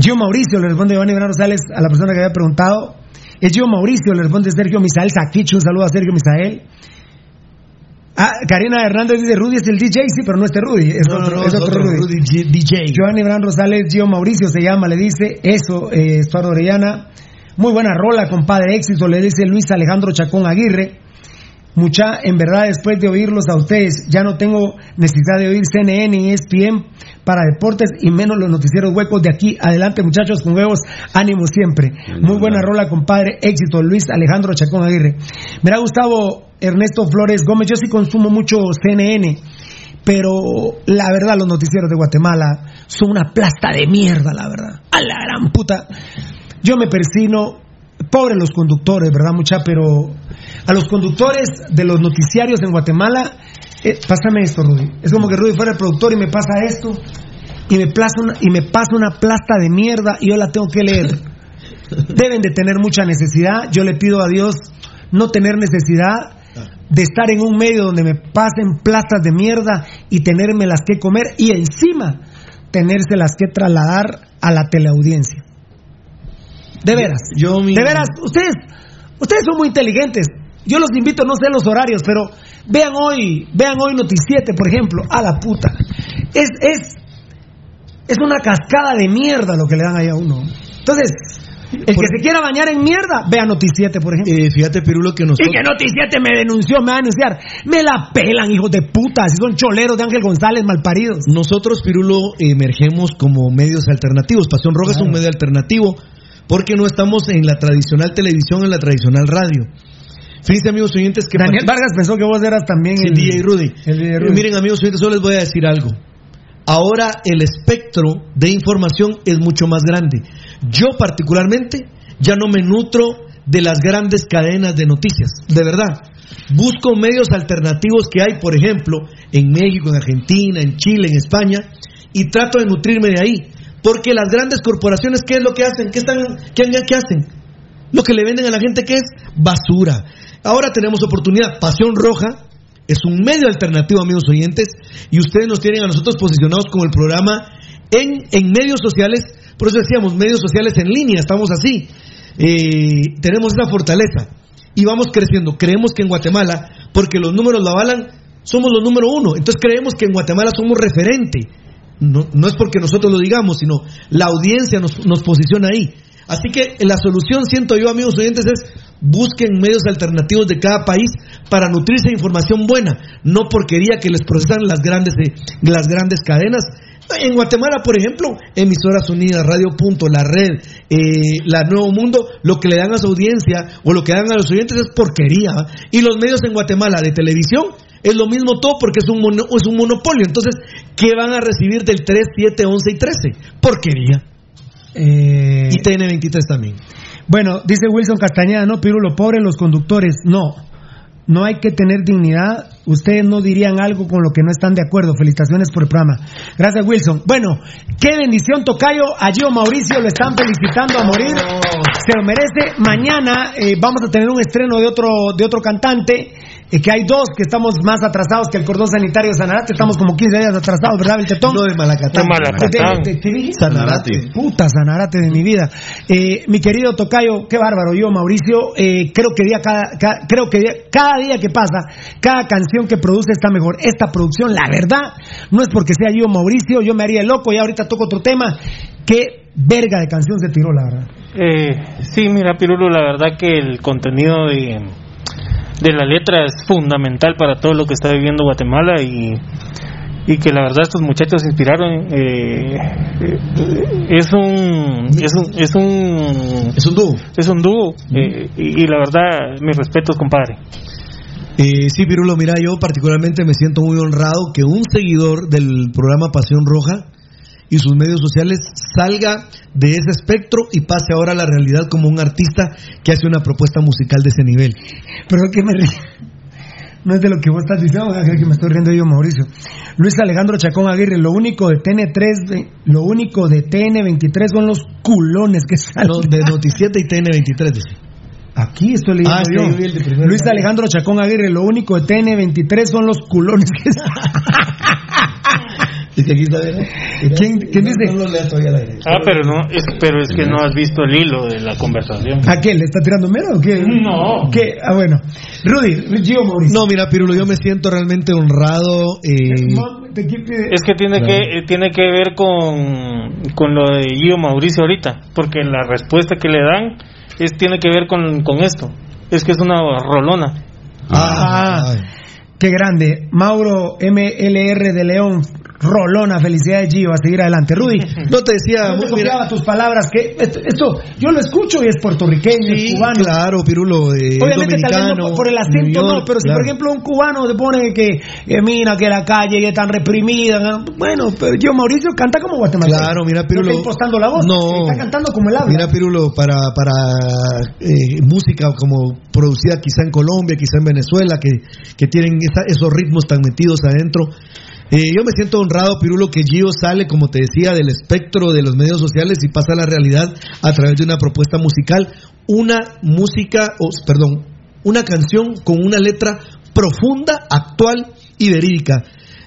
Yo Mauricio, le responde Iván Iván Rosales a la persona que había preguntado. Es yo Mauricio, le responde Sergio Misael Saquicho. Un saludo a Sergio Misael. Ah, Karina Hernández dice Rudy es el DJ, sí, pero no este Rudy, es otro, es otro, Rudy. DJ. Joan Iván Rosales, Gio Mauricio se llama, le dice eso, eh, Estuardo Orellana. Muy buena rola, compadre, éxito, le dice Luis Alejandro Chacón Aguirre. Mucha, en verdad, después de oírlos a ustedes, ya no tengo necesidad de oír CNN y ESPN para deportes y menos los noticieros huecos de aquí. Adelante, muchachos, con huevos, ánimo siempre. Muy buena rola, compadre, éxito, Luis Alejandro Chacón Aguirre. Me ha gustado Ernesto Flores Gómez, yo sí consumo mucho CNN, pero la verdad, los noticieros de Guatemala son una plasta de mierda, la verdad. A la gran puta. Yo me persino, pobre los conductores, ¿verdad, mucha? Pero a los conductores de los noticiarios en Guatemala, eh, pásame esto, Rudy. Es como que Rudy fuera el productor y me pasa esto, y me, pasa una, y me pasa una plasta de mierda y yo la tengo que leer. Deben de tener mucha necesidad. Yo le pido a Dios no tener necesidad de estar en un medio donde me pasen plastas de mierda y tenérmelas que comer y encima tenérselas que trasladar a la teleaudiencia. De veras. Yo, De veras, ustedes, ustedes son muy inteligentes. Yo los invito, no sé los horarios, pero vean hoy, vean hoy Noticiete, por ejemplo, a la puta. Es, es, es una cascada de mierda lo que le dan ahí a uno. Entonces, el que se quiera bañar en mierda, vea Noticiete, por ejemplo. Eh, fíjate, Pirulo, que nosotros... Y que Noticiete me denunció, me va a denunciar. Me la pelan, hijos de puta, si son choleros de Ángel González, malparidos. Nosotros, Pirulo, emergemos como medios alternativos. Pasión Roja es un medio alternativo porque no estamos en la tradicional televisión, en la tradicional radio. Fíjense, amigos oyentes, que. Daniel Vargas pensó que vos eras también el, DJ Rudy. miren, amigos oyentes, solo les voy a decir algo. Ahora el espectro de información es mucho más grande. Yo, particularmente, ya no me nutro de las grandes cadenas de noticias, de verdad. Busco medios alternativos que hay, por ejemplo, en México, en Argentina, en Chile, en España, y trato de nutrirme de ahí. Porque las grandes corporaciones, ¿qué es lo que hacen? ¿Qué, están, qué, qué hacen? Lo que le venden a la gente, ¿qué es? Basura. Ahora tenemos oportunidad. Pasión Roja es un medio alternativo, amigos oyentes, y ustedes nos tienen a nosotros posicionados como el programa en, en medios sociales. Por eso decíamos, medios sociales en línea, estamos así. Eh, tenemos esa fortaleza y vamos creciendo. Creemos que en Guatemala, porque los números lo avalan, somos los número uno. Entonces creemos que en Guatemala somos referente no, no es porque nosotros lo digamos, sino la audiencia nos, nos posiciona ahí. Así que la solución, siento yo, amigos oyentes, es busquen medios alternativos de cada país para nutrirse de información buena, no porquería que les procesan las grandes, eh, las grandes cadenas. En Guatemala, por ejemplo, Emisoras Unidas, Radio Punto, La Red, eh, La Nuevo Mundo, lo que le dan a su audiencia o lo que dan a los oyentes es porquería. Y los medios en Guatemala de televisión es lo mismo todo porque es un, es un monopolio. Entonces, ¿qué van a recibir del 3, 7, 11 y 13? Porquería. Eh... Y TN23 también. Bueno, dice Wilson Castañeda, no, Pirulo, pobre los conductores. No, no hay que tener dignidad. Ustedes no dirían algo con lo que no están de acuerdo. Felicitaciones por el programa. Gracias, Wilson. Bueno, qué bendición, Tocayo. A Gio Mauricio lo están felicitando a morir. Se lo merece. Mañana eh, vamos a tener un estreno de otro, de otro cantante eh, que hay dos que estamos más atrasados que el cordón sanitario de Sanarate, estamos como 15 días atrasados, ¿verdad, Beltetón? No, de Malacatán. De Malacatán. ¿Te- te- te dije? Sanarate. Puta Sanarate de mi vida. Eh, mi querido Tocayo, qué bárbaro yo, Mauricio. eh, creo que día cada, ca- creo que día- cada día que pasa, cada canción que produce está mejor. Esta producción, la verdad, no es porque sea yo, Mauricio, yo me haría loco y ahorita toco otro tema. Qué verga de canción se tiró, la verdad. Eh, sí, mira, Pirulo, la verdad que el contenido de, de la letra es fundamental para todo lo que está viviendo Guatemala y, y que la verdad estos muchachos inspiraron. eh, eh, es un es un es un Es un dúo. es un dúo eh, y, y la verdad mis respetos, compadre. Eh, sí, Pirulo, mira, yo particularmente me siento muy honrado que un seguidor del programa Pasión Roja y sus medios sociales salga de ese espectro y pase ahora a la realidad como un artista que hace una propuesta musical de ese nivel. Pero que me. No es de lo que vos estás diciendo, que me estoy riendo yo, Mauricio. Luis Alejandro Chacón Aguirre, lo único de TN3, ve- lo único de TN23 son los culones que salen. No, de Noticieta y TN23. dice. Aquí estoy leyendo Ah, sí, yo. primero. Luis Alejandro Chacón Aguirre, lo único de TN23 son los culones que Dice aquí está bien. ¿Quién, quién dice? No lo leas todavía al aire. Ah, pero no es, pero es que no has visto el hilo de la conversación. ¿A qué? ¿Le está tirando mero o qué? No. ¿Qué? Ah, bueno. Rudy, Gio Mauricio. No, mira, Pirulo, yo me siento realmente honrado. eh. Es que tiene Claro. que eh, tiene que ver con, con lo de Gio Mauricio ahorita, porque la respuesta que le dan es tiene que ver con, con esto. Es que es una rolona. Ah, qué grande. Mauro MLR de León, Rolona, felicidades Gio, a seguir adelante. Rudy, No te decía, no te tus palabras, que esto, esto yo lo escucho y es puertorriqueño, es cubano. claro, Pirulo, eh, Obviamente tal no por el acento York, no, pero si por ejemplo un cubano se pone que eh, mira que la calle es tan reprimida, ¿no? bueno, pero yo Mauricio canta como guatemalteco. Claro, mira, No Pirulo. está impostando la voz, No. está cantando como él habla. Mira, Pirulo, para, para eh, música como producida quizá en Colombia, quizá en Venezuela, que, que tienen esa- esos ritmos tan metidos adentro. Eh, yo me siento honrado, Pirulo, que Gio sale, como te decía, del espectro de los medios sociales y pasa a la realidad a través de una propuesta musical. Una música, o, perdón, una canción con una letra profunda, actual y verídica.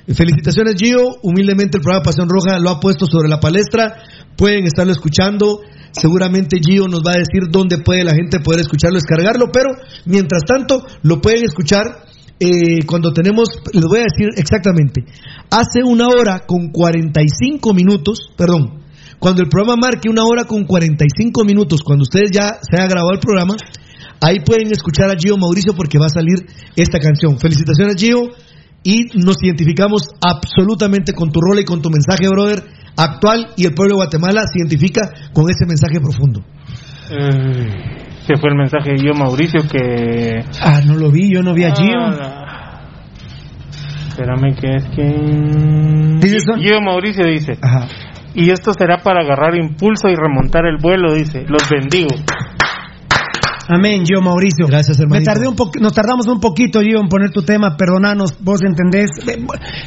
Felicitaciones Gio, humildemente el programa Pasión Roja lo ha puesto sobre la palestra, pueden estarlo escuchando, seguramente Gio nos va a decir dónde puede la gente poder escucharlo, descargarlo, pero mientras tanto lo pueden escuchar eh, cuando tenemos, les voy a decir exactamente, hace una hora con 45 minutos, perdón, cuando el programa marque una hora con 45 minutos, cuando ustedes ya se haya grabado el programa, ahí pueden escuchar a Gio Mauricio porque va a salir esta canción. Felicitaciones Gio y nos identificamos absolutamente con tu rol y con tu mensaje, brother, actual y el pueblo de Guatemala se identifica con ese mensaje profundo. Eh, que fue el mensaje de Gio Mauricio que... Ah, no lo vi, yo no vi a Gio. Ah, Espérame que es que... Gio Mauricio dice... Ajá. Y esto será para agarrar impulso y remontar el vuelo, dice. Los bendigo. Amén, yo Mauricio. Gracias, Me hermanito. tardé un po- nos tardamos un poquito, yo, en poner tu tema, perdonanos, vos entendés,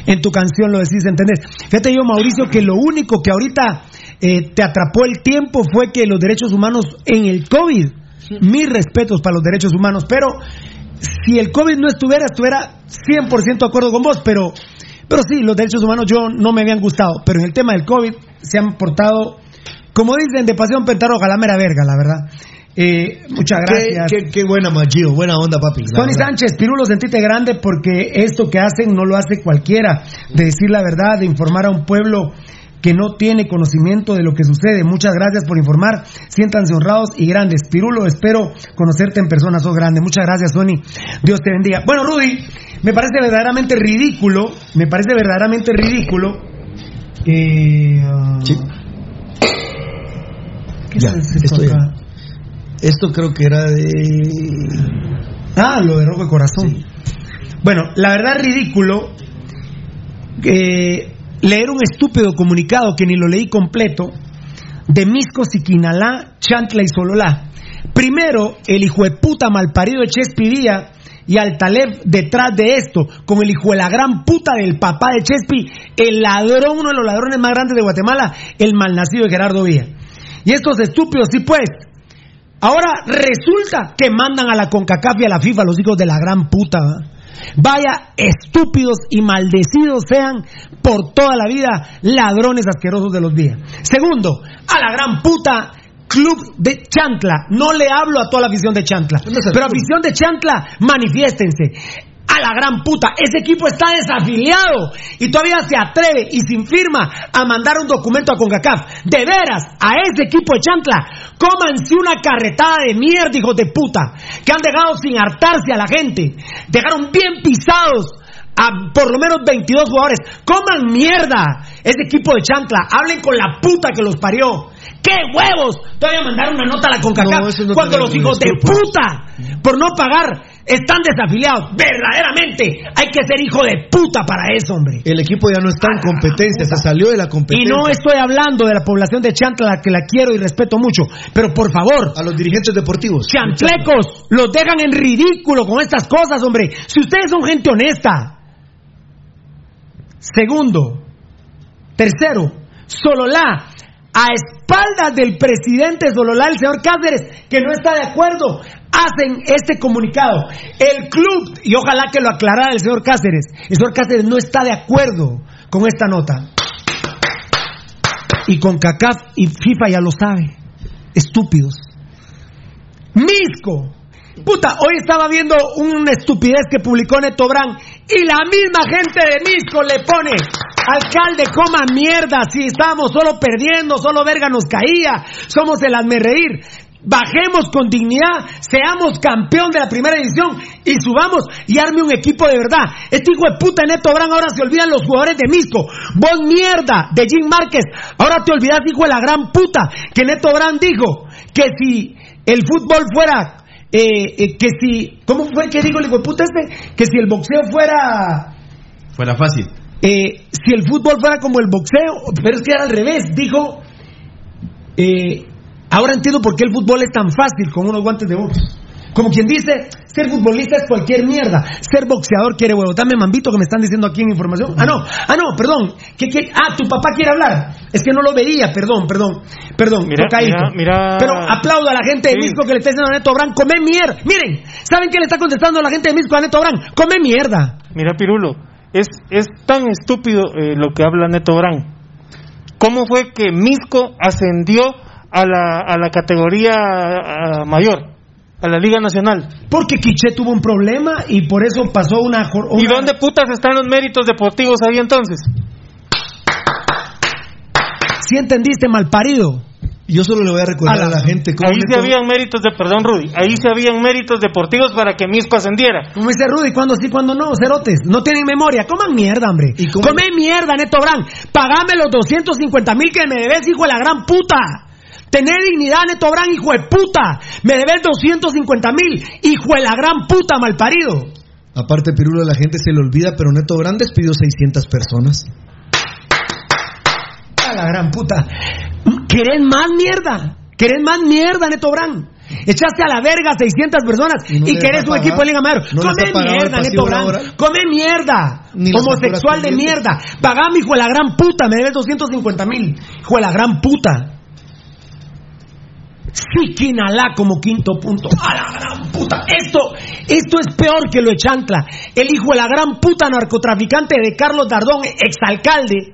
en tu canción lo decís, entendés. Fíjate yo, Mauricio, que lo único que ahorita eh, te atrapó el tiempo fue que los derechos humanos en el COVID, mis respetos para los derechos humanos, pero si el COVID no estuviera, estuviera 100% de acuerdo con vos, pero, pero sí, los derechos humanos yo no me habían gustado, pero en el tema del COVID se han portado, como dicen, de pasión pentarroja, la mera verga, la verdad. Eh, muchas gracias. Qué, qué- qué buena, ma, Gio, buena onda, papi. Tony verdad. Sánchez, Pirulo, sentite grande porque esto que hacen no lo hace cualquiera, de decir la verdad, de informar a un pueblo que no tiene conocimiento de lo que sucede. Muchas gracias por informar, siéntanse honrados y grandes. Pirulo, espero conocerte en persona, sos grande. Muchas gracias, Tony. Dios te bendiga. Bueno, Rudy, me parece verdaderamente ridículo, me parece verdaderamente ridículo. Eh, ah, ¿Qué Ya, es esto acá? Esto creo que era de... Ah, lo de rojo de corazón. Bueno, la verdad ridículo eh, leer un estúpido comunicado que ni lo leí completo de Misco, Siquinalá, Chantla y Sololá. Primero, el hijo de puta malparido de Chespi Díaz y Altaleb detrás de esto, con el hijo de la gran puta del papá de Chespi, el ladrón, uno de los ladrones más grandes de Guatemala, el malnacido de Gerardo Villa. Y estos estúpidos, sí pues, Ahora resulta que mandan a la CONCACAF y a la FIFA, los hijos de la gran puta. ¿va? Vaya estúpidos y maldecidos sean por toda la vida ladrones asquerosos de los días. Segundo, a la gran puta Club de Chantla. No le hablo a toda la afición de Chantla. Pero afición de Chantla, manifiéstense. A la gran puta, ese equipo está desafiliado y todavía se atreve y sin firma a mandar un documento a CONCACAF. De veras, a ese equipo de Chantla, cómanse una carretada de mierda, hijos de puta, que han dejado sin hartarse a la gente. Dejaron bien pisados a por lo menos 22 jugadores. Coman mierda ese equipo de Chantla. Hablen con la puta que los parió. ¡Qué huevos! Todavía mandaron una nota a la CONCACAF cuando los hijos de puta, por no pagar, están desafiliados. Verdaderamente, hay que ser hijo de puta para eso, hombre. El equipo ya no está en competencia, se salió de la competencia. Y no estoy hablando de la población de Chantla, que la quiero y respeto mucho, pero por favor. A los dirigentes deportivos. Chantlecos, los dejan en ridículo con estas cosas, hombre. Si ustedes son gente honesta. Segundo. Tercero, Sololá a espaldas del presidente Sololá, el señor Cáceres, que no está de acuerdo, hacen este comunicado. El club, y ojalá que lo aclarara el señor Cáceres, el señor Cáceres no está de acuerdo con esta nota. Y con CACAF y FIFA ya lo sabe. Estúpidos. Misco. Puta, hoy estaba viendo una estupidez que publicó Neto Brand y la misma gente de Misco le pone Alcalde, coma mierda, si estábamos solo perdiendo, solo verga nos caía, somos el hazme reír. Bajemos con dignidad, seamos campeón de la primera edición y subamos y arme un equipo de verdad. Este hijo de puta Neto Brand ahora se olvidan los jugadores de Misco. Vos mierda de Jim Márquez, ahora te olvidas, hijo de la gran puta, que Neto Brand dijo que si el fútbol fuera, eh, eh, que si, ¿cómo fue que dijo el hijo de puta este? Que si el boxeo fuera... Fuera fácil. Eh, si el fútbol fuera como el boxeo, pero es que era al revés, dijo, eh, ahora entiendo por qué el fútbol es tan fácil con unos guantes de box. Como quien dice, ser futbolista es cualquier mierda, ser boxeador quiere huevo. Dame mambito que me están diciendo aquí en información. Ah, no, ah, no, perdón. ¿Qué, qué? Ah, tu papá quiere hablar. Es que no lo veía, perdón, perdón, perdón. Mira, mira, mira. Pero aplaudo a la gente de Misco que le está diciendo a Neto Brand, come mierda. Miren, ¿saben qué le está contestando a la gente de Misco a Neto Brand? Come mierda. Mira, Pirulo, es, es tan estúpido eh, lo que habla Neto Brand. ¿Cómo fue que Misco ascendió a la, a la categoría a, mayor, a la Liga Nacional? Porque Quiché tuvo un problema y por eso pasó una... una... ¿Y dónde putas están los méritos deportivos ahí entonces? Si entendiste, malparido. Yo solo le voy a recordar a la, gente cómo Ahí se habían méritos de, perdón Rudy, ahí se habían méritos deportivos para que Misco ascendiera. Como dice Rudy, cuando sí, cuando no, cerotes, no tienen memoria, coman mierda, hombre. ¿Y Come mierda, Neto Brand, pagame los 250 mil que me debes, hijo de la gran puta. Tener dignidad, Neto Brand, hijo de puta. Me debes 250 mil, hijo de la gran puta, malparido. Aparte, Pirulo, la gente se le olvida, pero Neto Brand despidió 600 personas. A la gran puta. ¿Querés más mierda? ¿Querés más mierda, Neto Brand? Echaste a la verga 600 personas y, y querés un equipo de Liga Mayor. No Come mierda, Neto Brand. Come mierda. Homosexual de mierda. Pagame, hijo de la gran puta. Me debes 250 mil. Hijo de la gran puta. Siquinalá como quinto punto. A la gran puta. Esto, esto es peor que lo de Chantla. El hijo de la gran puta narcotraficante de Carlos Dardón, exalcalde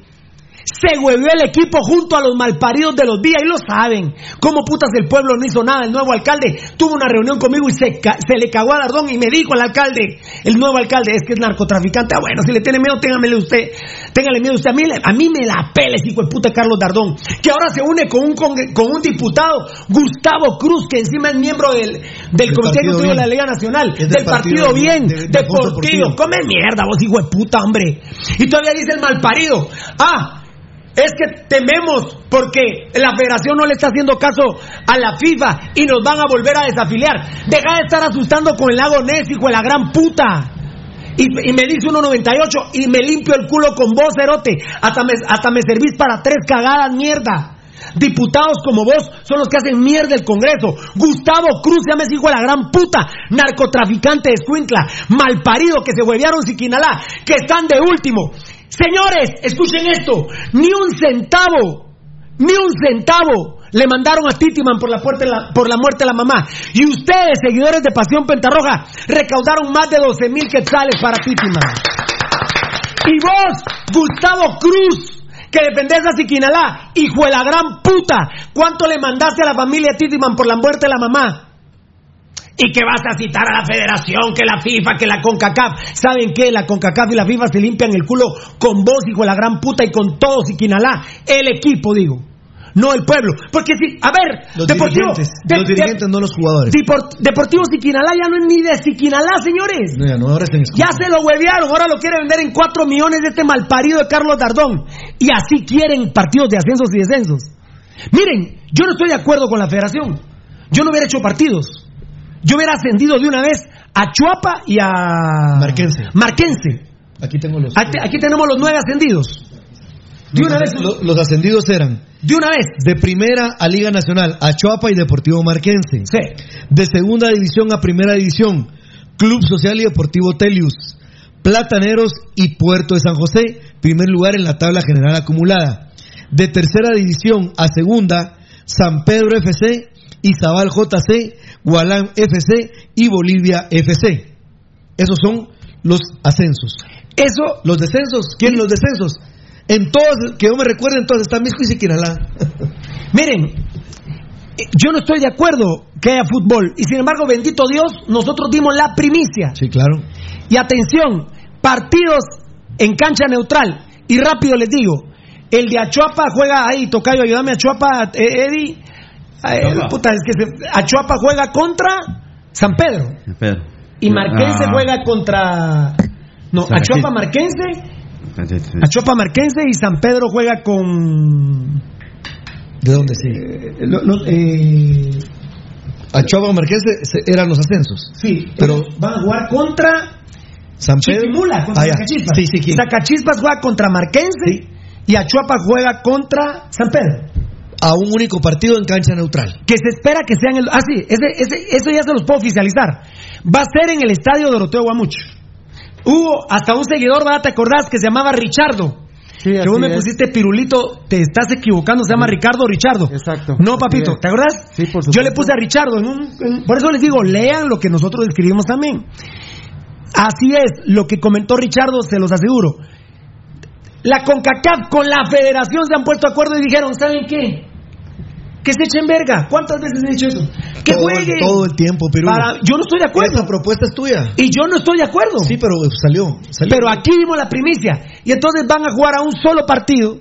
se huevió el equipo junto a los malparidos de los días y lo saben. Como putas el pueblo no hizo nada. El nuevo alcalde tuvo una reunión conmigo y se, se le cagó a Dardón y me dijo el alcalde, el nuevo alcalde, es que es narcotraficante. Ah, bueno, si le tiene miedo, téngamele usted. Téngale miedo usted. A mí, a mí me la pele, hijo de puta Carlos Dardón, que ahora se une con un, con, un diputado, Gustavo Cruz, que encima es miembro del, del Comité Ejecutivo de la Liga Nacional, del, del, Partido, partido Bien, de, de Deportivo. Deportivo. Come mierda, vos, hijo de puta, hombre. Y todavía dice el malparido. Ah, es que tememos porque la federación no le está haciendo caso a la FIFA y nos van a volver a desafiliar. Deja de estar asustando con el lago Ness, hijo de la gran puta. Y, me dice 1.98 y me limpio el culo con vos, cerote. Hasta me, hasta me servís para tres cagadas, mierda. Diputados como vos son los que hacen mierda el Congreso. Gustavo Cruz, ya me hijo de la gran puta. Narcotraficante de Escuintla. Malparido que se huevearon Siquinalá. Que están de último. Señores, escuchen esto, ni un centavo, ni un centavo le mandaron a Titiman por la, muerte de la mamá. Y ustedes, seguidores de Pasión Pentarroja, recaudaron más de 12 mil quetzales para Titiman. Y vos, Gustavo Cruz, que defendés a Siquinalá, hijo de la gran puta, ¿cuánto le mandaste a la familia Titiman por la muerte de la mamá? Y que vas a citar a la federación, que la FIFA, que la CONCACAF. ¿Saben qué? La CONCACAF y la FIFA se limpian el culo con vos, hijo de la gran puta, y con todos y Quinalá. El equipo, digo. No el pueblo. Porque si, a ver, los dirigentes, los dirigentes, no los jugadores. Deportivo Siquinalá ya no es ni de Siquinalá, señores. No, ya, no, ahora ya se lo huevearon, ahora lo quieren vender en 4 millones de este malparido de Carlos Dardón. Y así quieren partidos de ascensos y descensos. Miren, yo no estoy de acuerdo con la federación. Yo no hubiera hecho partidos yo hubiera ascendido de una vez a Chuapa y a Marquense. Marquense. Aquí tengo los. Aquí, tenemos los nueve ascendidos. De una vez. Los, ascendidos eran. De una vez. De primera a Liga Nacional, a Chuapa y Deportivo Marquense. Sí. De segunda división a primera división, Club Social y Deportivo Telius. Plataneros y Puerto de San José, primer lugar en la tabla general acumulada. De tercera división a segunda, San Pedro FC, Izabal JC, Gualán FC y Bolivia FC. Esos son los ascensos. Eso, los descensos, ¿quién los descensos? En todos, que yo me recuerde, entonces está Misco y Siquinalá. Miren, eh, yo no estoy de acuerdo que haya fútbol. Y sin embargo, bendito Dios, nosotros dimos la primicia. Sí, claro. Y atención, partidos en cancha neutral. Y rápido les digo, el de Achuapa juega ahí, Tocayo, ayúdame Achuapa, eh, Eddie. Puta, es que Achuapa juega contra San Pedro. Y Marquense ah. juega contra. No, Achuapa Marquense. Achuapa Marquense y San Pedro juega con. ¿De dónde sí? Eh, eh, Achuapa Marquense eran los ascensos. Sí, pero van a jugar contra. San Pedro. Chiquimula, contra ah, Sí, sí, Zacachispas juega contra Marquense y Achuapa juega contra San Pedro a un único partido en cancha neutral. Que se espera que sean el. Ah, sí, eso ya se los puedo oficializar. Va a ser en el estadio Doroteo Guamuch. Hubo hasta un seguidor, ¿verdad? ¿Te acordás? Que se llamaba Richardo. Sí, que vos me pusiste pirulito, te estás equivocando, se llama Ricardo Richardo. Exacto. No, papito, ¿te acordás? Sí, por supuesto. Yo le puse a Richardo, por eso les digo, lean lo que nosotros escribimos también. Así es, lo que comentó Richardo, se los aseguro. La CONCACAF con la federación se han puesto de acuerdo y dijeron, ¿saben qué? Que se echen verga. ¿Cuántas veces he dicho eso? Que todo, jueguen. Todo el tiempo, pero. Yo no estoy de acuerdo. Esa propuesta es tuya. Y yo no estoy de acuerdo. Sí, pero salió. Pero aquí vimos la primicia. Y entonces van a jugar a un solo partido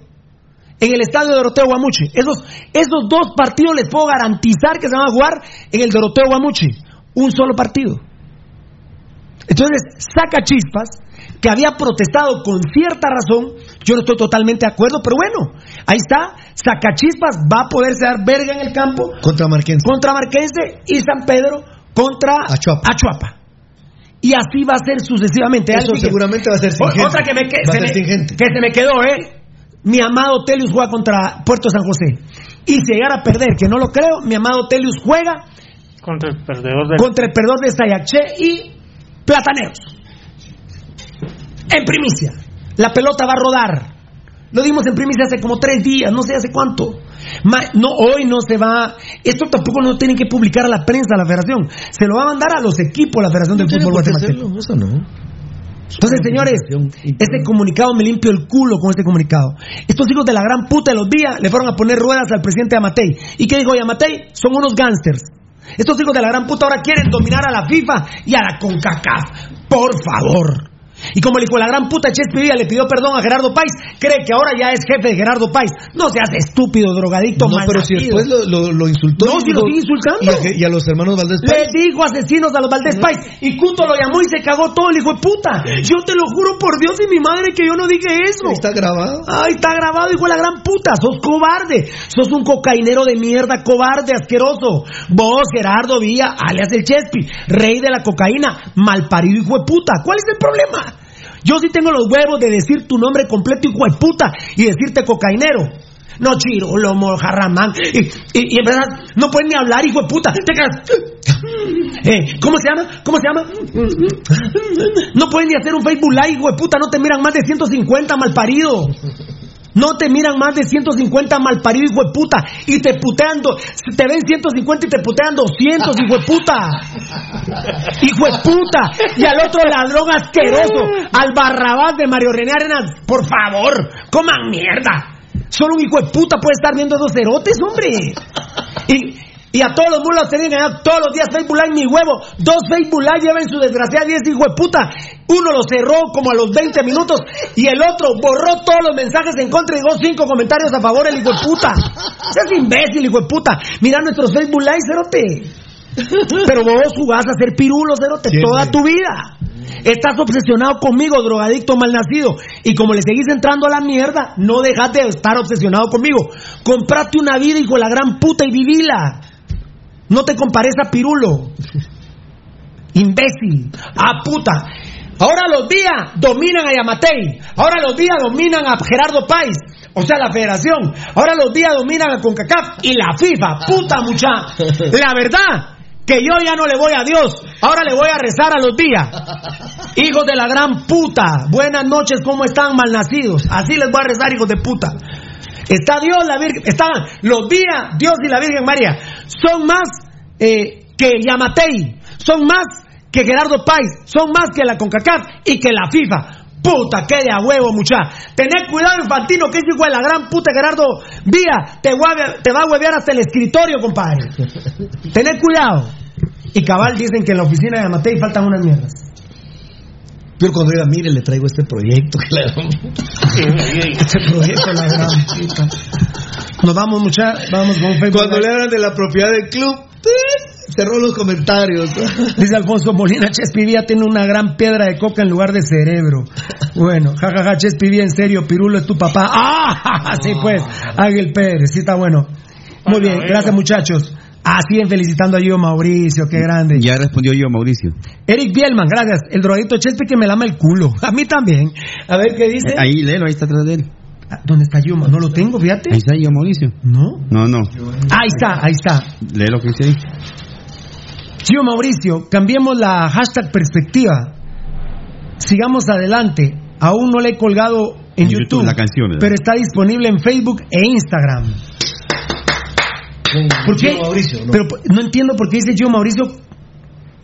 en el estadio de Doroteo Guamuchi. Esos, esos dos partidos les puedo garantizar que se van a jugar en el Doroteo Guamuchi. Un solo partido. Entonces, saca chispas que había protestado con cierta razón, yo no estoy totalmente de acuerdo, pero bueno, ahí está, Sacachispas va a poderse dar verga en el campo contra Marquense, contra Marquense y San Pedro contra Achuapa. Y así va a ser sucesivamente. Eso seguramente va a ser singente. Otra que, me, que, se me, que se me quedó, ¿eh? Mi amado Telius juega contra Puerto San José. Y si llegara a perder, que no lo creo, mi amado Telius juega contra el perdedor de, contra el perdedor de Sayaché y Plataneros en primicia. La pelota va a rodar. Lo dimos en primicia hace como tres días, no sé hace cuánto. no, hoy no se va. Esto tampoco no tienen que publicar a la prensa, a la federación. Se lo va a mandar a los equipos, la Federación del Fútbol Guatemalteco. Eso no. Entonces, señores, este comunicado me limpio el culo con este comunicado. Estos hijos de la gran puta de los días le fueron a poner ruedas al presidente Amatei. ¿Y qué dijo Amatei? Son unos gángsters. Estos hijos de la gran puta ahora quieren dominar a la FIFA y a la CONCACAF. Por favor. Y como el hijo de la gran puta Chespirilla le pidió perdón a Gerardo Páez, cree que ahora ya es jefe de Gerardo Páez. No seas estúpido, drogadicto, No, pero si después lo, insultó. No, si lo sigue insultando. Y a, los hermanos Valdés Páez. Le dijo asesinos a los Valdés Páez. Y Cuto lo llamó y se cagó todo el hijo de puta. Yo te lo juro por Dios y mi madre que yo no dije eso. Está grabado. Ay, está grabado, hijo de la gran puta. Sos cobarde. Sos un cocainero de mierda, cobarde, asqueroso. Vos, Gerardo Villa, alias el Chespi, rey de la cocaína, malparido hijo de puta. ¿Cuál es el problema? Yo sí tengo los huevos de decir tu nombre completo, hijo de puta, y decirte cocainero. No, Chirolo, Mojarramán. Y, y, y, en verdad, no pueden ni hablar, hijo de puta. Eh, ¿Cómo se llama? ¿Cómo se llama? No pueden ni hacer un Facebook Live, hijo de puta. No te miran más de 150, malparido. No te miran más de 150 malparido, hijo de puta. Y te putean, do- te ven 150 y te putean 200, hijo de puta. Hijo de puta. Y al otro ladrón asqueroso, al barrabás de Mario René Arenas. Por favor, coman mierda. Solo un hijo de puta puede estar viendo esos cerotes, hombre. Y, y a todos los mulos se "Ah, todos los días Facebook Live, mi huevo. Dos Facebook Live llevan su desgraciada 10 hijo de puta. Uno lo cerró como a los 20 minutos y el otro borró todos los mensajes en contra y dejó cinco comentarios a favor el hijo de puta. Seas imbécil, hijo de puta. Mira nuestros Facebook Live, cerote. Pero vos jugás a ser pirulo, cerote, toda tu vida. Estás obsesionado conmigo, drogadicto malnacido. Y como le seguís entrando a la mierda, no dejas de estar obsesionado conmigo. Comprate una vida, hijo de la gran puta, y vivila. No te compares a pirulo. Imbécil. Ah, puta. Ahora los días dominan a Yamatei. Ahora los días dominan a Gerardo Páez. O sea, la federación. Ahora los días dominan a CONCACAF y la FIFA. Puta mucha. La verdad, que yo ya no le voy a Dios. Ahora le voy a rezar a los días. Hijos de la gran puta. Buenas noches, ¿cómo están malnacidos? Así les voy a rezar, hijos de puta. Está Dios, la Virgen, están los días, Dios y la Virgen María. Son más eh, que Yamatei, son más que Gerardo Páez, son más que la CONCACAF y que la FIFA. Puta, que de a huevo, mucha. Tened cuidado, infantino, que es igual la gran puta Gerardo Vía. Te, hueve- te va a huevear hasta el escritorio, compadre. Tened cuidado. Y cabal dicen que en la oficina de Yamatei faltan unas mierdas. Pero cuando diga, mire, le traigo este proyecto. que Este proyecto, la gran puta. Nos vamos, mucha. Vamos con Facebook. Cuando le hablan de la propiedad del club, cerró los comentarios. Dice Alfonso Molina, Chespivía tiene una gran piedra de coca en lugar de cerebro. Bueno, jajaja, Chespivía, en serio, Pirulo es tu papá. ¡Ah! Sí, pues, Águil Pérez, sí está bueno. Muy bien, gracias muchachos. Ah, siguen felicitando a Gio Mauricio, qué grande. Ya respondió yo, Mauricio. Eric Bielman, gracias. El drogadito Chespi que me lama el culo. A mí también. A ver qué dice. Ahí, léelo, ahí está atrás de él. Ah, ¿Dónde está Gio? No lo tengo, fíjate. Ahí está yo, Mauricio. No. No, no. Ahí está, ahí está. Lee lo que dice ahí. Gio Mauricio, cambiemos la hashtag perspectiva. Sigamos adelante. Aún no le he colgado en, En YouTube, YouTube, la canción, pero está disponible en Facebook e Instagram. ¿Por qué? Mauricio, ¿no? Pero no entiendo por qué dice Gio Mauricio.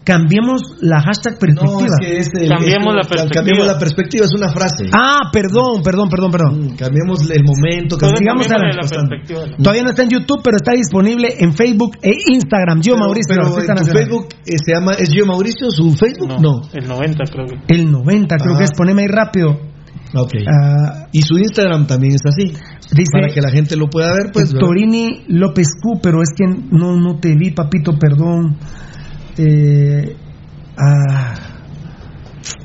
Cambiemos la hashtag perspectiva. No, es que es el- Cambiemos es- la perspectiva. Cambiemos la perspectiva, es una frase. Ah, perdón, perdón, perdón, perdón. Mm, Cambiemos el momento. Cambiemos- la perspectiva. ¿no? Todavía no está en YouTube, pero está disponible en Facebook e Instagram. Gio Pero- Mauricio, pero artista en tu. Facebook eh, se llama, ¿es Gio Mauricio su Facebook? No, No. el 90 creo que. El 90, creo Ah. que es. Poneme ahí rápido. Ok. Ah, Y su Instagram también es así. dice. Para que la gente lo pueda ver, pues. Torini López Q, pero es que no, no te vi, papito, perdón. Eh, ah,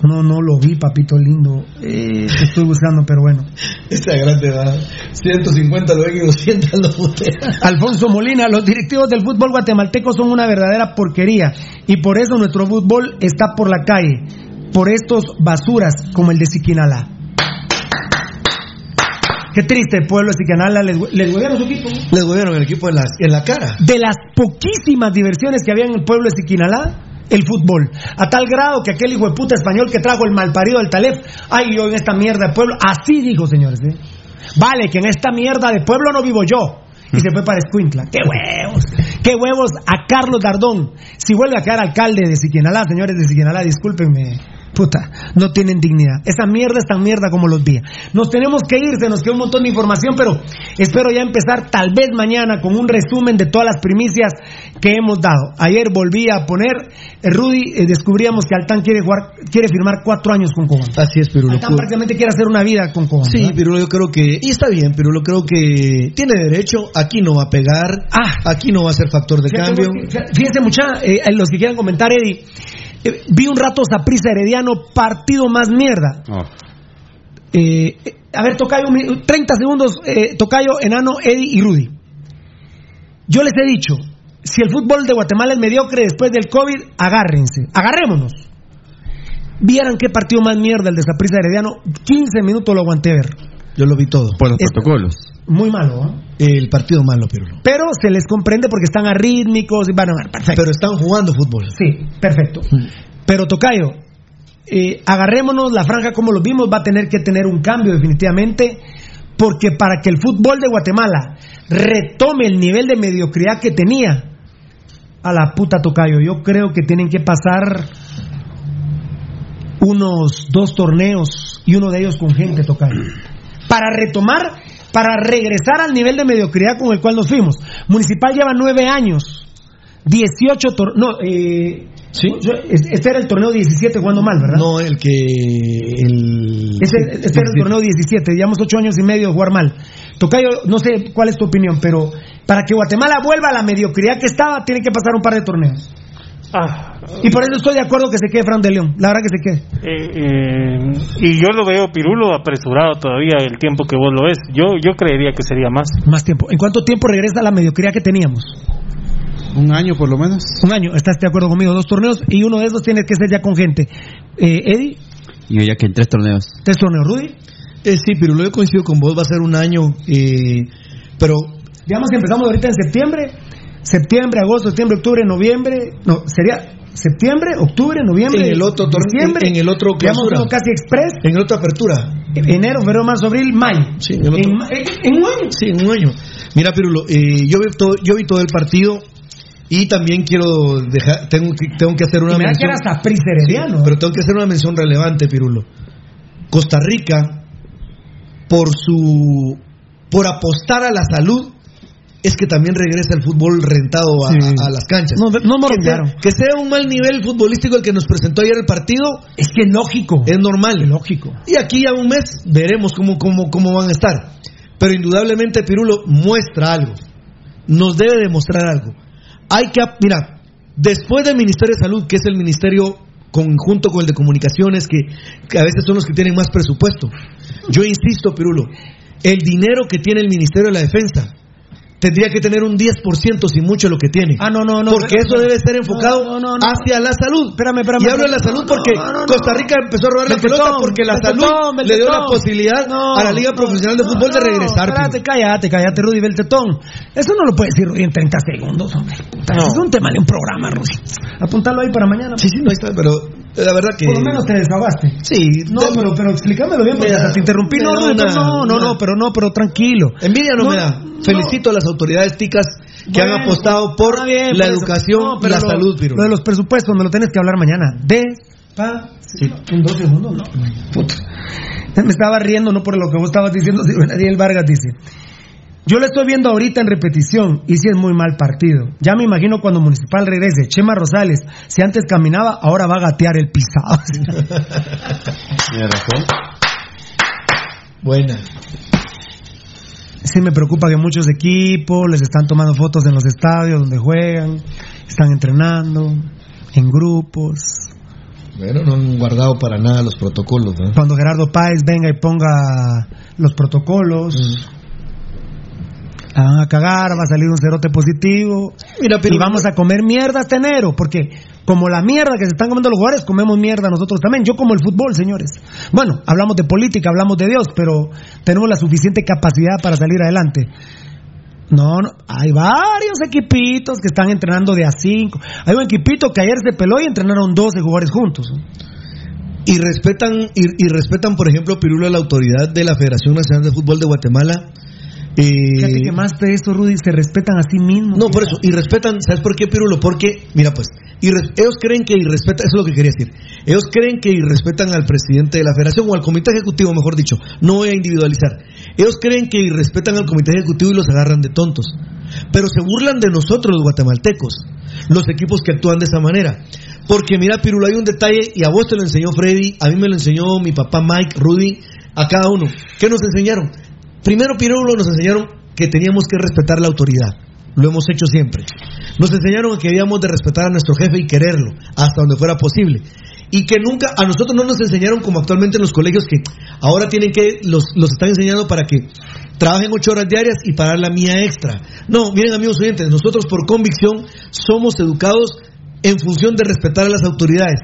no, no lo vi, papito lindo. Eh, te estoy buscando, pero bueno. Esa grande va. 150 lo ven y 200 lo putean. Alfonso Molina, los directivos del fútbol guatemalteco son una verdadera porquería y por eso nuestro fútbol está por la calle, por estos basuras como el de Siquinala. Qué triste, pueblo de Siquinala, les, les huevearon su equipo. Les gobierno el equipo en la, en la cara. de las poquísimas diversiones que había en el pueblo de Siquinalá, el fútbol. A tal grado que aquel hijo de puta español que trajo el malparido del Talef, ay, yo en esta mierda de pueblo, así dijo, señores. ¿eh? Vale, que en esta mierda de pueblo no vivo yo. Y se fue para Escuintla. ¡Qué huevos! ¡Qué huevos a Carlos Dardón! Si vuelve a quedar alcalde de Siquinalá, señores de Siquinalá, discúlpenme. Puta, no tienen dignidad. Esa mierda es tan mierda como los días. Nos tenemos que ir, se nos queda un montón de información, pero espero ya empezar tal vez mañana con un resumen de todas las primicias que hemos dado. Ayer volví a poner, eh, Rudy, eh, descubríamos que Altán quiere jugar, quiere firmar cuatro años con Cobán. Así es, Pirulo. Altán prácticamente quiere hacer una vida con Cobán. Sí, ¿verdad? Pirulo, yo creo que. Y está bien, Pirulo, creo que tiene derecho. Aquí no va a pegar. Ah. Aquí no va a ser factor de Fíjate, cambio. Fíjense, mucha, eh, los que quieran comentar, Eddie. Eh, vi un rato Saprisa Herediano, partido más mierda. Oh. Eh, a ver, Tocayo, un mi- 30 segundos, eh, Tocayo, Enano, Eddie y Rudy. Yo les he dicho, si el fútbol de Guatemala es mediocre después del COVID, agárrense, agarrémonos. Vieran qué partido más mierda el de Saprisa Herediano, 15 minutos lo aguanté ver. Yo lo vi todo. Por los Es- protocolos. Muy malo, ¿eh? El partido malo, Pirulo. Pero se les comprende porque están arrítmicos y van a perfecto. Pero están jugando fútbol. Sí, perfecto. Pero Tocayo, eh, agarrémonos la franja como lo vimos, va a tener que tener un cambio definitivamente, porque para que el fútbol de Guatemala retome el nivel de mediocridad que tenía, a la puta tocayo, yo creo que tienen que pasar unos dos torneos y uno de ellos con gente tocayo. Para retomar, para regresar al nivel de mediocridad con el cual nos fuimos. Municipal lleva nueve años, 18 torneos, no, eh, ¿Sí? Este era el torneo 17 jugando mal, ¿verdad? No, el que. El, este, este era el torneo 17, llevamos 8 años y medio de jugar mal. Tocayo, no sé cuál es tu opinión, pero para que Guatemala vuelva a la mediocridad que estaba, tiene que pasar un par de torneos. Ah, y por eso estoy de acuerdo que se quede Fran de León, la verdad que se quede. Eh, eh, y yo lo veo Pirulo apresurado todavía el tiempo que vos lo ves. Yo, yo creería que sería más. Más tiempo. ¿En cuánto tiempo regresa a la mediocridad que teníamos? Un año por lo menos. Un año, ¿estás de acuerdo conmigo? Dos torneos y uno de esos tiene que ser ya con gente. Eh, Eddie. Yo ya que en tres torneos. ¿Tres torneos, Rudy? Eh, sí, pero yo coincido con vos, va a ser un año, eh, pero... Digamos que empezamos ahorita en septiembre, septiembre, agosto, septiembre, octubre, noviembre, no, sería septiembre, octubre, noviembre, en el otro diciembre, en el otro clausura, casi express, en el otro apertura, enero, febrero, marzo, abril, mayo, sí, en, en, en, un año, sí, en un año. Mira, Pirulo, eh, yo vi todo, yo vi todo el partido y también quiero dejar, tengo que, tengo que hacer una mención. Que era hasta sí, pero tengo que hacer una mención relevante, Pirulo. Costa Rica, por su, por apostar a la salud, es que también regresa el fútbol rentado a, sí. a, a las canchas. No, no que, sea, que, sea, un mal nivel futbolístico el que nos presentó ayer el partido. Es que es lógico. Es normal. Es lógico. Y aquí a un mes veremos cómo, cómo, cómo van a estar. Pero indudablemente Pirulo muestra algo. Nos debe demostrar algo. Hay que, mira, después del Ministerio de Salud, que es el ministerio conjunto con el de comunicaciones, que, que a veces son los que tienen más presupuesto. Yo insisto, Pirulo, el dinero que tiene el Ministerio de la Defensa tendría que tener un 10% si mucho lo que tiene. Ah, no, no, no. Porque eso debe ser enfocado no, no, no, hacia la salud. Espérame, espérame. Y hablo de la salud porque Costa Rica empezó a robar la pelota porque la salud le dio la posibilidad a la Liga Profesional de Fútbol de regresar. Espérate, cállate, cállate, Rudy Beltetón. Eso no lo puede decir Rudy en 30 segundos, hombre. Es un tema de un programa, Rudy. Apuntalo ahí para mañana. Sí, sí, no está, pero la verdad que. Por lo menos te desahogaste. Sí. No, pero, pero explícamelo bien, porque hasta te interrumpí. No, no, no, no, no, pero no, pero tranquilo. Envidia no, me da. Felicito a las autoridades ticas que Bueno, han apostado por bien, la por eso. educación No, y la lo- salud, Pirulo. Lo de los presupuestos me lo tienes que hablar mañana. De. Pa. En dos segundos, no. Puta. Me estaba riendo, no por lo que vos estabas diciendo, sino Ariel Vargas dice. Yo lo estoy viendo ahorita en repetición y si es muy mal partido. Ya me imagino cuando Municipal regrese. Chema Rosales, si antes caminaba, ahora va a gatear el pisado. Tiene razón. Buena. Sí me preocupa que muchos equipos les están tomando fotos en los estadios donde juegan, están entrenando en grupos. Bueno, no han guardado para nada los protocolos, ¿no? Cuando Gerardo Páez venga y ponga los protocolos, la van a cagar, va a salir un cerote positivo Mira, pero y vamos a comer mierda hasta enero, porque como la mierda que se están comiendo los jugadores, comemos mierda nosotros también. Yo como el fútbol, señores. Bueno, hablamos de política, hablamos de Dios, pero tenemos la suficiente capacidad para salir adelante. No, no, hay varios equipitos que están entrenando de a cinco. Hay un equipito que ayer se peló y entrenaron 12 jugadores juntos. y respetan y, y respetan por ejemplo Pirulo la autoridad de la Federación Nacional de Fútbol de Guatemala eh, Fíjate que más de eso, Rudy, se respetan a sí mismos. no por eso y respetan sabes por qué Pirulo porque mira pues ellos creen que irrespetan eso es lo que quería decir. Ellos creen que irrespetan al presidente de la Federación o al comité ejecutivo mejor dicho no voy a individualizar. Ellos creen que irrespetan al comité ejecutivo y los agarran de tontos. Pero se burlan de nosotros los guatemaltecos los equipos que actúan de esa manera. Porque mira Pirulo hay un detalle y a vos te lo enseñó Freddy a mí me lo enseñó mi papá Mike Rudy a cada uno. ¿qué nos enseñaron? Primero, Pirulo, nos enseñaron que teníamos que respetar la autoridad. Lo hemos hecho siempre. Nos enseñaron que debíamos de respetar a nuestro jefe y quererlo, hasta donde fuera posible. Y que nunca, a nosotros no nos enseñaron como actualmente en los colegios, que ahora tienen que, los, los están enseñando para que trabajen ocho horas diarias y pagar la mía extra. No, miren amigos oyentes, nosotros por convicción somos educados en función de respetar a las autoridades.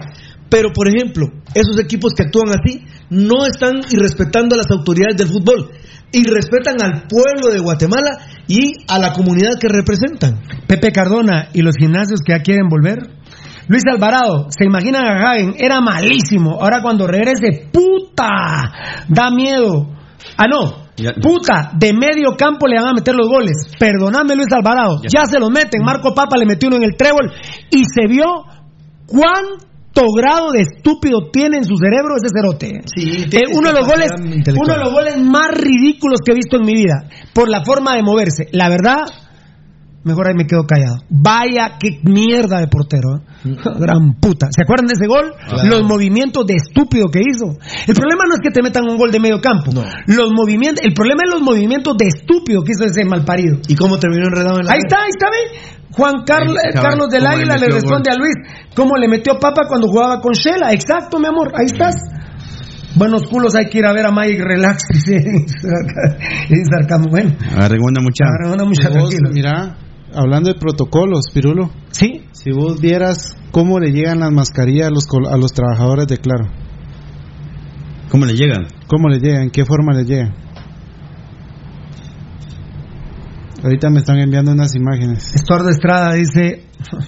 Pero, por ejemplo, esos equipos que actúan así no están irrespetando a las autoridades del fútbol y respetan al pueblo de Guatemala y a la comunidad que representan. Pepe Cardona y los gimnasios que ya quieren volver. Luis Alvarado, ¿se imaginan a Hagen? Era malísimo. Ahora cuando regrese, puta, da miedo. Ah, no. Puta, de medio campo le van a meter los goles. Perdoname, Luis Alvarado. Ya, se los meten. Marco Papa le metió uno en el trébol y se vio cuánto grado de estúpido tiene en su cerebro ese cerote. Eh, uno, de los goles, uno de los goles más ridículos que he visto en mi vida. Por la forma de moverse. La verdad, Mejor ahí me quedo callado. Vaya, qué mierda de portero. ¿eh? Gran puta. ¿Se acuerdan de ese gol? Los movimientos de estúpido que hizo. El problema no es que te metan un gol de medio campo. Los movimientos, el problema es los movimientos de estúpido que hizo ese malparido. ¿Y cómo terminó enredado en la Ahí está, ahí está, ¿ve? Juan Carlos, Carlos del Águila le, responde a Luis cómo le metió papa cuando jugaba con Shela. Exacto, mi amor, ahí estás. Buenos culos hay que ir a ver a Mike Relax. Dice Sarcamo. Bueno. Agarren una mucha. Agarren una mucha, tranquilo. Mira, hablando de protocolos, Pirulo. Sí. Si vos vieras cómo le llegan las mascarillas a los, a los trabajadores de Claro. ¿Cómo le llegan? ¿Cómo le llegan? ¿En qué forma le llegan? Ahorita me están enviando unas imágenes. Estuardo Estrada dice,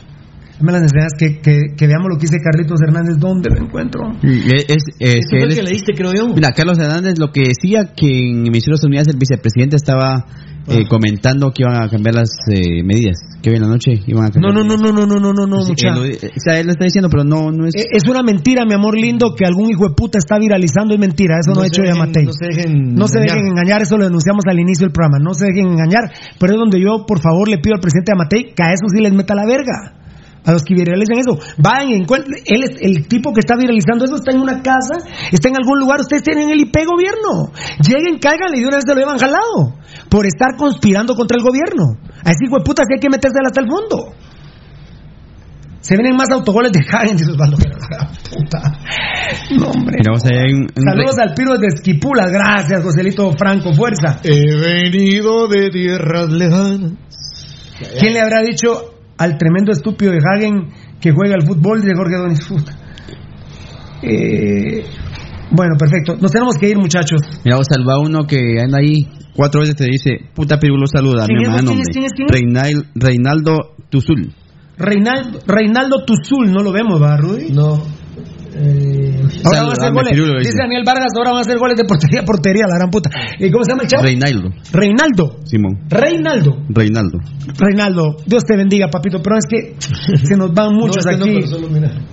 me las enseñas que, que, que, veamos lo que dice Carlitos Hernández, ¿dónde lo encuentro? Es, es, es que, él, que leíste, creo yo. Mira, Carlos Hernández lo que decía que en Emisoras Unidas el vicepresidente estaba eh, comentando que iban a cambiar las eh, medidas. Que hoy en la noche iban a cambiar. No, no, no, no, no, no, no, no, no, mucha. Él, o sea, él lo está diciendo, pero no, no es. Es una mentira, mi amor lindo, que algún hijo de puta está viralizando, es mentira. Eso no, ha hecho Yamatei. No se dejen, no se dejen engañar, eso lo denunciamos al inicio del programa. No se dejen engañar, pero es donde yo, por favor, le pido al presidente Yamatei que a eso sí les meta la verga a los que viralizan eso. Vayan encuentren. Él es el tipo que está viralizando eso, está en una casa, está en algún lugar. Ustedes tienen el IP gobierno. Lleguen, cáiganle y de una vez se lo llevan jalado. Por estar conspirando contra el gobierno. A ese hijo de puta sí hay que meterse hasta el fondo. Se vienen más autogoles de Hagen, dice Osvaldo. Puta. No, hombre. Mira, vos, hay un, un Saludos al Piro de Esquipula. Gracias, Joselito Franco. Fuerza. He venido de tierras lejanas. ¿Quién le habrá dicho al tremendo estúpido de Hagen que juega al fútbol de Jorge Donis. Eh, bueno, perfecto. Nos tenemos que ir, muchachos. Mira, vos salva uno que anda ahí cuatro veces te dice, puta pirulo saluda, mi hermano. ¿Quién es? ¿Quién es? ¿Quién es? Reinal, Reinaldo Tuzul. Reinaldo, Reinaldo Tuzul, no lo vemos, ¿va, Rudy? No. Eh, ahora van a hacer goles. Pirulo, dice Daniel Vargas, ahora van a hacer goles de portería a portería, la gran puta. ¿Y cómo se llama el chavo? Reinaldo. Reinaldo. Simón. Reinaldo. Reinaldo. Reinaldo, Dios te bendiga, papito. Pero es que se nos van muchos no, aquí. No, pero solo.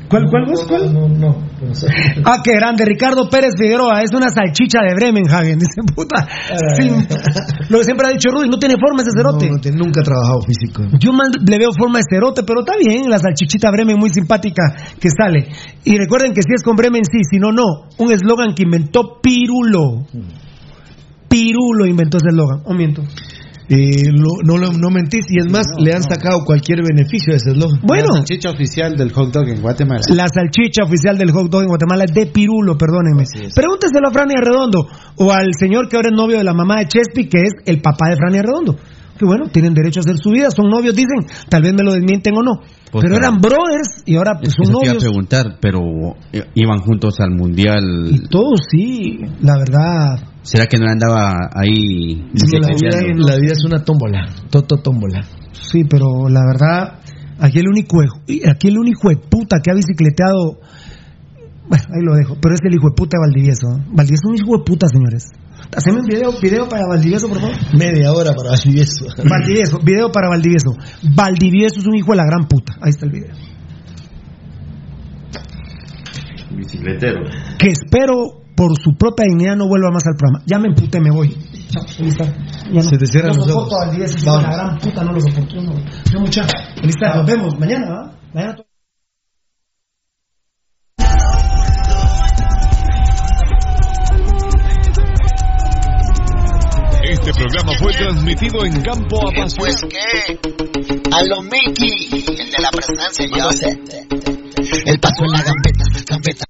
¿Cuál, cuál, vos? ¿Cuál? No, no. no sé. Ah, qué grande. Ricardo Pérez Figueroa es una salchicha de Bremenhagen. Dice, puta. Sin- lo que siempre ha dicho Rudy, no tiene forma ese cerote. No, nunca ha trabajado físico. Yo man- le veo forma de cerote, pero está bien, la salchichita Bremen muy simpática que sale. Y recuerden que si es con Bremen, sí, si no, no. Un eslogan que inventó Pirulo. Pirulo inventó ese eslogan. ¿O miento? Eh, lo- no, lo- no mentís, y es más, le han sacado cualquier beneficio de ese eslogan. Bueno, La salchicha oficial del hot dog en Guatemala. la salchicha oficial del hot dog en Guatemala es de Pirulo, perdónenme. Pregúnteselo a Franny Arredondo o al señor que ahora es novio de la mamá de Chespi, que es el papá de Franny Arredondo. Que bueno, tienen derecho a hacer su vida, son novios, dicen, tal vez me lo desmienten o no. Pues pero claro. eran brothers y ahora pues, son Eso te iba a novios. preguntar, pero eh, iban juntos al mundial. Y todos sí, la verdad. ¿Será que no andaba ahí? Es que la vida, la vida es una tómbola. Toto tómbola. Sí, pero la verdad, aquí el único, aquí el único de puta que ha bicicleteado, bueno, ahí lo dejo, pero es el hijo de puta de Valdivieso. Valdivieso es un hijo de puta, señores. Haceme un video, video para Valdivieso, por favor. Media hora para decir eso. Valdivieso, video para Valdivieso. Valdivieso es un hijo de la gran puta. Ahí está el video. Bicicletero. Que espero por su propia dignidad no vuelva más al programa. Ya me emputé, me voy. Chao, ahí está. Ya no. Se te cierran no los soporto ojos. a Valdivieso, hijo de la Vamos. gran puta, no lo soporto. No. Yo mucha. Ahí está, nos vemos mañana, ¿va? Mañana. Este programa fue transmitido en campo a paso. Pues que a lo Mickey, el de la presencia, yo sé. El paso en la gambeta, gambeta.